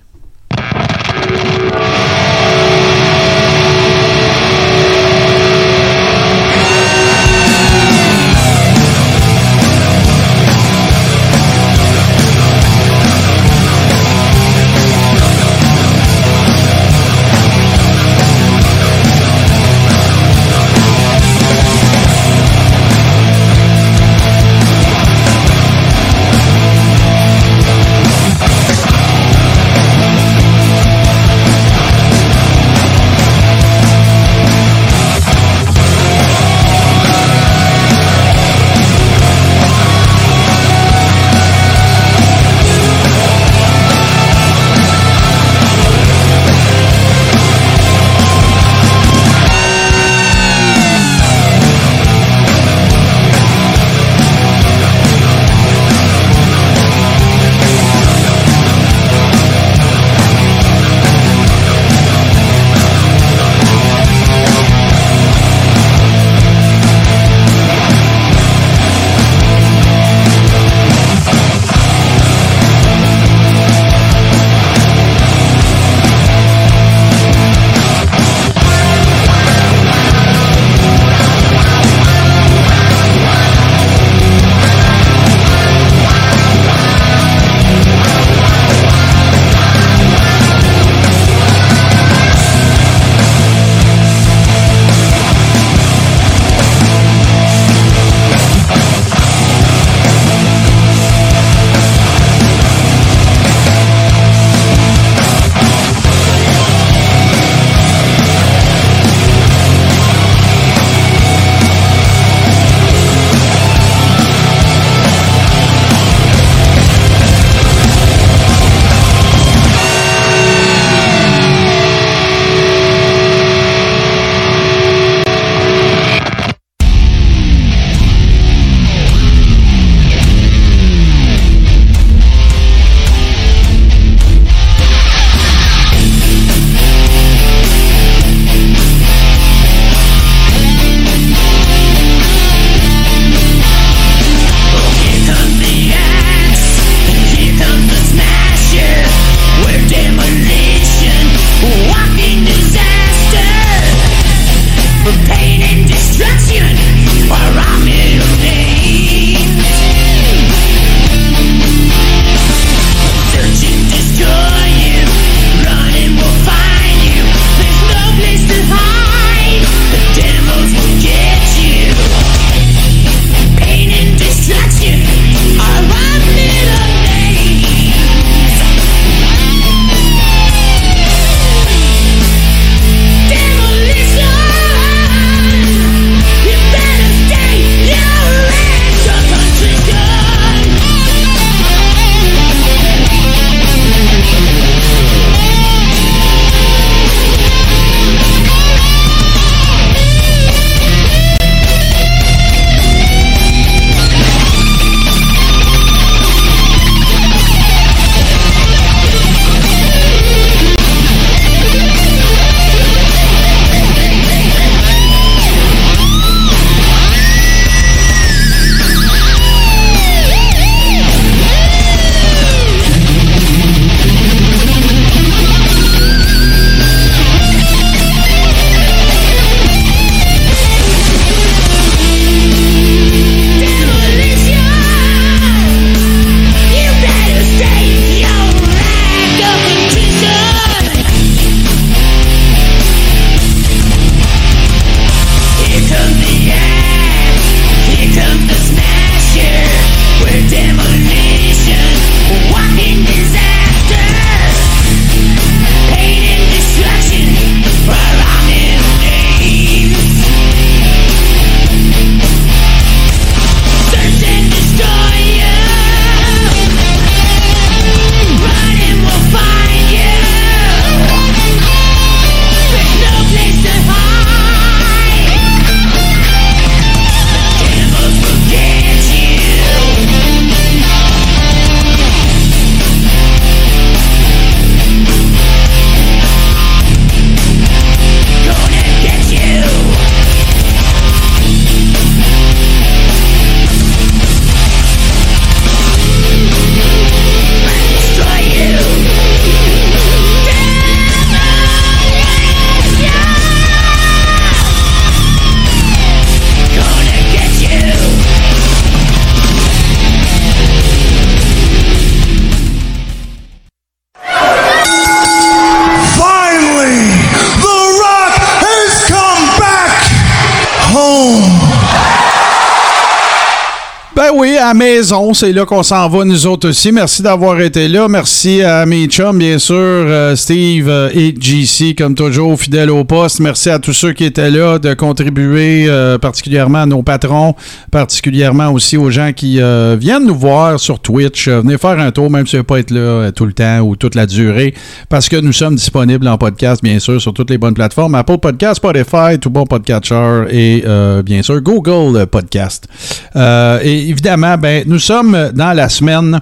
Maison, c'est là qu'on s'en va, nous autres aussi. Merci d'avoir été là. Merci à mes chums, bien sûr, euh, Steve euh, et JC, comme toujours, fidèles au poste. Merci à tous ceux qui étaient là de contribuer, euh, particulièrement à nos patrons, particulièrement aussi aux gens qui viennent nous voir sur Twitch. Venez faire un tour, même si vous ne pas être là tout le temps ou toute la durée, parce que nous sommes disponibles en podcast, bien sûr, sur toutes les bonnes plateformes. Apple Podcast, Spotify, tout bon podcatcher et bien sûr Google Podcast. Et évidemment, ben, nous sommes dans la semaine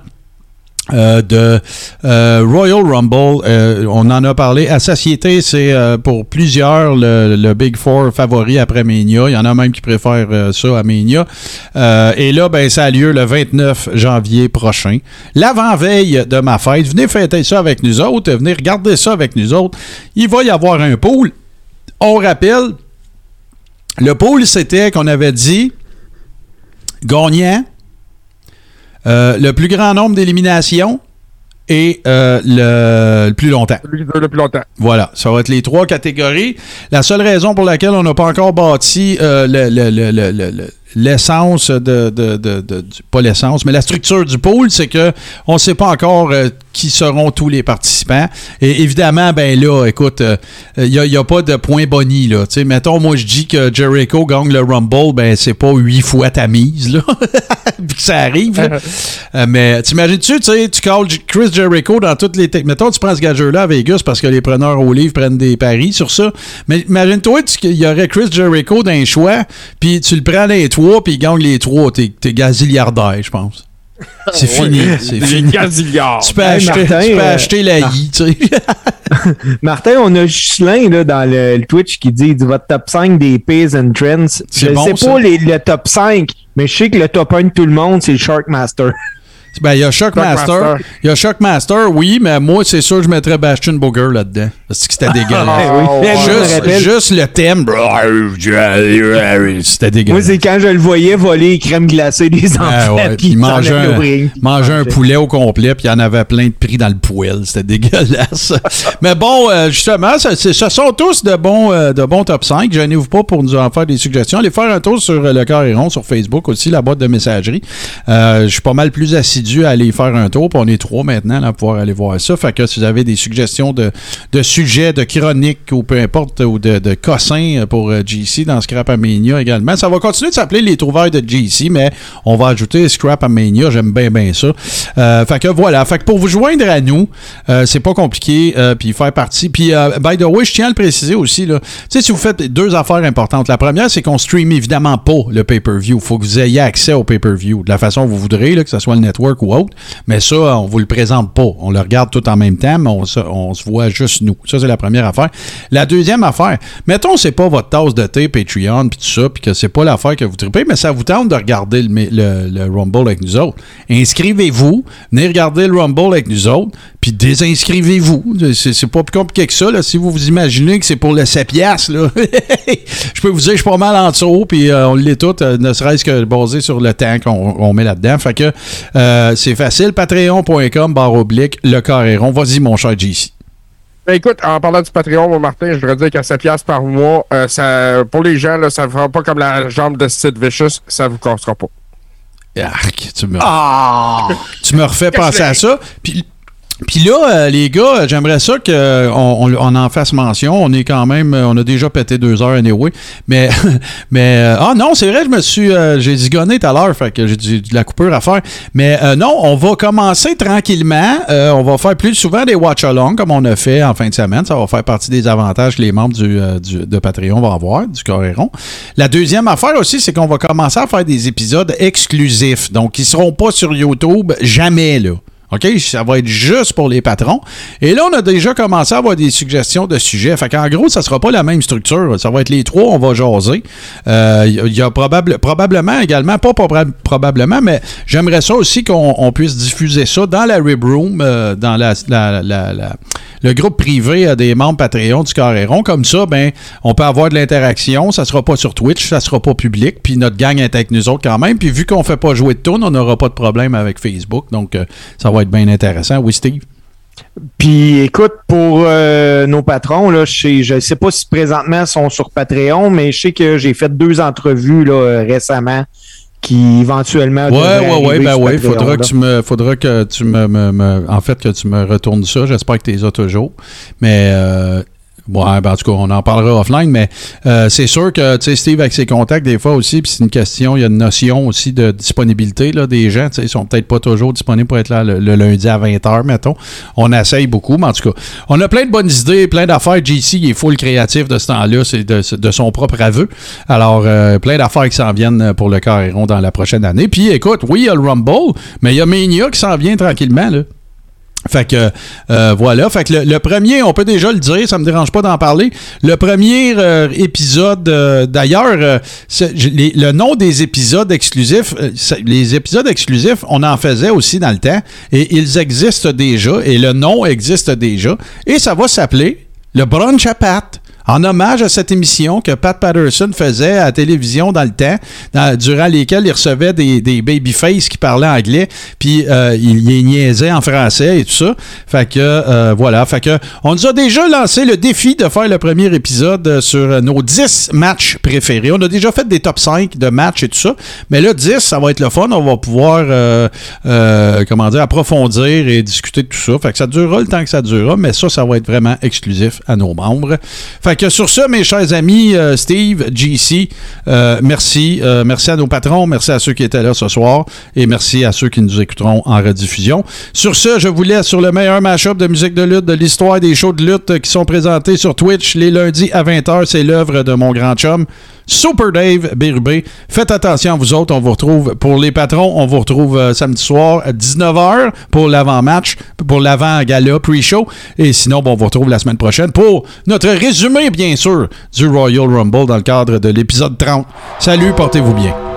euh, de euh, Royal Rumble. Euh, on en a parlé. À Satiété, c'est pour plusieurs le, Big Four favori après Mania. Il y en a même qui préfèrent ça à Mania. Et là, ben, ça a lieu le 29 janvier prochain. L'avant-veille de ma fête. Venez fêter ça avec nous autres. Venez regarder ça avec nous autres. Il va y avoir un pool. On rappelle, le pool, c'était qu'on avait dit gagnant, euh, le plus grand nombre d'éliminations et euh, le, le plus longtemps. Le plus longtemps. Voilà, ça va être les trois catégories. La seule raison pour laquelle on n'a pas encore bâti euh, le- le- le- le- le- le- l'essence de, de- de- pas l'essence, mais la structure du pool, c'est que on ne sait pas encore euh, qui seront tous les participants. Et évidemment, ben là, écoute, il n'y a, pas de point boni, là. Mettons, moi, je dis que Jericho gagne le Rumble, ben c'est pas huit fois ta mise, là. Puis que ça arrive. Euh, mais t'imagines-tu, tu sais, tu calls Chris Jericho dans toutes les... Mettons, tu prends ce gageur-là à Vegas parce que les preneurs au livre prennent des paris sur ça. Mais imagine-toi qu'il y aurait Chris Jericho dans les choix, puis tu le prends les trois, puis il gagne les trois. T'es t'es gazilliardaire, je pense. C'est fini, c'est fini. Tu peux, Hey, acheter, Martin, tu peux euh, acheter la I, tu sais. Martin, on a là, dans le, le Twitch qui dit, il dit votre top 5 des Pays and Trends. Je C'est bon, sais ça. pas les, le top 5, mais je sais que le top 1 de tout le monde, c'est le Sharkmaster. Ben, il y a Shockmaster. Il y a Shockmaster, oui, mais moi, c'est sûr, je mettrais Bastion Booger là-dedans. Parce que c'était dégueulasse. Ah, oui. Je me Juste, le thème, c'était Moi, dégueulasse. c'est quand je le voyais voler les crèmes glacées des enfants. Ah ouais, puis il mangeait un, mangeait un poulet au complet, puis il y en avait plein de prix dans le poêle. C'était dégueulasse. Mais bon, euh, justement, ce sont tous de bons, euh, de bons top 5. Gênez-vous pas pour nous en faire des suggestions. Allez faire un tour sur euh, le Carré Rond, sur Facebook aussi, la boîte de messagerie. Je suis pas mal plus assidu à aller faire un tour, puis on est trois maintenant là, à pouvoir aller voir ça. Fait que si vous avez des suggestions de, de sujets, de chroniques ou peu importe, ou de, de cossins pour euh, GC dans Scrap Amania également, ça va continuer de s'appeler les trouvailles de GC, mais on va ajouter Scrap Amania. J'aime bien, bien ça. Euh, fait que voilà. Fait que pour vous joindre à nous, euh, c'est pas compliqué, euh, puis faire partie. Puis, euh, by the way, je tiens à le préciser aussi, là. Si vous faites deux affaires importantes. La première, c'est qu'on stream évidemment pas le pay-per-view. faut que vous ayez accès au pay-per-view de la façon que vous voudrez, là, que ce soit le network ou autre. Mais ça, on vous le présente pas. On le regarde tout en même temps, mais on, se- voit juste nous. Ça, c'est la première affaire. La deuxième affaire, mettons, c'est pas votre tasse de thé Patreon, puis tout ça, puis que c'est pas l'affaire que vous tripez, mais ça vous tente de regarder le, le- le Rumble avec nous autres. Inscrivez-vous, venez regarder le Rumble avec nous autres, puis désinscrivez-vous. C'est c'est pas plus compliqué que ça. Là. Si vous vous imaginez que c'est pour le 7 piastres, là, je peux vous dire, je suis pas mal en dessous, puis euh, on l'est tout, euh, ne serait-ce que basé sur le temps qu'on on met là-dedans. Fait que euh, c'est facile, patreon.com, barre oblique, le carré rond. Vas-y, mon cher JC. Ben écoute, en parlant du Patreon, mon Martin, je voudrais dire qu'à 7 piastres par mois, euh, ça, pour les gens, là, ça ne fera pas comme la jambe de Sid Vicious, ça vous cassera pas. Arc, tu me, Ah! tu me refais penser à ça. Puis, puis là, euh, les gars, j'aimerais ça qu'on on, on en fasse mention. On est quand même, euh, on a déjà pété deux heures anyway. Mais, mais euh, ah non, c'est vrai, je me suis, j'ai zigonné tout à l'heure, fait que j'ai de la coupure à faire. Mais non, on va commencer tranquillement. On va faire plus souvent des watch-along comme on a fait en fin de semaine. Ça va faire partie des avantages que les membres de Patreon vont avoir, du Coréron. La deuxième affaire aussi, c'est qu'on va commencer à faire des épisodes exclusifs. Donc, ils seront pas sur YouTube jamais, là. OK? Ça va être juste pour les patrons. Et là, on a déjà commencé à avoir des suggestions de sujets. Fait qu'en gros, ça sera pas la même structure. Ça va être les trois, on va jaser. Euh, Il y a- il y a probable, probablement également, pas proba- probablement, mais j'aimerais ça aussi qu'on on puisse diffuser ça dans la Rib Room, euh, dans la, la- la- la- le groupe privé euh, des membres Patreon du Carréron. Comme ça, ben, on peut avoir de l'interaction. Ça sera pas sur Twitch, ça sera pas public. Puis notre gang est avec nous autres quand même. Puis vu qu'on fait pas jouer de tourne, on n'aura pas de problème avec Facebook. Donc, euh, ça va être bien intéressant. Oui, Steve? Puis écoute, pour euh, nos patrons, là, je je sais pas si présentement ils sont sur Patreon, mais je sais que j'ai fait deux entrevues là, euh, récemment qui éventuellement. Ouais, ouais, ouais, ben ouais. Faudra que tu me, faudra que tu me, me- me- en fait, que tu me retournes ça. J'espère que tu les as toujours. Mais, euh, ouais, ben en tout cas, on en parlera offline. Mais euh, c'est sûr que, Steve, avec ses contacts, des fois aussi, puis c'est une question, il y a une notion aussi de disponibilité là, des gens. Ils sont peut-être pas toujours disponibles pour être là le, lundi à 20h, mettons. On essaye beaucoup, mais en tout cas, on a plein de bonnes idées, plein d'affaires. JC, il est full créatif de ce temps-là, c'est de, de son propre aveu. Alors, euh, plein d'affaires qui s'en viennent pour le Carréron dans la prochaine année. Puis, écoute, oui, il y a le Rumble, mais il y a Mania qui s'en vient tranquillement, là. Fait que euh, voilà, fait que le, premier, on peut déjà le dire, ça me dérange pas d'en parler. Le premier euh, épisode, euh, d'ailleurs, le nom des épisodes exclusifs, les épisodes exclusifs, on en faisait aussi dans le temps et ils existent déjà et le nom existe déjà et ça va s'appeler le brunch à Pat. En hommage à cette émission que Pat Patterson faisait à la télévision dans le temps, durant lesquelles il recevait des, babyface qui parlaient anglais, puis euh, il les niaisait en français et tout ça. Fait que, euh, voilà. Fait que, on nous a déjà lancé le défi de faire le premier épisode sur nos 10 matchs préférés. On a déjà fait des top 5 de matchs et tout ça, mais là, 10, ça va être le fun. On va pouvoir, euh, euh, comment dire, approfondir et discuter de tout ça. Fait que ça durera le temps que ça durera, mais ça, ça va être vraiment exclusif à nos membres. Fait sur ça, mes chers amis, euh, Steve, GC, euh, merci. Euh, merci à nos patrons, merci à ceux qui étaient là ce soir et merci à ceux qui nous écouteront en rediffusion. Sur ce, je vous laisse sur le meilleur mashup de musique de lutte de l'histoire des shows de lutte qui sont présentés sur Twitch les lundis à 20h. C'est l'œuvre de mon grand chum, Super Dave Bérubé. Faites attention à vous autres. On vous retrouve pour les patrons. On vous retrouve euh, samedi soir à 19h pour l'avant-match, pour l'avant-gala pre-show. Et sinon, bon, on vous retrouve la semaine prochaine pour notre résumé, bien sûr, du Royal Rumble dans le cadre de l'épisode 30. Salut, portez-vous bien.